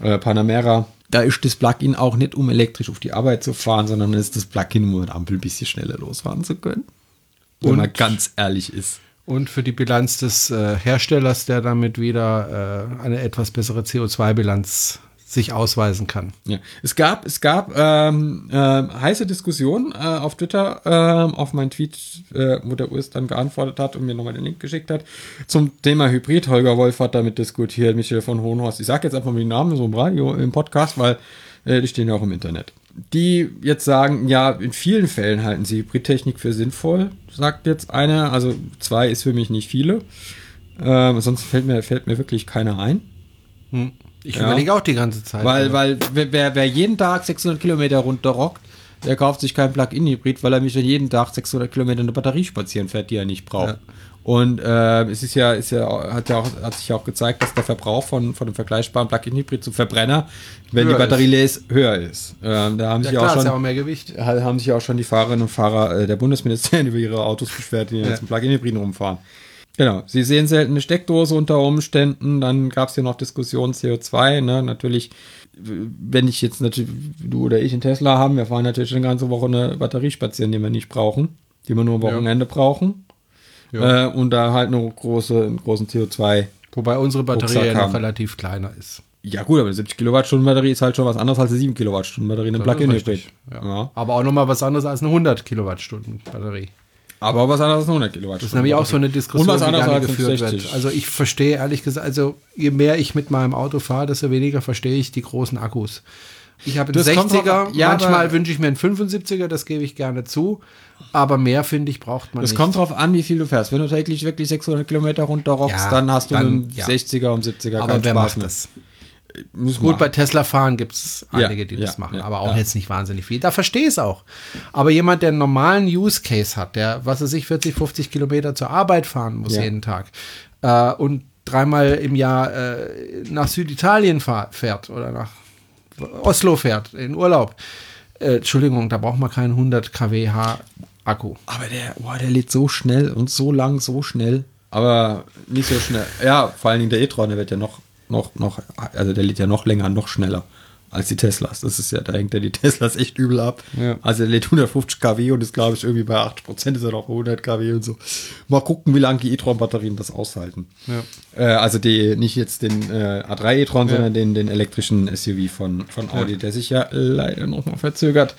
äh, Panamera. Da ist das Plug-in auch nicht, um elektrisch auf die Arbeit zu fahren, sondern ist das Plug-in, um mit Ampel ein bisschen schneller losfahren zu können. Wenn Und- man ganz ehrlich ist. Und für die Bilanz des äh, Herstellers, der damit wieder äh, eine etwas bessere CO2-Bilanz sich ausweisen kann. Ja. Es gab, es gab ähm, äh, heiße Diskussionen äh, auf Twitter ähm, auf meinen Tweet, äh, wo der US dann geantwortet hat und mir nochmal den Link geschickt hat, zum Thema Hybrid. Holger Wolf hat damit diskutiert, Michael von Hohenhorst. Ich sage jetzt einfach mal die Namen so im Radio, im Podcast, weil äh, die stehen ja auch im Internet. Die jetzt sagen, ja, in vielen Fällen halten sie Hybridtechnik für sinnvoll, sagt jetzt einer. Also zwei ist für mich nicht viele. Ähm, sonst fällt mir, fällt mir wirklich keiner ein. Ich Ja. überlege auch die ganze Zeit. Weil, weil wer, wer- jeden Tag 600 Kilometer runterrockt, der kauft sich kein Plug-in-Hybrid, weil er mich jeden Tag 600 Kilometer eine Batterie spazieren fährt, die er nicht braucht. Ja. Und äh, es ist ja, ist ja, hat ja auch, hat sich ja auch gezeigt, dass der Verbrauch von, von einem vergleichbaren Plug-in-Hybrid zum Verbrenner, wenn Höher die Batterie leer ist, höher ist. Ähm, da haben ja, sich klar, auch ist ja auch schon, mehr Gewicht. ha- haben sich auch schon die Fahrerinnen und Fahrer äh, der Bundesministerien <laughs> über ihre Autos beschwert, die Ja. jetzt mit Plug-in-Hybriden rumfahren. Genau, sie sehen selten eine Steckdose unter Umständen, dann gab es hier noch Diskussionen CO2, ne, natürlich, wenn ich jetzt natürlich, du oder ich einen Tesla haben, wir fahren natürlich eine ganze Woche eine Batterie spazieren, die wir nicht brauchen, die wir nur am Ja. Wochenende brauchen, Ja. Äh, und da halt eine große, einen großen CO2 Wobei unsere Batterie Rucksack ja noch haben. relativ kleiner ist. ja gut, aber eine 70 Kilowattstunden Batterie ist halt schon was anderes als eine 7 Kilowattstunden Batterie in einem Das ist Plug-in-Hybrid. richtig, Ja. Ja. Aber auch nochmal was anderes als eine 100 Kilowattstunden Batterie. Aber was anderes als eine 100 Kilowattstunden. Das ist nämlich auch so eine Diskussion, Und was die anderes gerne als eine geführt 60. wird. Also ich verstehe ehrlich gesagt, also je mehr ich mit meinem Auto fahre, desto weniger verstehe ich die großen Akkus. Ich habe einen Das kommt 60er, drauf an. Ja, manchmal wünsche ich mir einen 75er, das gebe ich gerne zu. Aber mehr, finde ich, braucht man Das nicht. kommt drauf an, wie viel du fährst. Wenn du täglich wirklich 600 Kilometer runterrockst, Ja, dann hast du dann, einen ja. 60er um 70er aber wer Spaß macht das? Muss Gut, man. bei Tesla fahren gibt es Ja, einige, die ja, das machen, aber auch jetzt nicht wahnsinnig viel. Da verstehe ich es auch. Aber jemand, der einen normalen Use Case hat, der, was weiß ich, 40, 50 Kilometer zur Arbeit fahren muss jeden Tag äh, und dreimal im Jahr äh, nach Süditalien fährt oder nach Oslo fährt, in Urlaub. Äh, Entschuldigung, da braucht man keinen 100 kWh Akku. Aber der, boah, der lädt so schnell und so lang, so schnell. Aber nicht so schnell. Ja, vor allen Dingen der e-tron, der wird ja noch, noch, noch, also der lädt ja noch länger, noch schneller als die Teslas. Das ist ja, da hängt ja die <laughs> Teslas echt übel ab. Ja. Also der lädt 150 kW und ist, glaube ich, irgendwie bei 80 Prozent ist er noch bei 100 kW und so. Mal gucken, wie lange die e-tron-Batterien das aushalten. Ja. Äh, also die, nicht jetzt den äh, A3 e-tron, sondern den, den elektrischen SUV von, von Audi, der sich ja leider noch mal verzögert.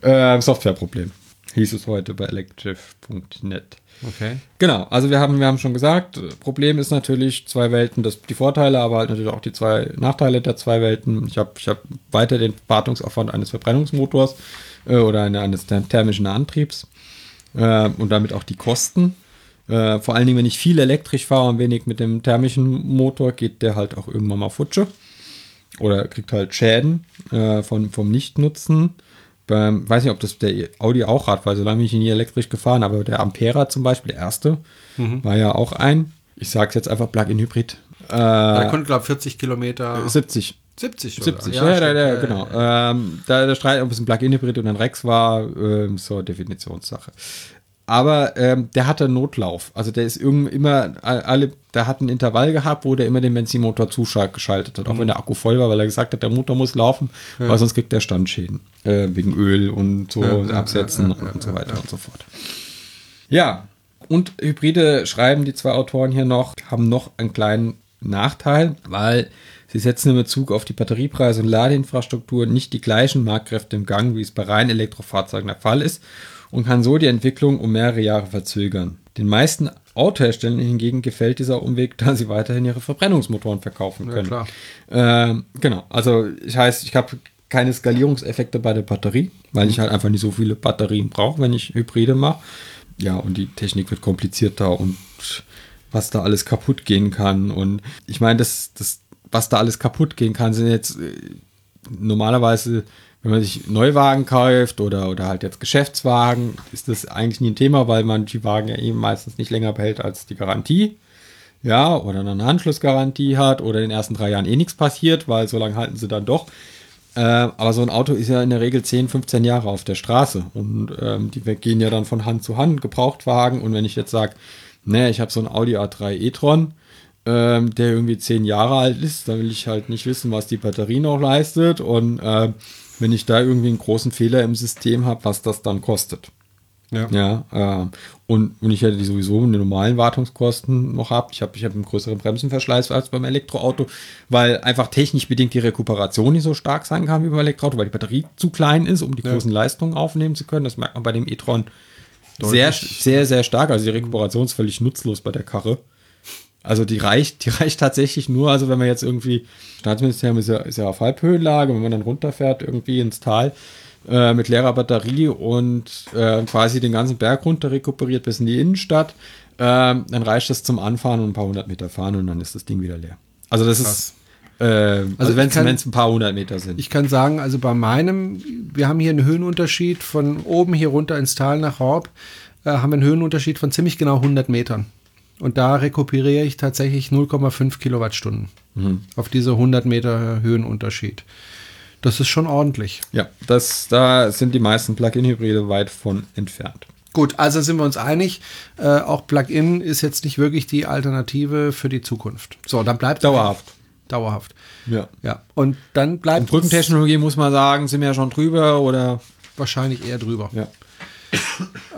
Äh, Softwareproblem. Hieß es heute bei electric.net. Okay. Genau, also wir haben, wir haben schon gesagt, äh, Problem ist natürlich zwei Welten, das, die Vorteile, aber halt natürlich auch die zwei Nachteile der zwei Welten. Ich habe ich hab weiter den Wartungsaufwand eines Verbrennungsmotors äh, oder eine, eines ther- thermischen Antriebs äh, und damit auch die Kosten. Äh, vor allen Dingen, wenn ich viel elektrisch fahre und wenig mit dem thermischen Motor, geht der halt auch irgendwann mal Futsche oder kriegt halt Schäden äh, von, vom Nichtnutzen. Beim, weiß nicht, ob das der Audi auch hat, weil solange bin ich nie elektrisch gefahren, aber der Ampera zum Beispiel, der erste, war ja auch ein, ich sag's jetzt einfach Plug-in-Hybrid. Der Äh, konnte, glaube ich, 40 Kilometer. 70. 70 sogar. 70, ja, ja, stimmt. ja, genau. Ähm, da der Streit, ob es ein Plug-in-Hybrid oder ein Rex war, ähm, so Definitionssache. Aber ähm, der hatte Notlauf. Also der ist irgend immer alle, der hat ein Intervall gehabt, wo der immer den Benzinmotor zuschaltet hat, auch wenn der Akku voll war, weil er gesagt hat, der Motor muss laufen, weil sonst kriegt der Standschäden äh, wegen Öl und so Ja, ja, Absetzen ja, ja, und so ja, weiter ja. und so fort. Ja, und Hybride schreiben die zwei Autoren hier noch, haben noch einen kleinen Nachteil, weil sie setzen in Bezug auf die Batteriepreise und Ladeinfrastruktur nicht die gleichen Marktkräfte im Gang, wie es bei reinen Elektrofahrzeugen der Fall ist und kann so die Entwicklung um mehrere Jahre verzögern. Den meisten Autoherstellern hingegen gefällt dieser Umweg, da sie weiterhin ihre Verbrennungsmotoren verkaufen Ja, können. klar. Ähm, genau, also ich heißt, ich habe keine Skalierungseffekte bei der Batterie, weil ich halt einfach nicht so viele Batterien brauche, wenn ich Hybride mache. Ja, und die Technik wird komplizierter und was da alles kaputt gehen kann. Und ich meine, das, das, was da alles kaputt gehen kann, sind jetzt äh, normalerweise, wenn man sich Neuwagen kauft oder, oder halt jetzt Geschäftswagen, ist das eigentlich nie ein Thema, weil man die Wagen ja eben meistens nicht länger behält als die Garantie ja, oder eine Anschlussgarantie hat oder in den ersten drei Jahren eh nichts passiert, weil so lange halten sie dann doch. Äh, aber so ein Auto ist ja in der Regel 10, 15 Jahre auf der Straße und ähm, die gehen ja dann von Hand zu Hand, Gebrauchtwagen. Und wenn ich jetzt sage, ne, ich habe so ein Audi A3 e-tron, ähm, der irgendwie 10 Jahre alt ist, dann will ich halt nicht wissen, was die Batterie noch leistet und äh, wenn ich da irgendwie einen großen Fehler im System habe, was das dann kostet. Ja. Ja, äh, und, und ich hätte die sowieso eine normalen Wartungskosten noch habe. Ich habe ich hab einen größeren Bremsenverschleiß als beim Elektroauto, weil einfach technisch bedingt die Rekuperation nicht so stark sein kann wie beim Elektroauto, weil die Batterie zu klein ist, um die großen Leistungen aufnehmen zu können. Das merkt man bei dem e-tron sehr, sehr, sehr stark. Also die Rekuperation ist völlig nutzlos bei der Karre. Also die reicht, die <laughs> reicht tatsächlich nur, also wenn man jetzt irgendwie, Staatsministerium ist ja, ist ja auf Halbhöhenlage, wenn man dann runterfährt irgendwie ins Tal äh, mit leerer Batterie und äh, quasi den ganzen Berg runter rekuperiert bis in die Innenstadt, ähm, dann reicht das zum Anfahren und ein paar hundert Meter fahren und dann ist das Ding wieder leer. Also das ist, äh, also, Also wenn es ein paar hundert Meter sind. Ich kann sagen, also bei meinem, wir haben hier einen Höhenunterschied von oben hier runter ins Tal nach Horb, äh, haben wir einen Höhenunterschied von ziemlich genau 100 Metern. Und da rekuperiere ich tatsächlich 0,5 Kilowattstunden auf diese 100 Meter Höhenunterschied. Das ist schon ordentlich. ja, das, da sind die meisten Plug-in-Hybride weit von entfernt. Gut, also sind wir uns einig, äh, auch Plug-in ist jetzt nicht wirklich die Alternative für die Zukunft. So, dann bleibt Dauerhaft. Dauerhaft. Ja. Ja, und dann bleibt Und Brückentechnologie muss man sagen, sind wir ja schon drüber oder wahrscheinlich eher drüber. ja.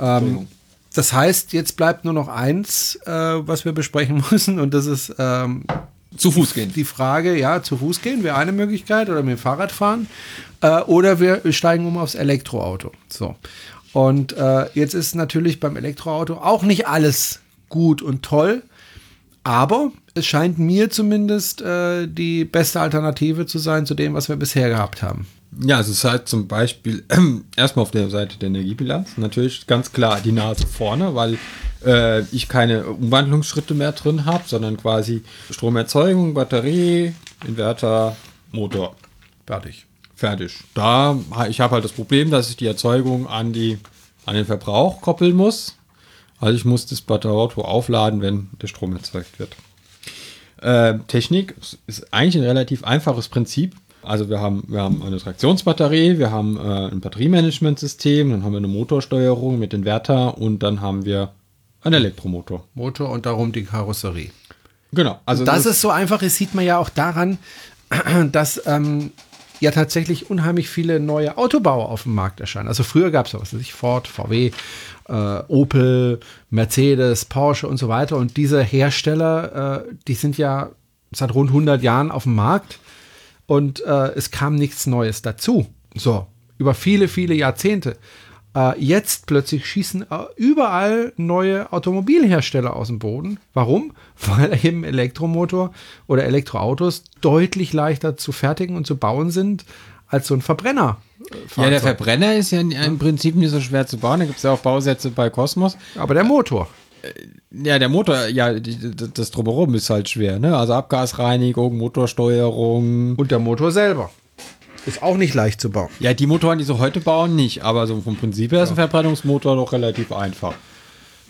Ähm, das heißt, jetzt bleibt nur noch eins, äh, was wir besprechen <laughs> müssen, und das ist ähm, zu Fuß gehen. die Frage, ja, zu Fuß gehen wäre eine Möglichkeit oder mit dem Fahrrad fahren äh, oder wir steigen um aufs Elektroauto. So. Und äh, jetzt ist natürlich beim Elektroauto auch nicht alles gut und toll, aber es scheint mir zumindest äh, die beste Alternative zu sein zu dem, was wir bisher gehabt haben. Ja, es ist halt zum Beispiel <clears throat> erstmal auf der Seite der Energiebilanz natürlich ganz klar die Nase vorne, weil äh, ich keine Umwandlungsschritte mehr drin habe, sondern quasi Stromerzeugung, Batterie, Inverter, Motor. Fertig. Fertig. Da, ich habe halt das Problem, dass ich die Erzeugung an, die, an den Verbrauch koppeln muss. Also ich muss das Batterieauto aufladen, wenn der Strom erzeugt wird. Äh, Technik ist eigentlich ein relativ einfaches Prinzip. Also wir haben, wir haben eine Traktionsbatterie, wir haben äh, ein Batteriemanagementsystem, dann haben wir eine Motorsteuerung mit Inverter und dann haben wir einen Elektromotor. Motor und darum die Karosserie. Genau. Also dass es so einfach ist, sieht man ja auch daran, <clears throat> dass ähm, ja tatsächlich unheimlich viele neue Autobauer auf dem Markt erscheinen. Also früher gab es ja was weiß ich, Ford, VW, äh, Opel, Mercedes, Porsche und so weiter. Und diese Hersteller, äh, die sind ja seit rund 100 Jahren auf dem Markt und äh, es kam nichts Neues dazu. So, über viele, viele Jahrzehnte. Äh, jetzt plötzlich schießen äh, überall neue Automobilhersteller aus dem Boden. Warum? <laughs> Weil eben Elektromotor oder Elektroautos deutlich leichter zu fertigen und zu bauen sind als so ein Verbrenner. ja, der. Verbrenner ist ja im Prinzip nicht so schwer zu bauen. Da gibt es ja auch Bausätze bei Cosmos. Aber der Motor. Ja, der Motor, ja, das Drumherum ist halt schwer, ne? Also Abgasreinigung, Motorsteuerung. Und der Motor selber. Ist auch nicht leicht zu bauen. Ja, die Motoren, die sie heute bauen, nicht. Aber so vom Prinzip her ist ein Verbrennungsmotor doch relativ einfach.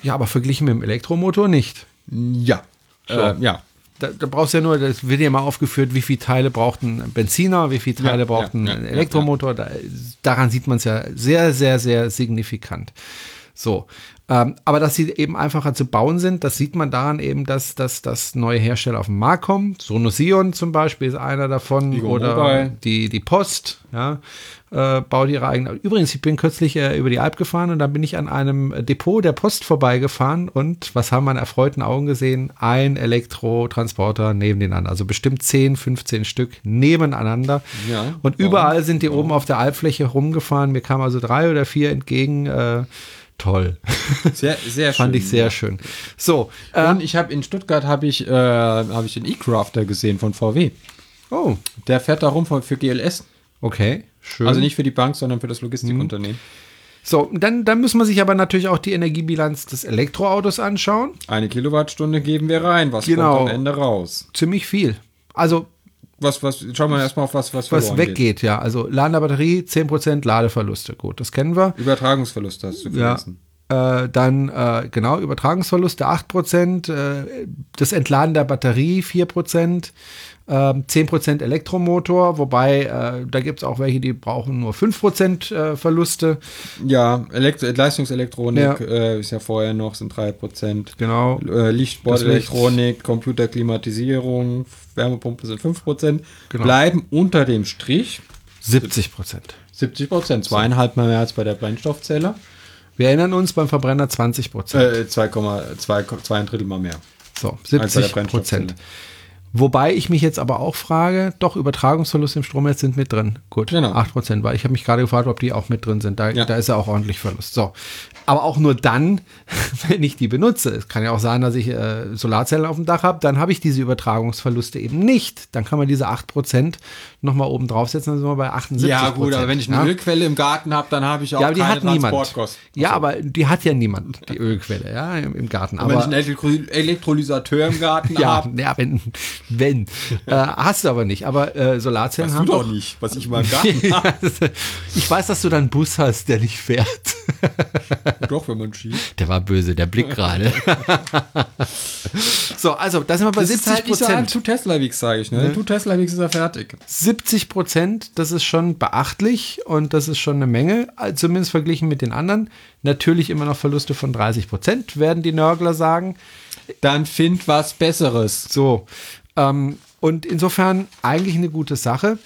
Ja, aber verglichen mit dem Elektromotor nicht. Ja. Äh, ja. Da, da brauchst du ja nur, das wird ja mal aufgeführt, wie viele Teile braucht ein Benziner, wie viele Teile Ja, braucht ja, ein ja, Elektromotor. Da, daran sieht man es ja sehr, sehr, sehr signifikant. So. Ähm, aber dass sie eben einfacher zu bauen sind, das sieht man daran eben, dass, dass, dass neue Hersteller auf den Markt kommen. Sonosion zum Beispiel ist einer davon. Vigo oder Mobile. die, die Post, ja, äh, baut ihre eigene. Übrigens, ich bin kürzlich äh, über die Alp gefahren und da bin ich an einem Depot der Post vorbeigefahren und was haben meine erfreuten Augen gesehen? Ein Elektrotransporter neben den anderen. Also bestimmt 10, 15 Stück nebeneinander. Ja, und überall sind die oben auf der Alpfläche rumgefahren. Mir kamen also drei oder vier entgegen. Äh, toll. Sehr, <laughs> sehr Fand schön. ich sehr schön. So, ähm, Und ich habe in Stuttgart habe ich, äh, hab ich den E-Crafter gesehen von VW. oh, Der fährt da rum für für GLS. okay, schön. Also nicht für die Bank, sondern für das Logistikunternehmen. So, dann, dann muss man sich aber natürlich auch die Energiebilanz des Elektroautos anschauen. Eine Kilowattstunde geben wir rein. Was Genau. kommt am Ende raus? Ziemlich viel. Also, Was, was, schauen wir erstmal auf was, was, was weggeht, ja. Also, Laden der Batterie, 10% Ladeverluste. Gut, das kennen wir. Geht. Übertragungsverlust hast du Ja. vergessen. Äh, dann, äh, genau, Übertragungsverluste 8%, äh, das Entladen der Batterie 4%, äh, 10% Elektromotor, wobei äh, da gibt es auch welche, die brauchen nur 5% äh, Verluste. Ja, Elektro Leistungselektronik Ja. Äh, ist ja vorher noch, sind 3%. Genau. Äh, Lichtsportelektronik, Computerklimatisierung, Wärmepumpe sind 5%. Genau. Bleiben unter dem Strich 70%. 70 Prozent, zweieinhalb Mal mehr als bei der Brennstoffzelle. Wir erinnern uns beim Verbrenner 20%. Äh, 2,2 zwei ein Drittel mal mehr. So, Als bei der 70 Brennstoffzelle. Prozent. Wobei ich mich jetzt aber auch frage, doch, Übertragungsverluste im Stromnetz sind mit drin. Gut, Genau. 8 Prozent, weil ich habe mich gerade gefragt, ob die auch mit drin sind. Da, Ja. da ist ja auch ordentlich Verlust. So. Aber auch nur dann, <laughs> wenn ich die benutze. Es kann ja auch sein, dass ich äh, Solarzellen auf dem Dach habe, dann habe ich diese Übertragungsverluste eben nicht. Dann kann man diese 8 Prozent nochmal oben draufsetzen, dann sind wir bei 78% Ja, gut, aber wenn ich eine ja? Ölquelle im Garten habe, dann habe ich auch ja, aber die keine hat niemand. Transportkosten. Ja, aber die hat ja niemand, die Ölquelle, ja, im, im Garten. Und wenn ich Aber einen Elektro Elektrolysateur im Garten <laughs> ja, habe, ja, wenn, wenn. <laughs> äh, hast du aber nicht. Aber äh, Solarzellen weißt haben du doch nicht, was ich Garten habe. <laughs> ich weiß, dass du dann einen Bus hast, der nicht fährt. <laughs> doch, wenn man schießt. Der war böse, der Blick gerade. so, also, da sind wir bei Das ist 70 halt Prozent. Two Tesla Weeks, sage ich. Ne? Two Tesla Weeks ist er fertig. 70 Prozent, das ist schon beachtlich und das ist schon eine Menge, äh, zumindest verglichen mit den anderen. Natürlich immer noch Verluste von 30 Prozent, werden die Nörgler sagen. Dann find was Besseres. So, ähm, und insofern eigentlich eine gute Sache.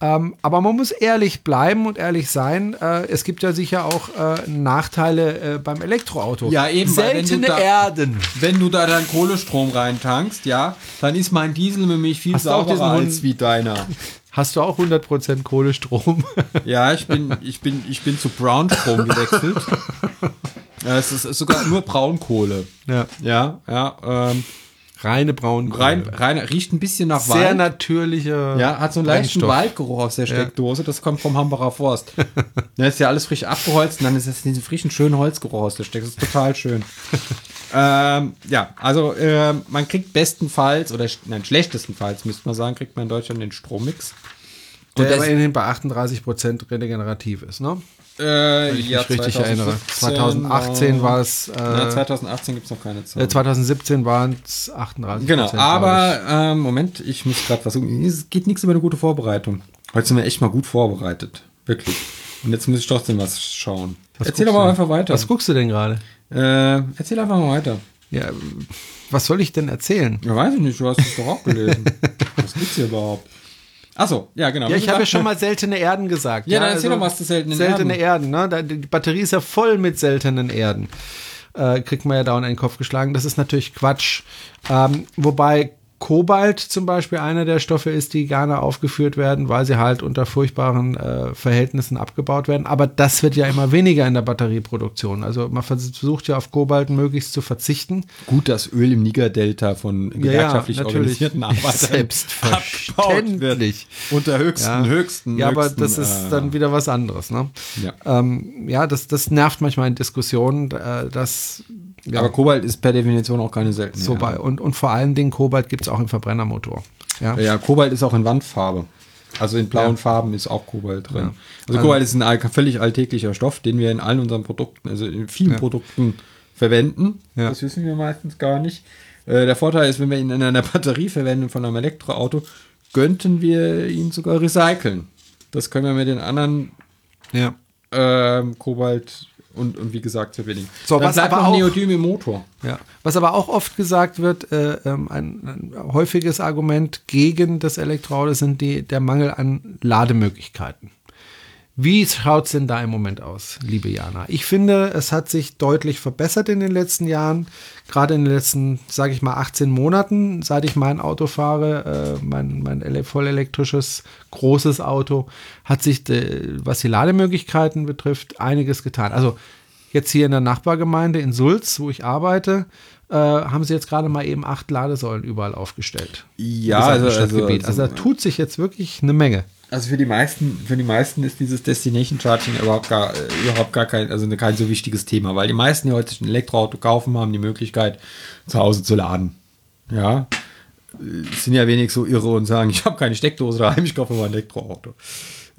Ähm, aber man muss ehrlich bleiben und ehrlich sein. Äh, es gibt ja sicher auch äh, Nachteile äh, beim Elektroauto. Ja, eben, weil wenn du Seltene da- Erden. Wenn du da deinen Kohlestrom reintankst, ja, dann ist mein Diesel nämlich viel Hast sauberer Hund- als wie deiner. Hast du auch 100% Kohlestrom? <laughs> Ja, ich bin, ich bin, ich bin zu Braunstrom gewechselt. <laughs> Ja, es ist sogar nur Braunkohle. ja. Ja, ja. Ähm, Reine Braunkohle. rein, rein, riecht ein bisschen nach Sehr Wald. natürliche. Ja, hat so einen leichten. Waldgeruch aus der Steckdose. Das kommt vom Hambacher Forst. <laughs> Da ist ja alles frisch abgeholzt und dann ist das diesen frischen, schönen Holzgeruch aus der Steckdose. Das ist total schön. <laughs> ähm, ja, also ähm, man kriegt bestenfalls, oder nein, schlechtestenfalls, müsste man sagen, kriegt man in Deutschland den Strommix. Der Und das- immerhin bei 38% regenerativ ist, ne? Äh, Wenn ich mich richtig erinnere. 2018 war es. Äh, Ja, 2018 gibt es noch keine Zahl. äh, 2017 waren es 38 Genau, aber ähm, Moment, ich muss gerade versuchen. Es geht nichts über eine gute Vorbereitung. Heute sind wir echt mal gut vorbereitet. Wirklich. Und jetzt muss ich trotzdem was schauen. Was erzähl mal einfach weiter. Was guckst du denn gerade? Äh, erzähl einfach mal weiter. Ja, was soll ich denn erzählen? Ja, weiß ich nicht, du hast es doch auch gelesen. <laughs> was gibt's hier überhaupt? Achso, ja, genau. Ja, ich habe ja schon mal seltene Erden gesagt. Ja, dann erzähl doch was zu seltenen seltene Erden. Erden. ne? Die Batterie ist ja voll mit seltenen Erden. Äh, kriegt man ja dauernd in den Kopf geschlagen. Das ist natürlich Quatsch. Ähm, wobei Kobalt zum Beispiel einer der Stoffe ist, die gerne aufgeführt werden, weil sie halt unter furchtbaren äh, Verhältnissen abgebaut werden. Aber das wird ja immer weniger in der Batterieproduktion. Also man versucht ja auf Kobalt möglichst zu verzichten. Gut, dass Öl im Niger-Delta von gewerkschaftlich natürlich. organisierten Arbeitern <laughs> Selbstverständlich. Unter höchsten, Ja. höchsten. Ja, aber das ist äh, dann wieder was anderes. Ne? Ja. Ähm, ja, das, das nervt manchmal in Diskussionen, äh, dass ja, Aber Kobalt ist per Definition auch keine seltene. so bei und, und vor allen Dingen Kobalt gibt es auch im Verbrennermotor. Ja. Ja, Kobalt ist auch in Wandfarbe. Also in blauen Ja. Farben ist auch Kobalt drin. Ja. Also Also- Kobalt ist ein völlig alltäglicher Stoff, den wir in allen unseren Produkten, also in vielen Ja. Produkten verwenden. Das wissen wir meistens gar nicht. Äh, der Vorteil ist, wenn wir ihn in einer <laughs> Batterie verwenden von einem Elektroauto, könnten wir ihn sogar recyceln. Das können wir mit den anderen ja. ähm, Kobalt und, und wie gesagt verbinden. So, Dann was bleibt aber noch auch- Neodym im Motor. Ja. Was aber auch oft gesagt wird, äh, ähm, ein, ein häufiges Argument gegen das Elektroauto sind die, der Mangel an Lademöglichkeiten. Wie schaut es denn da im Moment aus, liebe Jana? Ich finde, es hat sich deutlich verbessert in den letzten Jahren. Gerade in den letzten, sage ich mal, 18 Monaten, seit ich mein Auto fahre, äh, mein, mein ele- vollelektrisches großes Auto, hat sich, äh, was die Lademöglichkeiten betrifft, einiges getan. Also jetzt hier in der Nachbargemeinde in Sulz, wo ich arbeite, äh, haben sie jetzt gerade mal eben acht Ladesäulen überall aufgestellt. Ja, also- also- also- also da tut sich jetzt wirklich eine Menge. Also für die meisten, für die meisten ist dieses Destination Charging überhaupt gar, äh, überhaupt gar kein, also kein so wichtiges Thema, weil die meisten, die heute ein Elektroauto kaufen, haben die Möglichkeit, zu Hause zu laden. Ja. Äh, Sind ja wenig so irre und sagen, <laughs> ich habe keine Steckdose daheim, ich kaufe mal ein Elektroauto.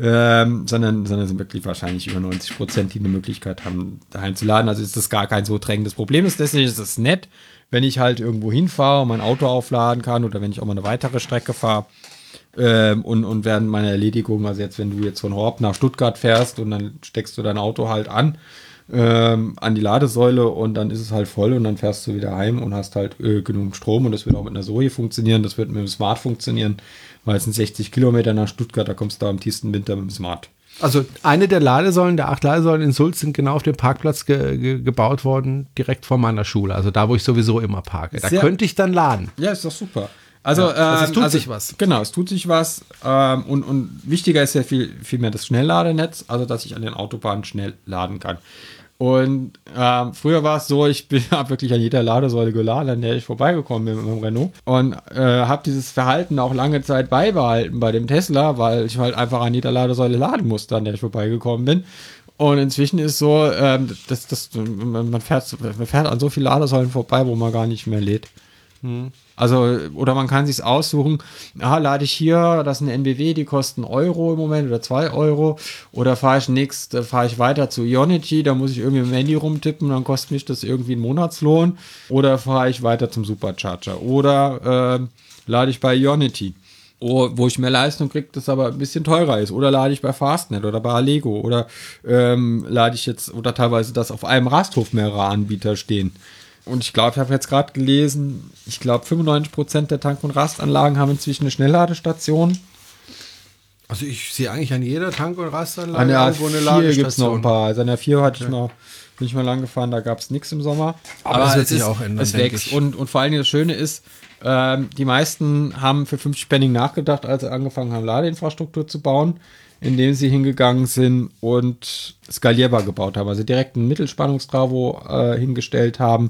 Ähm, sondern, sondern sind wirklich wahrscheinlich über 90 Prozent, die eine Möglichkeit haben, daheim zu laden. Also ist das gar kein so drängendes Problem. Deswegen ist es nett, wenn ich halt irgendwo hinfahre und mein Auto aufladen kann oder wenn ich auch mal eine weitere Strecke fahre. Ähm, und, und während meiner Erledigung, also jetzt, wenn du jetzt von Horb nach Stuttgart fährst und dann steckst du dein Auto halt an, ähm, an die Ladesäule und dann ist es halt voll und dann fährst du wieder heim und hast halt äh, genug Strom und das wird auch mit einer Zoe funktionieren, das wird mit dem Smart funktionieren, weil es sind 60 Kilometer nach Stuttgart, da kommst du am tiefsten Winter mit dem Smart. Also eine der Ladesäulen, der acht Ladesäulen in Sulz sind genau auf dem Parkplatz ge ge gebaut worden, direkt vor meiner Schule. Also da, wo ich sowieso immer parke. Da Sehr- könnte ich dann laden. Ja, ist doch super. Also, Ja, also es ähm, tut sich was. Genau, es tut sich was. Ähm, und, und wichtiger ist ja viel, viel mehr das Schnellladenetz, also dass ich an den Autobahnen schnell laden kann. Und ähm, früher war es so, ich bin <laughs> hab wirklich an jeder Ladesäule geladen, an der ich vorbeigekommen bin mit meinem Renault. Und äh, habe dieses Verhalten auch lange Zeit beibehalten bei dem Tesla, weil ich halt einfach an jeder Ladesäule laden musste, an der ich vorbeigekommen bin. Und inzwischen ist so, ähm, dass, dass man, man, fährt, man fährt an so vielen Ladesäulen vorbei, wo man gar nicht mehr lädt. Also, oder man kann sich aussuchen, ah, lade ich hier, das sind NBW, die kosten Euro im Moment oder 2 Euro. Oder fahre ich nächst, äh, fahre ich weiter zu Ionity, da muss ich irgendwie im Handy rumtippen, dann kostet mich das irgendwie einen Monatslohn. Oder fahre ich weiter zum Supercharger. Oder ähm, lade ich bei Ionity. Oh, wo ich mehr Leistung kriege, das aber ein bisschen teurer ist. Oder lade ich bei Fastnet oder bei Allego. Oder ähm, lade ich jetzt, oder teilweise, dass auf einem Rasthof mehrere Anbieter stehen. Und ich glaube, ich habe jetzt gerade gelesen, ich glaube 95% der Tank- und Rastanlagen haben inzwischen eine Schnellladestation. Also ich sehe eigentlich an jeder Tank- und Rastanlage An der irgendwo eine A4 gibt es noch Ladestation. ein paar. Also an der 4 hatte ich mal, bin ich mal lang gefahren, da gab es nichts im Sommer. Aber das wird es sich ist, auch ändern, Es wächst. ich. Und, und vor allen Dingen das Schöne ist, ähm, die meisten haben für 50 Penning nachgedacht, als sie angefangen haben, Ladeinfrastruktur zu bauen, indem sie hingegangen sind und skalierbar gebaut haben. Also direkt einen Mittelspannungstravo äh, hingestellt haben,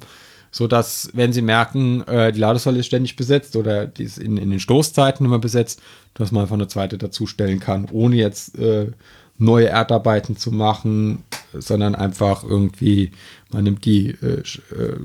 so dass wenn sie merken, äh, die Ladesäule ist ständig besetzt oder die ist in, in den Stoßzeiten immer besetzt, dass man einfach eine zweite dazustellen kann, ohne jetzt äh, neue Erdarbeiten zu machen, sondern einfach irgendwie, man nimmt die äh, äh,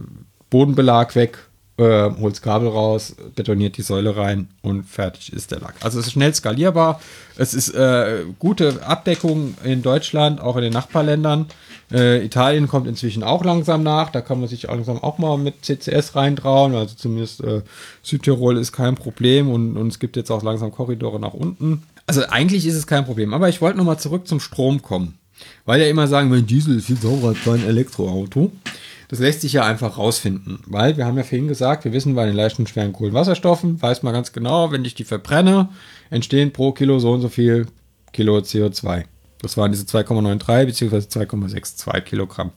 Bodenbelag weg, äh, holt Kabel raus, betoniert die Säule rein und fertig ist der Lack. Also es ist schnell skalierbar. Es ist äh, gute Abdeckung in Deutschland, auch in den Nachbarländern. Äh, Italien kommt inzwischen auch langsam nach. Da kann man sich langsam auch mal mit CCS reintrauen. Also zumindest äh, Südtirol ist kein Problem und, und es gibt jetzt auch langsam Korridore nach unten. Also eigentlich ist es kein Problem, aber ich wollte nochmal zurück zum Strom kommen. Weil ja immer sagen, mein Diesel ist viel sauberer als dein Elektroauto. Das lässt sich ja einfach rausfinden, weil wir haben ja vorhin gesagt, wir wissen bei den leichten und schweren Kohlenwasserstoffen, weiß man ganz genau, wenn ich die verbrenne, entstehen pro Kilo so und so viel Kilo CO2. Das waren diese 2,93 bzw. 2,62 Kilogramm.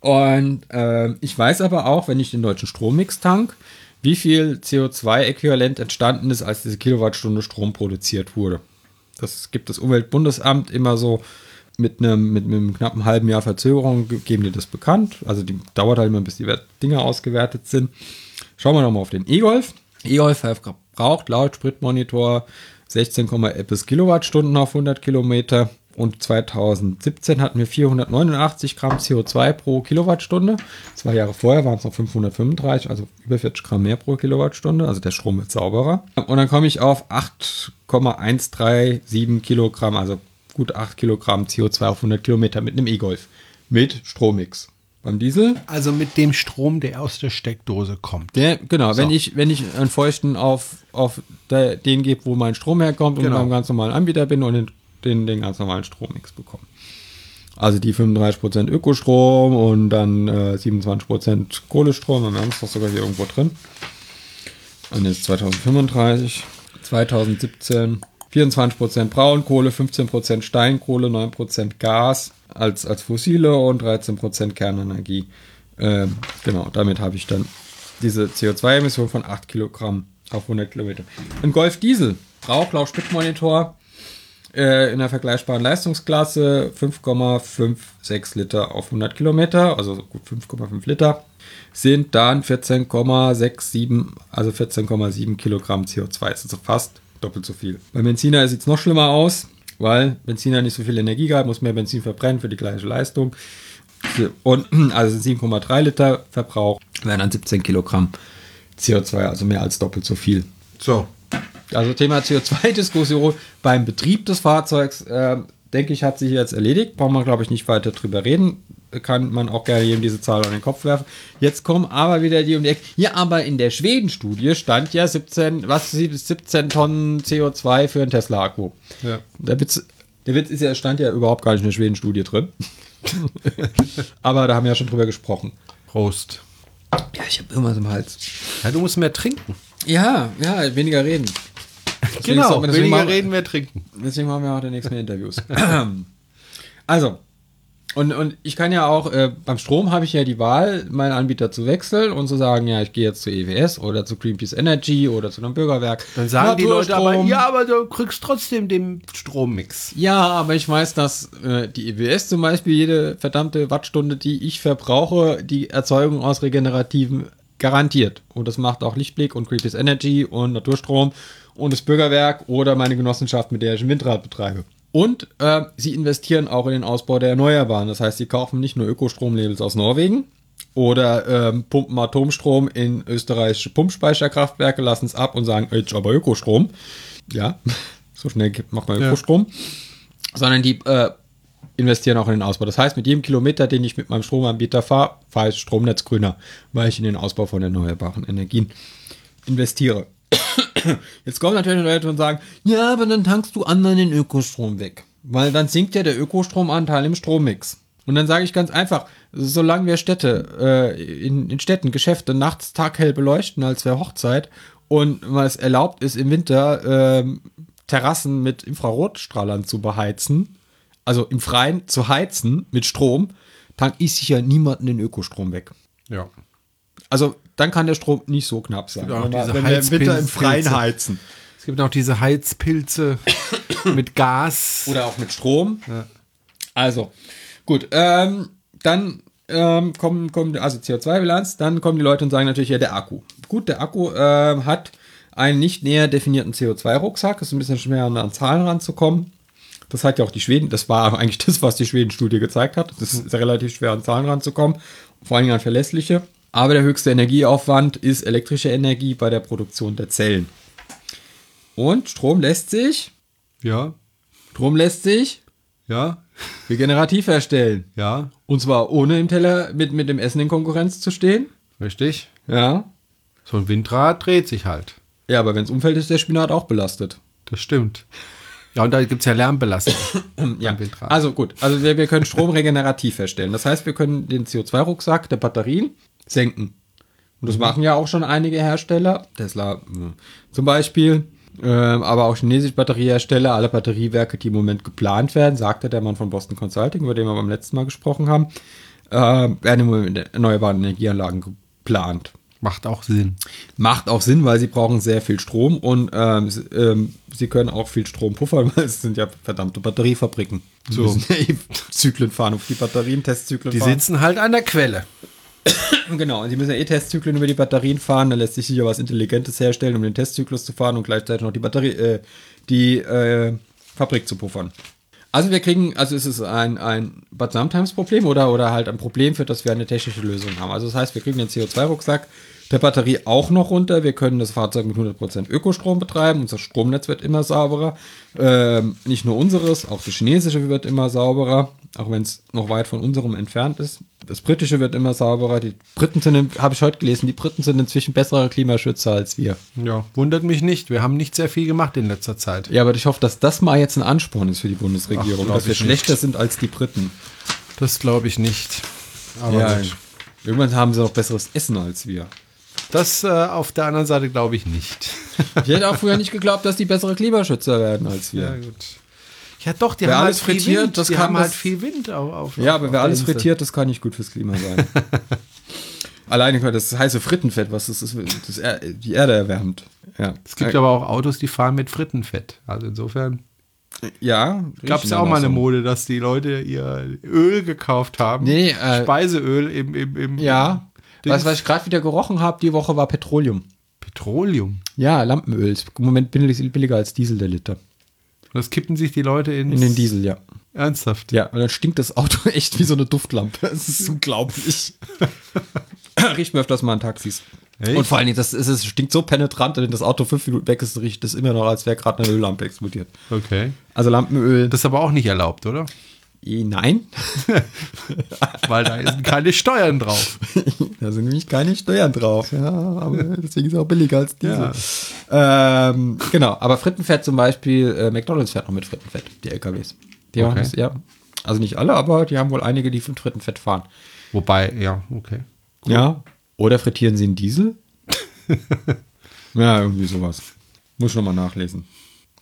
Und äh, ich weiß aber auch, wenn ich den deutschen Strommix tank, wie viel CO2-Äquivalent entstanden ist, als diese Kilowattstunde Strom produziert wurde. Das gibt das Umweltbundesamt immer so mit einem, mit einem knappen halben Jahr Verzögerung, geben die das bekannt. Also die dauert halt immer, bis die Dinger ausgewertet sind. Schauen wir nochmal auf den E-Golf. E-Golf verbraucht laut Spritmonitor 16,11 Kilowattstunden auf 100 Kilometer. Und 2017 hatten wir 489 Gramm CO2 pro Kilowattstunde. Zwei Jahre vorher waren es noch 535, also über 40 Gramm mehr pro Kilowattstunde. Also der Strom wird sauberer. Und dann komme ich auf 8,137 Kilogramm, also gut 8 Kilogramm CO2 auf 100 Kilometer mit einem E-Golf. Mit Strommix. Beim Diesel? Also mit dem Strom, der aus der Steckdose kommt. Der, genau, so. wenn ich, wenn ich einen Feuchten auf, auf der, den gebe, wo mein Strom herkommt und genau. beim ganz normalen Anbieter bin und den den, den ganz normalen Strommix bekommen. Also die 35% Ökostrom und dann äh, 27% Kohlestrom. Wir haben es doch sogar hier irgendwo drin. Und jetzt 2035, 2017 24% Braunkohle, 15% Steinkohle, 9% Gas als, als fossile und 13% Kernenergie. Äh, genau, damit habe ich dann diese CO2-Emission von 8 Kilogramm auf 100 Kilometer. Ein Golf Diesel, Rauch, Lauch, Spitmonitor, äh, in der vergleichbaren Leistungsklasse 5,56 Liter auf 100 Kilometer, also gut 5,5 Liter, sind dann 14,67, also 14,7 Kilogramm CO2. Das ist also fast doppelt so viel. Bei Benziner sieht es noch schlimmer aus, weil Benziner nicht so viel Energie hat, muss mehr Benzin verbrennen für die gleiche Leistung. Und <clears throat> also 7,3 Liter Verbrauch wären dann 17 Kilogramm CO2, also mehr als doppelt so viel. So, also Thema CO2-Diskussion beim Betrieb des Fahrzeugs, äh, denke ich, hat sich jetzt erledigt. Braucht man, glaube ich, nicht weiter drüber reden. Kann man auch gerne jedem diese Zahl an den Kopf werfen. Jetzt kommen aber wieder die um die Ecke. Ja, aber in der Schweden-Studie stand ja 17, was 17 Tonnen CO2 für einen Tesla-Akku. Ja. Der Witz, der Witz ist ja, stand ja überhaupt gar nicht in der Schweden-Studie drin. <laughs> aber da haben wir ja schon drüber gesprochen. Prost. Ja, ich habe irgendwas im Hals. Ja, du musst mehr trinken. Ja, ja, weniger reden. Deswegen genau, weniger machen, reden, mehr trinken. Deswegen machen wir auch demnächst mehr Interviews. <laughs> also, und, und ich kann ja auch, äh, beim Strom habe ich ja die Wahl, meinen Anbieter zu wechseln und zu sagen, ja, ich gehe jetzt zu EWS oder zu Greenpeace Energy oder zu einem Bürgerwerk. Dann sagen die Leute aber, ja, aber du kriegst trotzdem den Strommix. Ja, aber ich weiß, dass äh, die EWS zum Beispiel jede verdammte Wattstunde, die ich verbrauche, die Erzeugung aus regenerativen garantiert. Und das macht auch Lichtblick und Greenpeace Energy und Naturstrom und das Bürgerwerk oder meine Genossenschaft, mit der ich ein Windrad betreibe. Und äh, sie investieren auch in den Ausbau der Erneuerbaren. Das heißt, sie kaufen nicht nur Ökostromlabels aus Norwegen oder ähm, pumpen Atomstrom in österreichische Pumpspeicherkraftwerke, lassen es ab und sagen, jetzt aber Ökostrom. Ja, <laughs> so schnell macht man Ökostrom. Ja. Sondern die äh, investieren auch in den Ausbau. Das heißt, mit jedem Kilometer, den ich mit meinem Stromanbieter fahre, fahre ich Stromnetz grüner, weil ich in den Ausbau von erneuerbaren Energien investiere. <coughs> Jetzt kommen natürlich Leute und sagen, ja, aber dann tankst du anderen den Ökostrom weg. Weil dann sinkt ja der Ökostromanteil im Strommix. Und dann sage ich ganz einfach, solange wir Städte, äh, in, in Städten Geschäfte nachts taghell beleuchten, als wäre Hochzeit, und weil es erlaubt ist, im Winter äh, Terrassen mit Infrarotstrahlern zu beheizen, also im Freien zu heizen mit Strom, dann ist sicher niemanden den Ökostrom weg. Ja. Also dann kann der Strom nicht so knapp sein. Auch diese wenn wir im Winter im Freien heizen. Es gibt auch diese Heizpilze <coughs> mit Gas. Oder auch mit Strom. Ja. Also, gut. Ähm, dann ähm, kommen, kommen, also CO2-Bilanz, dann kommen die Leute und sagen natürlich, ja, der Akku. Gut, der Akku äh, hat einen nicht näher definierten CO2-Rucksack. Ist ein bisschen schwer an Zahlen ranzukommen. Das hat ja auch die Schweden, das war <laughs> eigentlich das, was die Schweden-Studie gezeigt hat. Das ist relativ schwer an Zahlen ranzukommen, vor allem an verlässliche. Aber der höchste Energieaufwand ist elektrische Energie bei der Produktion der Zellen. Und Strom lässt sich. Ja. Strom lässt sich. Ja. Regenerativ herstellen. Ja. Und zwar ohne im Teller mit, mit dem Essen in Konkurrenz zu stehen. Richtig. Ja. So ein Windrad dreht sich halt. Ja, aber wenn es umfällt, ist der Spinat auch belastet. Das stimmt. Ja, und da gibt es ja Lärmbelastung. <coughs> Ja, also gut. Also wir, wir können Strom regenerativ herstellen. Das heißt, wir können den CO2-Rucksack der Batterien senken. Und das machen ja auch schon einige Hersteller. Tesla mh, zum Beispiel. Ähm, aber auch chinesische Batteriehersteller, alle Batteriewerke, die im Moment geplant werden, sagte der Mann von Boston Consulting, über den wir beim letzten Mal gesprochen haben, äh, werden im Moment erneuerbare Energieanlagen geplant. Macht auch Sinn. Macht auch Sinn, weil sie brauchen sehr viel Strom und ähm, sie, ähm, sie können auch viel Strom puffern, <laughs> weil es sind ja verdammte Batteriefabriken. Die So. müssen ja eben Zyklen fahren, auf die Batterien, Testzyklen Die fahren. sitzen halt an der Quelle. <coughs> Genau, und die müssen ja eh Testzyklen über die Batterien fahren. Da lässt sich sicher was Intelligentes herstellen, um den Testzyklus zu fahren und gleichzeitig noch die Batterie, äh, die äh, Fabrik zu puffern. Also wir kriegen, also es ist ein, ein Bad Samtimes-Problem oder, oder halt ein Problem, für das wir eine technische Lösung haben. Also das heißt, wir kriegen den CO2-Rucksack der Batterie auch noch runter. Wir können das Fahrzeug mit 100% Ökostrom betreiben. Unser Stromnetz wird immer sauberer. Ähm, nicht nur unseres, auch das chinesische wird immer sauberer, auch wenn es noch weit von unserem entfernt ist. Das britische wird immer sauberer. Die Briten sind, habe ich heute gelesen, die Briten sind inzwischen bessere Klimaschützer als wir. Ja, wundert mich nicht. Wir haben nicht sehr viel gemacht in letzter Zeit. Ja, aber ich hoffe, dass das mal jetzt ein Ansporn ist für die Bundesregierung, Ach, dass wir ich schlechter nicht. sind als die Briten. Das glaube ich nicht. Aber ja, irgendwann haben sie noch besseres Essen als wir. Das äh, auf der anderen Seite glaube ich nicht. Ich <laughs> hätte auch früher nicht geglaubt, dass die bessere Klimaschützer werden als wir. gut. Ja, doch, die Wer haben alles halt frittiert, Wind. das die kann halt viel Wind auf. auf Ja, aber auf wer alles Insel. frittiert, das kann nicht gut fürs Klima sein. <laughs> Alleine das heiße Frittenfett, was das ist, das er, die Erde erwärmt. Ja, Es gibt aber auch Autos, die fahren mit Frittenfett. Also insofern ja, gab es ja auch mal eine Mode, dass die Leute ihr Öl gekauft haben. Nee, äh, Speiseöl im, im, im Ja. Was, was ich gerade wieder gerochen habe, die Woche war Petroleum. Petroleum. Ja, Lampenöl im Moment billig- billiger als Diesel der Liter. Und das kippen sich die Leute In den Diesel, ja. Ernsthaft. Ja, und dann stinkt das Auto <laughs> echt wie so eine Duftlampe. Das ist unglaublich. <laughs> Riecht mir öfters mal an Taxis. Echt? Und vor allen Dingen, das, ist, es stinkt so penetrant, wenn das Auto fünf Minuten weg ist, riecht es immer noch, als wäre gerade eine Öllampe explodiert. Okay. Also Lampenöl. Das ist aber auch nicht erlaubt, oder? Eh, nein, <laughs> Weil da sind keine Steuern drauf. <laughs> da sind nämlich keine Steuern drauf. Ja, aber deswegen ist es auch billiger als Diesel. Ähm, genau, aber Frittenfett zum Beispiel, äh, McDonalds fährt noch mit Frittenfett, die LKWs. Die machen Okay. das, ja. Also nicht alle, aber die haben wohl einige, die mit Frittenfett fahren. Wobei, ja, okay. Ja. Oder frittieren sie einen Diesel? <laughs> ja, irgendwie sowas. Muss ich nochmal nachlesen.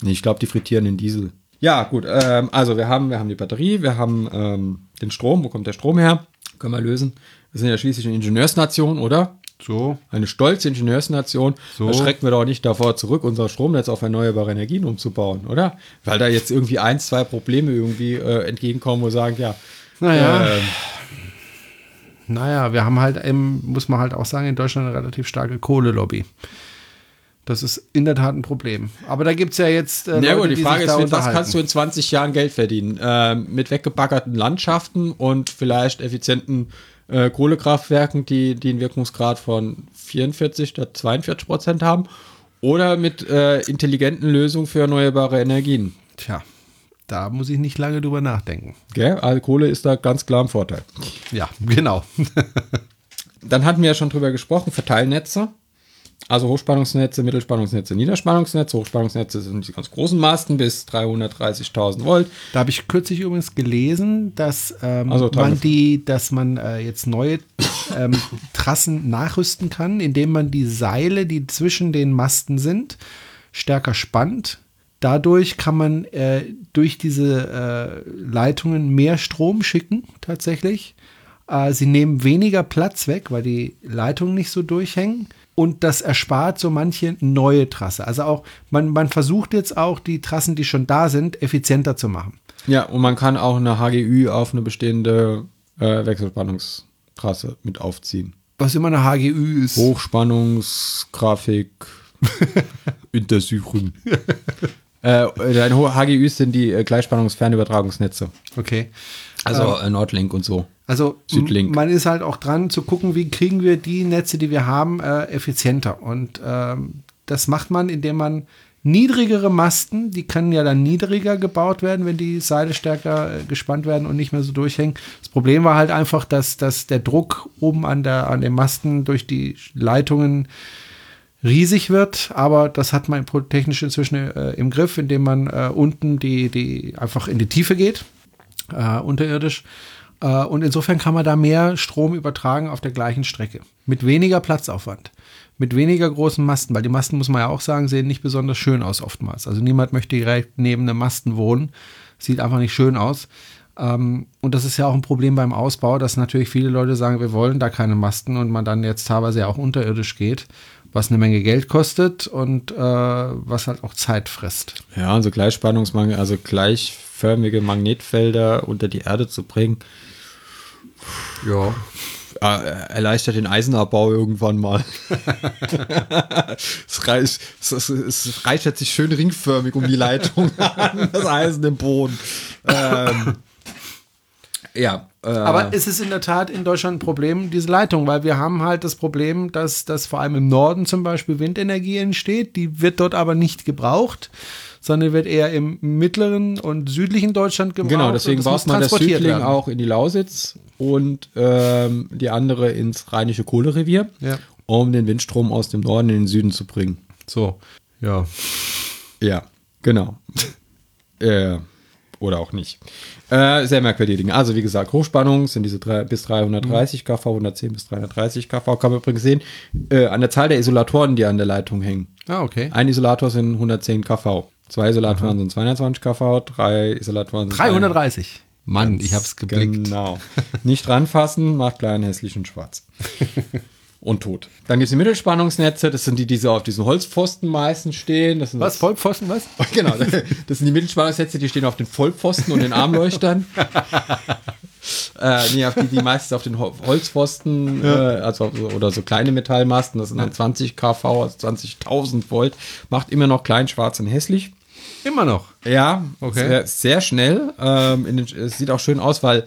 Nee, ich glaube, die frittieren den Diesel. Ja, gut. Ähm, also wir haben, wir haben die Batterie, wir haben ähm, den Strom. Wo kommt der Strom her? Können wir lösen. Wir sind ja schließlich eine Ingenieursnation, oder? So. Eine stolze Ingenieursnation. So. Da schrecken wir doch nicht davor zurück, unser Stromnetz auf erneuerbare Energien umzubauen, oder? Weil da jetzt irgendwie ein, zwei Probleme irgendwie äh, entgegenkommen, wo wir sagen, ja, Naja. äh, Naja, wir haben halt, im, muss man halt auch sagen, in Deutschland eine relativ starke Kohlelobby. Das ist in der Tat ein Problem. Aber da gibt es ja jetzt. Äh, Ja Leute, gut, die die Frage ist, mit was kannst du in 20 Jahren Geld verdienen? Ähm, mit weggebaggerten Landschaften und vielleicht effizienten äh, Kohlekraftwerken, die, die einen Wirkungsgrad von 44 statt 42 Prozent haben? Oder mit äh, intelligenten Lösungen für erneuerbare Energien? Tja, da muss ich nicht lange drüber nachdenken. Gell? Also Kohle ist da ganz klar ein Vorteil. Ja, genau. <laughs> Dann hatten wir ja schon drüber gesprochen, Verteilnetze. Also Hochspannungsnetze, Mittelspannungsnetze, Niederspannungsnetze. Hochspannungsnetze sind die ganz großen Masten bis 330.000 Volt. Da habe ich kürzlich übrigens gelesen, dass ähm, Also, man die, dass man äh, jetzt neue ähm, <laughs> Trassen nachrüsten kann, indem man die Seile, die zwischen den Masten sind, stärker spannt. Dadurch kann man äh, durch diese äh, Leitungen mehr Strom schicken, tatsächlich. Äh, sie nehmen weniger Platz weg, weil die Leitungen nicht so durchhängen. Und das erspart so manche neue Trasse. Also auch, man, man versucht jetzt auch, die Trassen, die schon da sind, effizienter zu machen. Ja, und man kann auch eine HGÜ auf eine bestehende äh, Wechselspannungstrasse mit aufziehen. Was immer eine HGÜ ist. Hochspannungsgrafik <laughs> untersuchen. äh, HGÜs sind die äh, Gleichspannungsfernübertragungsnetze. Okay. Also äh, Nordlink und so. Also Südlink. man ist halt auch dran zu gucken, wie kriegen wir die Netze, die wir haben, äh, effizienter. Und ähm, das macht man, indem man niedrigere Masten, die können ja dann niedriger gebaut werden, wenn die Seile stärker äh, gespannt werden und nicht mehr so durchhängen. Das Problem war halt einfach, dass, dass der Druck oben an, der, an den Masten durch die Leitungen riesig wird, aber das hat man technisch inzwischen äh, im Griff, indem man äh, unten die, die einfach in die Tiefe geht, äh, unterirdisch. Äh, und insofern kann man da mehr Strom übertragen auf der gleichen Strecke. Mit weniger Platzaufwand. Mit weniger großen Masten, weil die Masten, muss man ja auch sagen, sehen nicht besonders schön aus oftmals. Also niemand möchte direkt neben einem Masten wohnen. Sieht einfach nicht schön aus. Ähm, und das ist ja auch ein Problem beim Ausbau, dass natürlich viele Leute sagen, wir wollen da keine Masten und man dann jetzt teilweise ja auch unterirdisch geht, was eine Menge Geld kostet und äh, was halt auch Zeit frisst. Ja, also Gleichspannungsmangel, also gleichförmige Magnetfelder unter die Erde zu bringen. Ja. Erleichtert den Eisenabbau irgendwann mal. <laughs> es, reicht, es, es, es reichert sich schön ringförmig um die Leitung an, das Eisen im Boden. Ähm, ja. Äh, Aber ist es in der Tat in Deutschland ein Problem, diese Leitung? Weil wir haben halt das Problem, dass, dass vor allem im Norden zum Beispiel Windenergie entsteht. Die wird dort aber nicht gebraucht, sondern wird eher im mittleren und südlichen Deutschland gebraucht. Genau, deswegen baut man das Südling werden. auch in die Lausitz und ähm, die andere ins Rheinische Kohlerevier, ja. um den Windstrom aus dem Norden in den Süden zu bringen. So, ja. Ja, genau. <laughs> äh, oder auch nicht. Äh, sehr merkwürdige Dinge. Also wie gesagt, Hochspannung sind diese drei, bis 330 kV, 110 bis 330 kV. Kann man übrigens sehen äh, an der Zahl der Isolatoren, die an der Leitung hängen. Ah, okay. Ein Isolator sind 110 kV. Zwei Isolatoren Aha. sind 220 kV, drei Isolatoren sind 330. Mann, ich hab's geblickt. Genau. <laughs> Nicht ranfassen, macht klein, hässlich und schwarz. <laughs> und tot. Dann gibt es die Mittelspannungsnetze, das sind die, die so auf diesen Holzpfosten meistens stehen. Das was? Vollpfosten, was? <laughs> Genau, das sind die Mittelspannungsnetze, die stehen auf den Vollpfosten und den Armleuchtern. <laughs> äh, nee, auf die, die meistens auf den Holzpfosten, ja. äh, also oder so kleine Metallmasten, das sind dann 20 kV, also 20.000 Volt, macht immer noch klein, schwarz und hässlich. Immer noch? Ja, okay. Sehr, sehr schnell. Ähm, den, es sieht auch schön aus, weil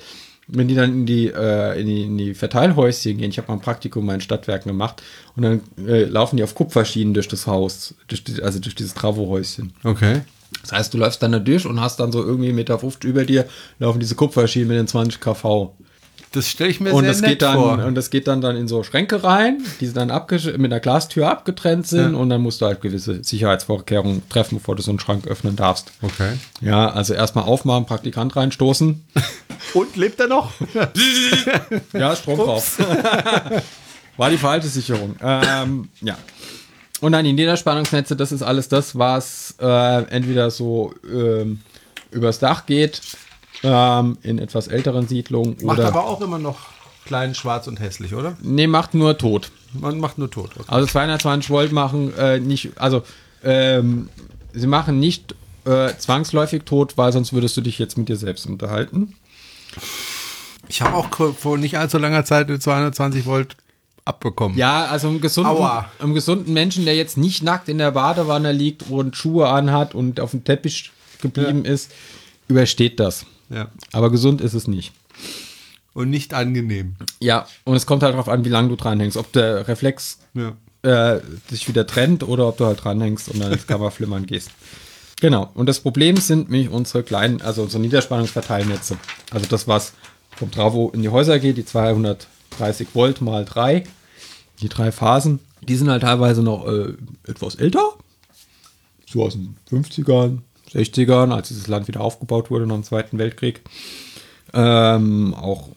wenn die dann in die, äh, in die, in die Verteilhäuschen gehen, ich habe mal ein Praktikum in Stadtwerken gemacht und dann äh, laufen die auf Kupferschienen durch das Haus, durch die, also durch dieses Travohäuschen. Okay. Das heißt, du läufst dann da durch und hast dann so irgendwie 1,50 Meter über dir, laufen diese Kupferschienen mit den 20 kV. Das stelle ich mir und sehr das nett geht dann, vor. Und das geht dann, dann in so Schränke rein, die dann mit einer Glastür abgetrennt sind ja. und dann musst du halt gewisse Sicherheitsvorkehrungen treffen, bevor du so einen Schrank öffnen darfst. Okay. Ja, also erstmal aufmachen, Praktikant reinstoßen. <laughs> Und lebt er noch? <laughs> ja, Strom drauf. <laughs> War die falsche Sicherung. Ähm, ja. Und dann die Niederspannungsnetze, das ist alles das, was äh, entweder so ähm, übers Dach geht ähm, in etwas älteren Siedlungen. Macht oder aber auch immer noch klein, schwarz und hässlich, oder? Nee, macht nur tot. Man macht nur tot. Okay. Also 220 Volt machen äh, nicht, also ähm, sie machen nicht äh, zwangsläufig tot, weil sonst würdest du dich jetzt mit dir selbst unterhalten. Ich habe auch vor nicht allzu langer Zeit 220 Volt abbekommen. Ja, also einem gesunden, einem gesunden Menschen, der jetzt nicht nackt in der Badewanne liegt und Schuhe anhat und auf dem Teppich geblieben ja. ist, übersteht das. Ja. Aber gesund ist es nicht. Und nicht angenehm. Ja, und es kommt halt darauf an, wie lange du dranhängst. Ob der Reflex ja. äh, sich wieder trennt oder ob du halt dranhängst und dann ins <laughs> Kammerflimmern gehst. Genau. Und das Problem sind nämlich unsere kleinen, also unsere Niederspannungsverteilnetze. Also das, was vom Travo in die Häuser geht, die 230 Volt mal 3, die drei Phasen, die sind halt teilweise noch äh, etwas älter. So aus den 50ern, 60ern, als dieses Land wieder aufgebaut wurde nach dem Zweiten Weltkrieg. Ähm, auch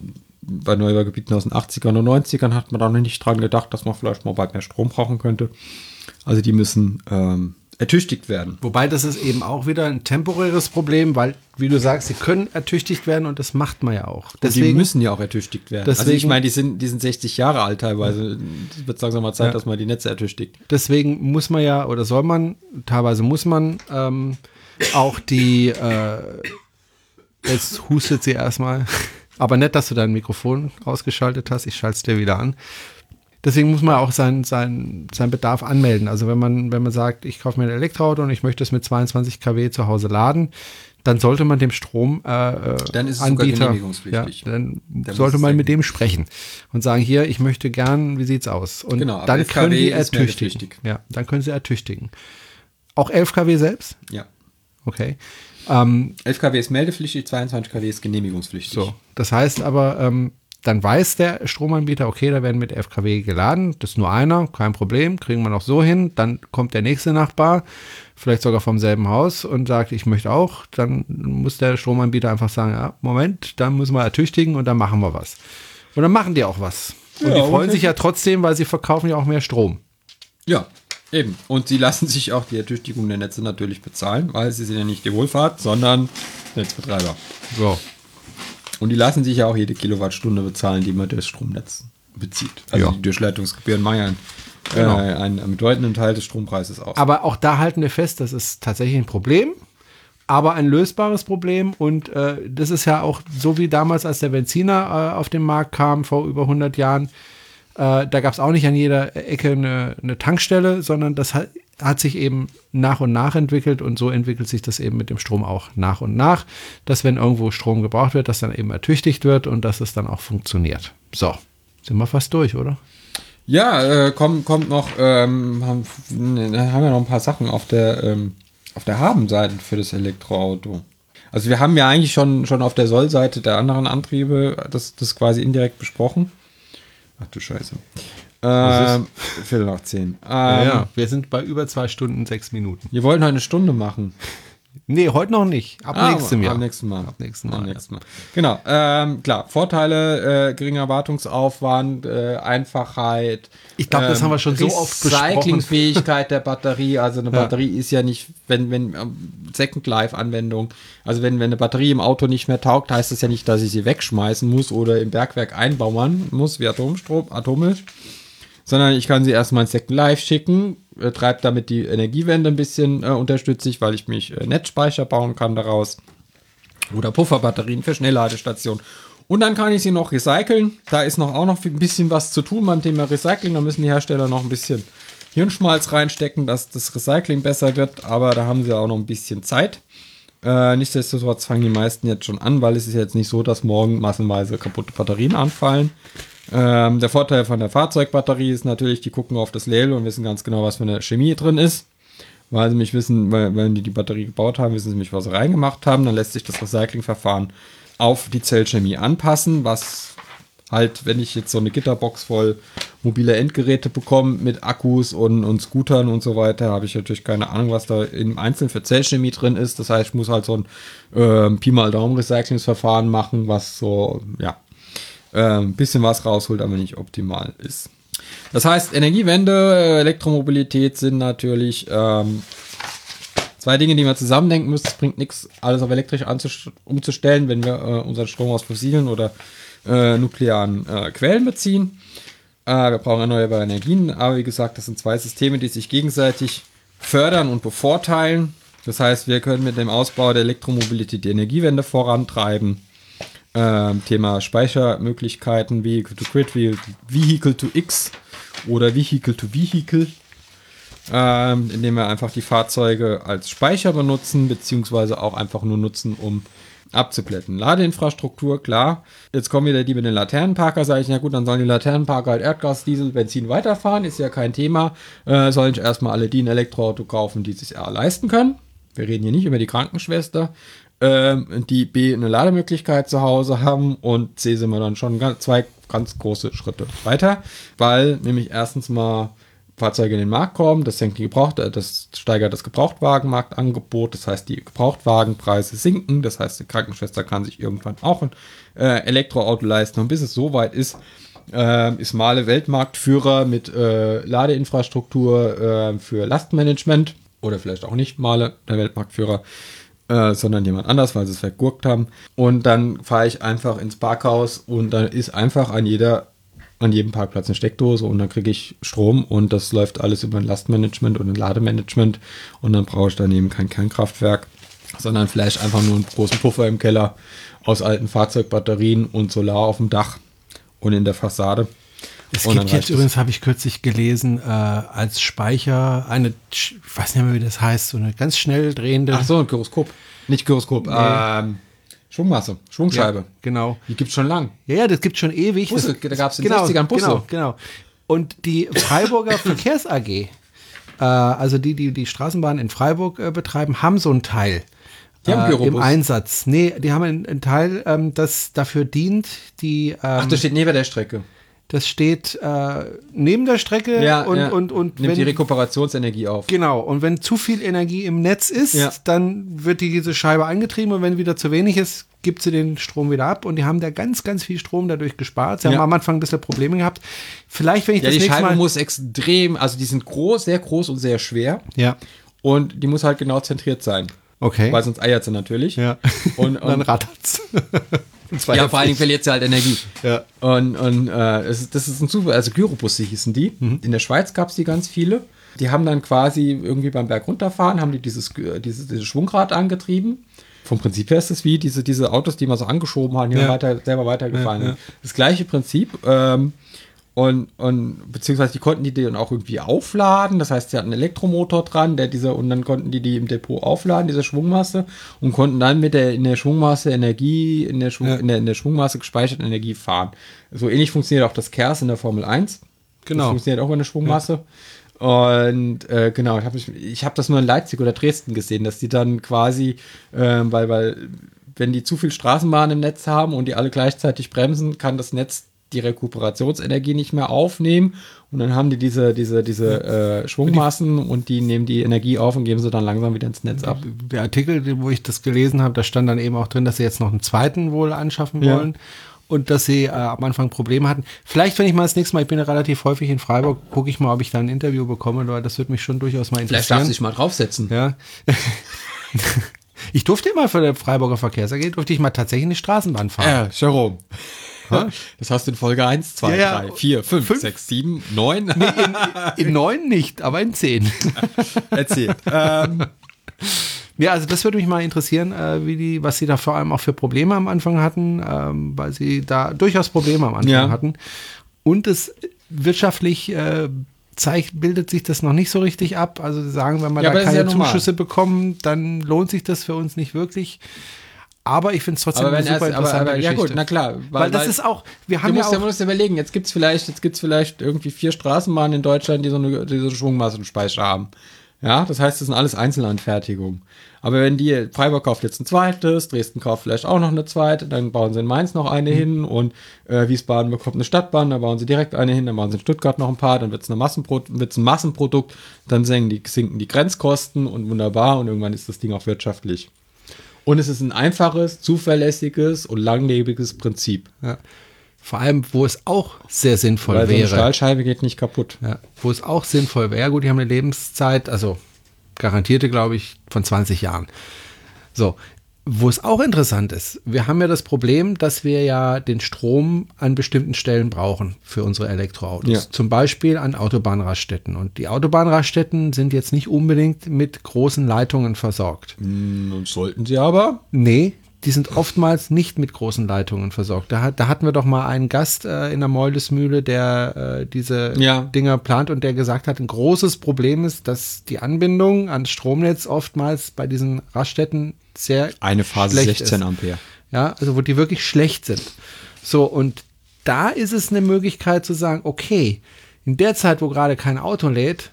bei Neubaugebieten aus den 80ern und 90ern hat man da noch nicht dran gedacht, dass man vielleicht mal bald mehr Strom brauchen könnte. Also die müssen ähm, ertüchtigt werden. Wobei das ist eben auch wieder ein temporäres Problem, weil, wie du sagst, sie können ertüchtigt werden und das macht man ja auch. Deswegen, und die müssen ja auch ertüchtigt werden. Deswegen, also ich meine, die sind, die sind 60 Jahre alt teilweise. Es wird langsam mal Zeit, ja. dass man die Netze ertüchtigt. Deswegen muss man ja, oder soll man, teilweise muss man ähm, auch die, äh, jetzt hustet sie erstmal. Aber nett, dass du dein Mikrofon ausgeschaltet hast. Ich schalte es dir wieder an. Deswegen muss man auch seinen sein, sein Bedarf anmelden. Also wenn man, wenn man sagt, ich kaufe mir ein Elektroauto und ich möchte es mit 22 kW zu Hause laden, dann sollte man dem Strom äh, dann ist es Anbieter, ja, dann, dann sollte man mit dem sprechen und sagen, hier, ich möchte gern, wie sieht's aus? Und genau, dann können die ertüchtigen. Ja, dann können sie ertüchtigen. Auch 11 kW selbst? Ja. Okay. Ähm, 11 kW ist meldepflichtig, 22 kW ist genehmigungspflichtig. So, das heißt aber, ähm, dann weiß der Stromanbieter, okay, da werden mit 11 kW geladen, das ist nur einer, kein Problem, kriegen wir noch so hin. Dann kommt der nächste Nachbar, vielleicht sogar vom selben Haus und sagt, ich möchte auch. Dann muss der Stromanbieter einfach sagen, ja, Moment, dann müssen wir ertüchtigen und dann machen wir was. Und dann machen die auch was. Und Ja, die freuen okay. sich ja trotzdem, weil sie verkaufen ja auch mehr Strom. Ja, eben. Und sie lassen sich auch die Ertüchtigung der Netze natürlich bezahlen, weil sie sind ja nicht die Wohlfahrt, sondern Netzbetreiber. So. Und die lassen sich ja auch jede Kilowattstunde bezahlen, die man durchs Stromnetz bezieht. Also Ja. die Durchleitungsgebühren machen einen, Genau. äh, einen, einen bedeutenden Teil des Strompreises aus. Aber auch da halten wir fest, das ist tatsächlich ein Problem, aber ein lösbares Problem. Und äh, das ist ja auch so wie damals, als der Benziner äh, auf den Markt kam, vor über 100 Jahren. Äh, da gab es auch nicht an jeder Ecke eine, eine Tankstelle, sondern das hat, hat sich eben nach und nach entwickelt und so entwickelt sich das eben mit dem Strom auch nach und nach, dass wenn irgendwo Strom gebraucht wird, dass dann eben ertüchtigt wird und dass es dann auch funktioniert. So, sind wir fast durch, oder? Ja, äh, kommt, kommt noch, ähm, haben, ne, haben wir noch ein paar Sachen auf der, ähm, auf der Habenseite für das Elektroauto. Also wir haben ja eigentlich schon, schon auf der Sollseite der anderen Antriebe das, das quasi indirekt besprochen. Ach du Scheiße. Ähm, Viertel nach zehn. Ähm, wir sind bei über zwei Stunden, sechs Minuten. Wir wollten eine Stunde machen. Nee, heute noch nicht. Ab Ah, nächstem Jahr. Ab nächsten Mal. Ab nächsten Mal. Am nächsten Mal. Genau. Ähm, klar, Vorteile, äh, geringer Wartungsaufwand, äh, Einfachheit. Ich glaub, das haben wir schon so oft besprochen. Recyclingfähigkeit der Batterie. Also eine Batterie ist ja nicht, wenn, wenn ähm, Second Life-Anwendung, also wenn, wenn eine Batterie im Auto nicht mehr taugt, heißt das ja nicht, dass ich sie wegschmeißen muss oder im Bergwerk einbauen muss, wie Atomstrom, Atommilch sondern ich kann sie erstmal in Second Life schicken, äh, treibt damit die Energiewende ein bisschen äh, unterstütze ich, weil ich mich äh, Netzspeicher bauen kann daraus oder Pufferbatterien für Schnellladestationen. Und dann kann ich sie noch recyceln. Da ist noch auch noch ein bisschen was zu tun beim Thema Recycling. Da müssen die Hersteller noch ein bisschen Hirnschmalz reinstecken, dass das Recycling besser wird. Aber da haben sie auch noch ein bisschen Zeit. Äh, nichtsdestotrotz fangen die meisten jetzt schon an, weil es ist jetzt nicht so, dass morgen massenweise kaputte Batterien anfallen. Ähm, der Vorteil von der Fahrzeugbatterie ist natürlich, die gucken auf das Label und wissen ganz genau, was für eine Chemie drin ist. Weil sie mich wissen, weil, wenn die die Batterie gebaut haben, wissen sie mich, was sie reingemacht haben. Dann lässt sich das Recyclingverfahren auf die Zellchemie anpassen, was halt, wenn ich jetzt so eine Gitterbox voll mobile Endgeräte bekomme mit Akkus und, und Scootern und so weiter, habe ich natürlich keine Ahnung, was da im Einzelnen für Zellchemie drin ist. Das heißt, ich muss halt so ein ähm, Pi mal Daumen Recyclingsverfahren machen, was so, ja, äh, ein bisschen was rausholt, aber nicht optimal ist. Das heißt, Energiewende, Elektromobilität sind natürlich ähm, zwei Dinge, die wir zusammendenken müssen. Es bringt nichts, alles auf elektrisch umzustellen, wenn wir äh, unseren Strom aus fossilen oder äh, nuklearen äh, Quellen beziehen. Äh, wir brauchen erneuerbare Energien, aber wie gesagt, das sind zwei Systeme, die sich gegenseitig fördern und bevorteilen. Das heißt, wir können mit dem Ausbau der Elektromobilität die Energiewende vorantreiben. Ähm, Thema Speichermöglichkeiten, Vehicle to Grid, Ve- Vehicle to X oder Vehicle to Vehicle, ähm, indem wir einfach die Fahrzeuge als Speicher benutzen, beziehungsweise auch einfach nur nutzen, um abzuplätten. Ladeinfrastruktur, klar. Jetzt kommen wieder die mit den Laternenparker, sage ich, na gut, dann sollen die Laternenparker halt Erdgas, Diesel, Benzin weiterfahren, ist ja kein Thema. Äh, sollen ich erstmal alle die ein Elektroauto kaufen, die sich leisten können. Wir reden hier nicht über die Krankenschwester, ähm, die B eine Lademöglichkeit zu Hause haben und C sind wir dann schon ganz, zwei ganz große Schritte weiter, weil nämlich erstens mal Fahrzeuge in den Markt kommen, das senkt die Gebraucht, äh, das steigert das Gebrauchtwagenmarktangebot, das heißt, die Gebrauchtwagenpreise sinken, das heißt, die Krankenschwester kann sich irgendwann auch ein äh, Elektroauto leisten und bis es soweit ist, äh, ist Male Weltmarktführer mit äh, Ladeinfrastruktur äh, für Lastmanagement oder vielleicht auch nicht Male der Weltmarktführer, äh, sondern jemand anders, weil sie es vergurkt haben. Und dann fahre ich einfach ins Parkhaus und dann ist einfach an jeder an jedem Parkplatz eine Steckdose und dann kriege ich Strom und das läuft alles über ein Lastmanagement und ein Lademanagement und dann brauche ich daneben kein Kernkraftwerk, sondern vielleicht einfach nur einen großen Puffer im Keller aus alten Fahrzeugbatterien und Solar auf dem Dach und in der Fassade. Es gibt jetzt es. übrigens, habe ich kürzlich gelesen, äh, als Speicher eine, ich weiß nicht mehr, wie das heißt, so eine ganz schnell drehende. Ach so, ein Gyroskop. Nicht Gyroskop, ähm, Schwungmasse, Schwungscheibe. Ja, genau. Die gibt's schon lang. Ja, ja, das gibt schon ewig. Busse, das, da gab's in den genau, 60ern Busse. Genau, genau. Und die Freiburger <laughs> Verkehrs AG, äh, also die, die die Straßenbahn in Freiburg äh, betreiben, haben so ein Teil. Die haben äh, im Gyrobus. Einsatz. Nee, die haben einen, einen Teil, ähm, das dafür dient, die ähm, Ach, das steht neben der Strecke. Das steht äh, neben der Strecke und, und, und Nimmt die wenn, Rekuperationsenergie auf. Genau, und wenn zu viel Energie im Netz ist, Ja. dann wird die, diese Scheibe angetrieben und wenn wieder zu wenig ist, gibt sie den Strom wieder ab und die haben da ganz, ganz viel Strom dadurch gespart. Sie Ja. haben am Anfang ein bisschen Probleme gehabt. Vielleicht, wenn ich Ja, das die nächste Scheibe Mal... muss extrem, also die sind groß, sehr groß und sehr schwer. ja, Und die muss halt genau zentriert sein. okay. Weil sonst eiert sie natürlich. ja. Und, <laughs> Und dann rattert's. <laughs> ja, vor allen Dingen verliert sie halt Energie. Ja. Und, und äh, ist, das ist ein Zufall. Also Gyrobusse hießen die. Mhm. In der Schweiz gab es die ganz viele. Die haben dann quasi irgendwie beim Berg runterfahren, haben die dieses, äh, dieses, dieses Schwungrad angetrieben. Vom Prinzip her ist es wie diese, diese Autos, die man so angeschoben haben, die Ja. weiter, selber weitergefahren Ja, ja. sind. Das gleiche Prinzip. Ähm, und, und beziehungsweise die konnten die dann auch irgendwie aufladen. Das heißt, sie hatten einen Elektromotor dran, der diese, und dann konnten die die im Depot aufladen, diese Schwungmasse, und konnten dann mit der in der Schwungmasse Energie, in der, Schwung, Ja. in der, in der Schwungmasse gespeicherten Energie fahren. So ähnlich funktioniert auch das KERS in der Formel 1. Genau. Das funktioniert auch in der Schwungmasse. Und äh, genau, ich habe ich hab das nur in Leipzig oder Dresden gesehen, dass die dann quasi, ähm, weil, weil wenn die zu viel Straßenbahn im Netz haben und die alle gleichzeitig bremsen, kann das Netz die Rekuperationsenergie nicht mehr aufnehmen und dann haben die diese, diese, diese äh, Schwungmassen und die nehmen die Energie auf und geben sie dann langsam wieder ins Netz ab. Der Artikel, den- wo ich das gelesen habe, da stand dann eben auch drin, dass sie jetzt noch einen zweiten wohl anschaffen Ja. wollen. Und dass sie äh, am Anfang Probleme hatten. Vielleicht, wenn ich mal das nächste Mal, ich bin ja relativ häufig in Freiburg, gucke ich mal, ob ich da ein Interview bekomme, weil das würde mich schon durchaus mal Vielleicht darf interessieren. sich mal draufsetzen. Ja. <laughs> ich durfte immer für der Freiburger Verkehrs-AG, durfte ich mal tatsächlich eine Straßenbahn fahren. Ja, Jerome. Das hast du in Folge 1, 2, Ja, ja. 3, 4, 5, Fünf. 6, 7, 9 In neun nicht, aber in zehn. <laughs> erzählt. ähm, Ja, also das würde mich mal interessieren, äh, wie die, was sie da vor allem auch für Probleme am Anfang hatten, ähm, weil sie da durchaus Probleme am Anfang Ja. hatten. Und es wirtschaftlich äh, zeigt, bildet sich das noch nicht so richtig ab. Also sagen, wenn wir Ja, da keine ja. Zuschüsse bekommen, dann lohnt sich das für uns nicht wirklich. Aber ich finde es trotzdem aber eine super erst, aber, interessante aber ja Geschichte. gut, na klar. weil, das ist auch, wir Du haben ja musst, ja, auch, musst dir überlegen, jetzt gibt's vielleicht, jetzt gibt's vielleicht irgendwie vier Straßenbahnen in Deutschland, die so eine, die so eine Schwungmassenspeicher haben. Ja, das heißt, das sind alles Einzelanfertigungen. Aber wenn die, Freiburg kauft jetzt ein zweites, Dresden kauft vielleicht auch noch eine zweite, dann bauen sie in Mainz noch eine hin und äh, Wiesbaden bekommt eine Stadtbahn, dann bauen sie direkt eine hin, dann bauen sie in Stuttgart noch ein paar, dann Massenpro wird's ein Massenprodukt, dann senken die, sinken die Grenzkosten und wunderbar und irgendwann ist das Ding auch wirtschaftlich. Und es ist ein einfaches, zuverlässiges und langlebiges Prinzip. ja, vor allem, wo es auch sehr sinnvoll Weil so eine wäre. Stahlscheibe geht nicht kaputt. Ja, wo es auch sinnvoll wäre. Gut, die haben eine Lebenszeit, also garantierte, glaube ich, von 20 Jahren. So, wo es auch interessant ist, wir haben ja das Problem, dass wir ja den Strom an bestimmten Stellen brauchen für unsere Elektroautos. Ja. Zum Beispiel an Autobahnraststätten. Und die Autobahnraststätten sind jetzt nicht unbedingt mit großen Leitungen versorgt. Und sollten sie aber. Nee, die sind oftmals nicht mit großen Leitungen versorgt. Da, da hatten wir doch mal einen Gast äh, in der Meulesmühle, der äh, diese Ja. Dinger plant und der gesagt hat, ein großes Problem ist, dass die Anbindung ans Stromnetz oftmals bei diesen Raststätten sehr Eine Phase schlecht 16 ist. Ampere. Ja, also wo die wirklich schlecht sind. So, und da ist es eine Möglichkeit zu sagen, okay, in der Zeit, wo gerade kein Auto lädt,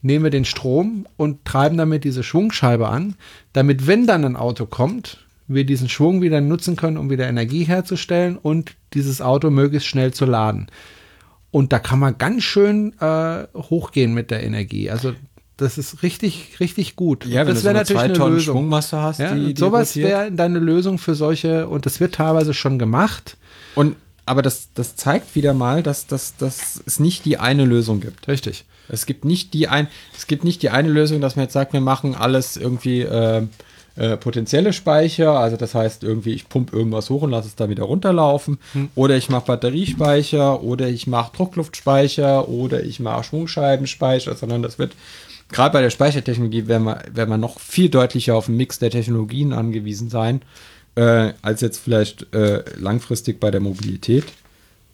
nehmen wir den Strom und treiben damit diese Schwungscheibe an, damit, wenn dann ein Auto kommt, wir diesen Schwung wieder nutzen können, um wieder Energie herzustellen und dieses Auto möglichst schnell zu laden. Und da kann man ganz schön äh, hochgehen mit der Energie. Also das ist richtig, richtig gut. Ja, wenn das wäre natürlich zwei eine Tonnen Lösung. Schwungmasse hast, Ja, die, die sowas wäre deine Lösung für solche, und das wird teilweise schon gemacht. Und aber das, das zeigt wieder mal, dass, dass, dass es nicht die eine Lösung gibt. Richtig. Es gibt nicht die ein, es gibt nicht die eine Lösung, dass man jetzt sagt, wir machen alles irgendwie äh, äh, potenzielle Speicher, also das heißt irgendwie, ich pumpe irgendwas hoch und lasse es dann wieder runterlaufen, oder ich mache Batteriespeicher, oder ich mache Druckluftspeicher, oder ich mache Schwungscheibenspeicher, sondern das wird gerade bei der Speichertechnologie werden wir, werden wir noch viel deutlicher auf den Mix der Technologien angewiesen sein, äh, als jetzt vielleicht äh, langfristig bei der Mobilität.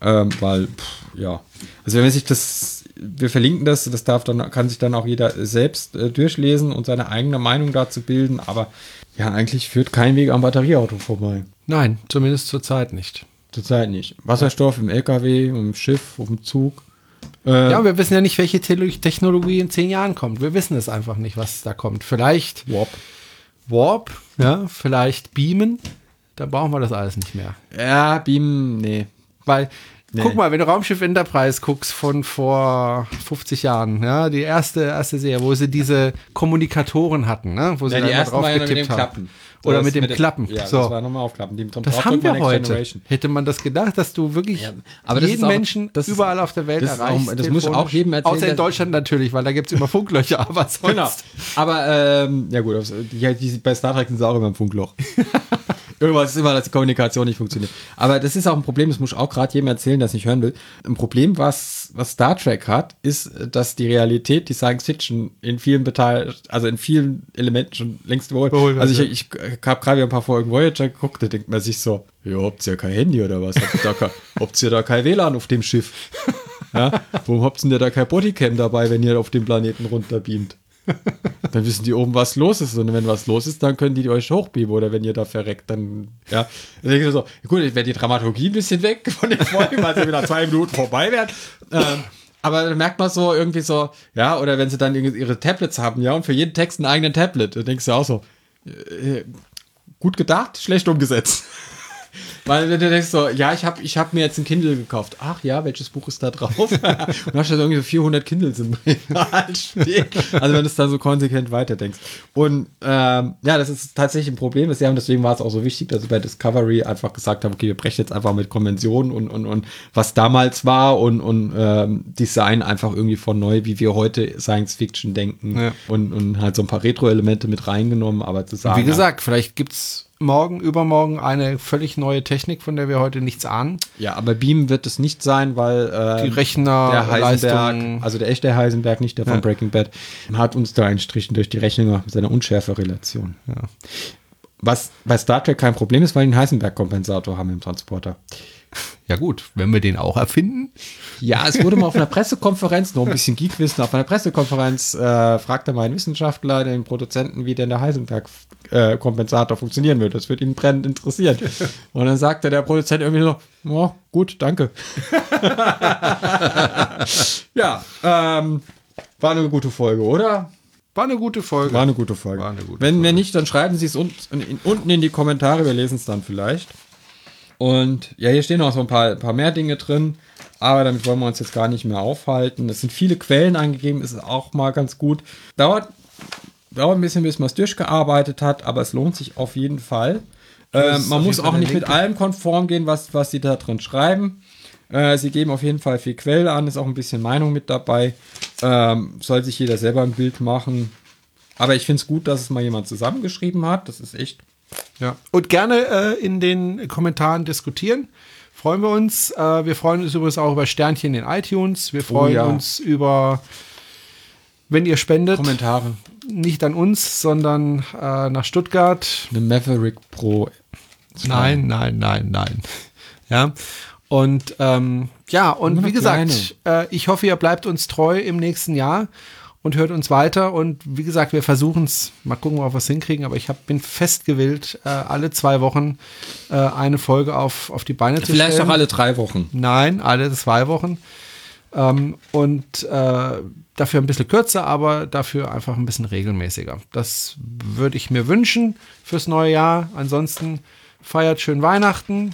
Ähm, weil, pff, ja, also wenn man sich das, wir verlinken das, das darf dann, kann sich dann auch jeder selbst äh, durchlesen und seine eigene Meinung dazu bilden, aber ja, eigentlich führt kein Weg am Batterieauto vorbei. Nein, zumindest zurzeit nicht. Zurzeit nicht. Wasserstoff im LKW, im Schiff, auf dem Zug. Äh, Ja, wir wissen ja nicht, welche Te- Technologie in zehn Jahren kommt. Wir wissen es einfach nicht, was da kommt. Vielleicht, Warp. Warp, ja, vielleicht Beamen, dann brauchen wir das alles nicht mehr. Ja, Beam, nee. Weil, Nee. guck mal, wenn du Raumschiff Enterprise guckst von vor 50 Jahren, ja, die erste, erste Serie, wo sie diese Kommunikatoren hatten, ne, wo sie Ja, dann die ersten drauf noch mit getippt dem haben. Klappen. Oder mit dem Klappen. Ja, So. das war nochmal aufklappen. Die, Das haben wir heute. Hätte man das gedacht, dass du wirklich Ja, aber jeden auch- Menschen überall auf der Welt das ist auch- erreichst. das muss auch jedem erzählen, Außer in Deutschland natürlich, weil da gibt es immer Funklöcher, <laughs> aber sonst. Genau. Aber, ähm, ja gut, die, die, bei Star Trek sind sie auch immer im Funkloch. <laughs> Irgendwas ist immer, dass die Kommunikation nicht funktioniert. Aber das ist auch ein Problem, das muss ich auch gerade jedem erzählen, der es nicht hören will. Ein Problem, was, was Star Trek hat, ist, dass die Realität, die Science Fiction in vielen Beteil, also in vielen Elementen schon längst überholt. Überholt Also ich, ja. ich habe gerade wieder ein paar Folgen Voyager geguckt, da denkt man sich so, ja, habt ihr kein Handy oder was? Habt ihr da kein, <laughs> habt ihr da kein WLAN auf dem Schiff? Ja? Warum habt ihr da kein Bodycam dabei, wenn ihr auf dem Planeten runterbeamt? <laughs> Dann wissen die oben, was los ist. Und wenn was los ist, dann können die euch hochbeamen. Oder wenn ihr da verreckt, dann, ja. Dann denke ich so, gut, jetzt wäre die Dramaturgie ein bisschen weg von den Folgen, weil sie wieder zwei Minuten vorbei wären. Ähm, aber dann merkt man so irgendwie so, ja, oder wenn sie dann ihre Tablets haben, ja, und für jeden Text einen eigenen Tablet, dann denkst du auch so, äh, gut gedacht, schlecht umgesetzt. Weil du denkst so, ja, ich habe ich hab mir jetzt ein Kindle gekauft. Ach ja, welches Buch ist da drauf? <laughs> und hast du irgendwie so 400 Kindles im Regal stehen. <laughs> Also wenn du es dann so konsequent weiterdenkst. Und ähm, ja, das ist tatsächlich ein Problem. Das, ja, und deswegen war es auch so wichtig, dass sie bei Discovery einfach gesagt haben, okay, wir brechen jetzt einfach mit Konventionen und, und, und was damals war und, und ähm, Design einfach irgendwie von neu, wie wir heute Science Fiction denken. Ja. Und, und halt so ein paar Retro-Elemente mit reingenommen, aber zu sagen. Wie gesagt, vielleicht gibt es morgen, übermorgen eine völlig neue Technik, von der wir heute nichts ahnen. Ja, aber Beam wird es nicht sein, weil äh, Die Rechnerleistung- der Heisenberg, also der echte Heisenberg, nicht der von Ja. Breaking Bad, hat uns da einen Strich durch die Rechnung gemacht mit seiner Unschärferelation. Was bei Star Trek kein Problem ist, weil die einen Heisenberg-Kompensator haben im Transporter. Ja gut, wenn wir den auch erfinden. Ja, es wurde mal auf einer Pressekonferenz, noch ein bisschen Geekwissen, auf einer Pressekonferenz äh, fragte mal ein Wissenschaftler den Produzenten, wie denn der Heisenberg-Kompensator funktionieren würde. Das würde ihn brennend interessieren. Und dann sagte der Produzent irgendwie so, oh, gut, danke. <laughs> ja, ähm, war eine gute Folge, oder? War eine gute Folge. War eine gute Folge. War eine gute wenn, wenn nicht, dann schreiben Sie es unten in die Kommentare, wir lesen es dann vielleicht. Und ja, hier stehen noch so ein paar, paar mehr Dinge drin, aber damit wollen wir uns jetzt gar nicht mehr aufhalten. Es sind viele Quellen angegeben, ist auch mal ganz gut. Dauert, dauert ein bisschen, bis man es durchgearbeitet hat, aber es lohnt sich auf jeden Fall. Ist man muss auch nicht mit allem konform gehen, was, was sie da drin schreiben. Äh, sie geben auf jeden Fall viel Quelle an, ist auch ein bisschen Meinung mit dabei. Ähm, soll sich jeder selber ein Bild machen. Aber ich finde es gut, dass es mal jemand zusammengeschrieben hat. Das ist echt. Ja. Und gerne äh, in den Kommentaren diskutieren. Freuen wir uns. Äh, wir freuen uns übrigens auch über Sternchen in iTunes. Wir freuen ja. uns über, wenn ihr spendet, Kommentare. nicht an uns, sondern äh, nach Stuttgart. Eine Maverick Pro. Nein, nein, nein, nein. Ja. Und ähm, ja, und wie gesagt, äh, ich hoffe, ihr bleibt uns treu im nächsten Jahr und hört uns weiter. Und wie gesagt, wir versuchen es, mal gucken, ob wir es hinkriegen, aber ich hab, bin festgewillt, äh, alle zwei Wochen äh, eine Folge auf, auf die Beine zu Vielleicht stellen. auch alle drei Wochen. Nein, alle zwei Wochen. Ähm, und äh, dafür ein bisschen kürzer, aber dafür einfach ein bisschen regelmäßiger. Das würde ich mir wünschen fürs neue Jahr. Ansonsten feiert schön Weihnachten.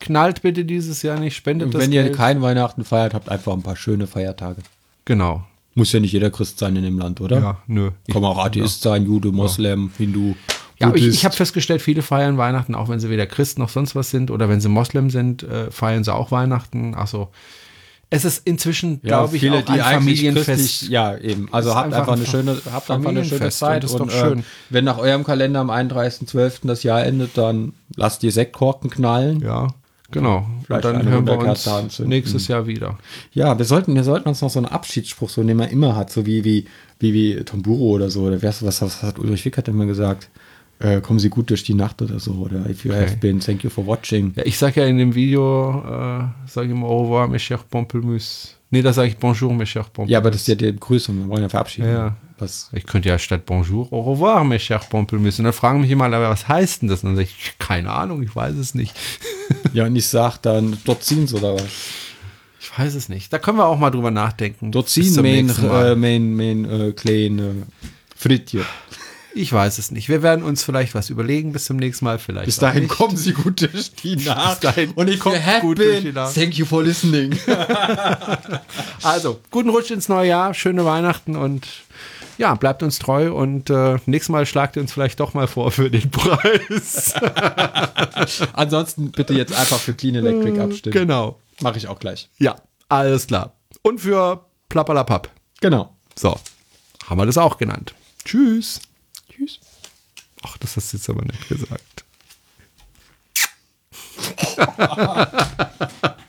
Knallt bitte dieses Jahr nicht, spendet Und das wenn ihr Geld. kein Weihnachten feiert, habt einfach ein paar schöne Feiertage. Genau. Muss ja nicht jeder Christ sein in dem Land, oder? Ja, nö. Kann auch Atheist sein, Jude, Moslem, Hindu. Ja, aber ich, ich habe festgestellt, viele feiern Weihnachten, auch wenn sie weder Christ noch sonst was sind oder wenn sie Moslem sind, äh, feiern sie auch Weihnachten. Achso. Es ist inzwischen, ja, glaube ich, viele, auch die ein Familienfest. Ja, eben. Also habt einfach einfach, ein eine schöne, habt einfach eine schöne Zeit. und ist doch äh, schön. wenn nach eurem Kalender am 31.12. das Jahr endet, dann lasst die Sektkorken knallen. Ja, genau. Vielleicht Und dann hören wir uns anzünden. nächstes Jahr wieder. Ja, wir sollten, wir sollten uns noch so einen Abschiedsspruch, so den man immer hat, so wie, wie, wie, wie Tomburo oder so. Oder wer, was, was hat Ulrich Wickert immer gesagt? Äh, kommen Sie gut durch die Nacht oder so. Oder if you have been, thank you for watching. Ja, ich sage ja in dem Video, äh, sage ich immer au revoir, mes chers Pamplemousse. Nee, da sage ich bonjour, mes chers Pamplemousse. Ja, aber das ist ja die Begrüßung, wir wollen ja verabschieden. Ja. Was, Ich könnte ja statt bonjour au revoir, mes chers Pamplemousse. Und dann fragen mich immer was heißt denn das? Und dann sage ich, keine Ahnung, ich weiß es nicht. <laughs> ja, und ich sag dann, dort oder was? Ich weiß es nicht. Da können wir auch mal drüber nachdenken. Dort ziehen mein, äh, mein, mein äh, kleine Frittje. Ich weiß es nicht. Wir werden uns vielleicht was überlegen bis zum nächsten Mal. Vielleicht Bis dahin kommen Sie gut durch <laughs> die Nacht. dahin Und ich happy gut durch die Nacht. Thank you for listening. <laughs> Also, guten Rutsch ins neue Jahr, schöne Weihnachten und ja, bleibt uns treu und äh, nächstes Mal schlagt ihr uns vielleicht doch mal vor für den <laughs> Preis. <laughs> Ansonsten bitte jetzt einfach für Clean Electric abstimmen. genau. Mache ich auch gleich. Ja, alles klar. Und für Plappalapapp. Genau. So, haben wir das auch genannt. Tschüss. Tschüss. Ach, das hast du jetzt aber nicht gesagt. <laughs>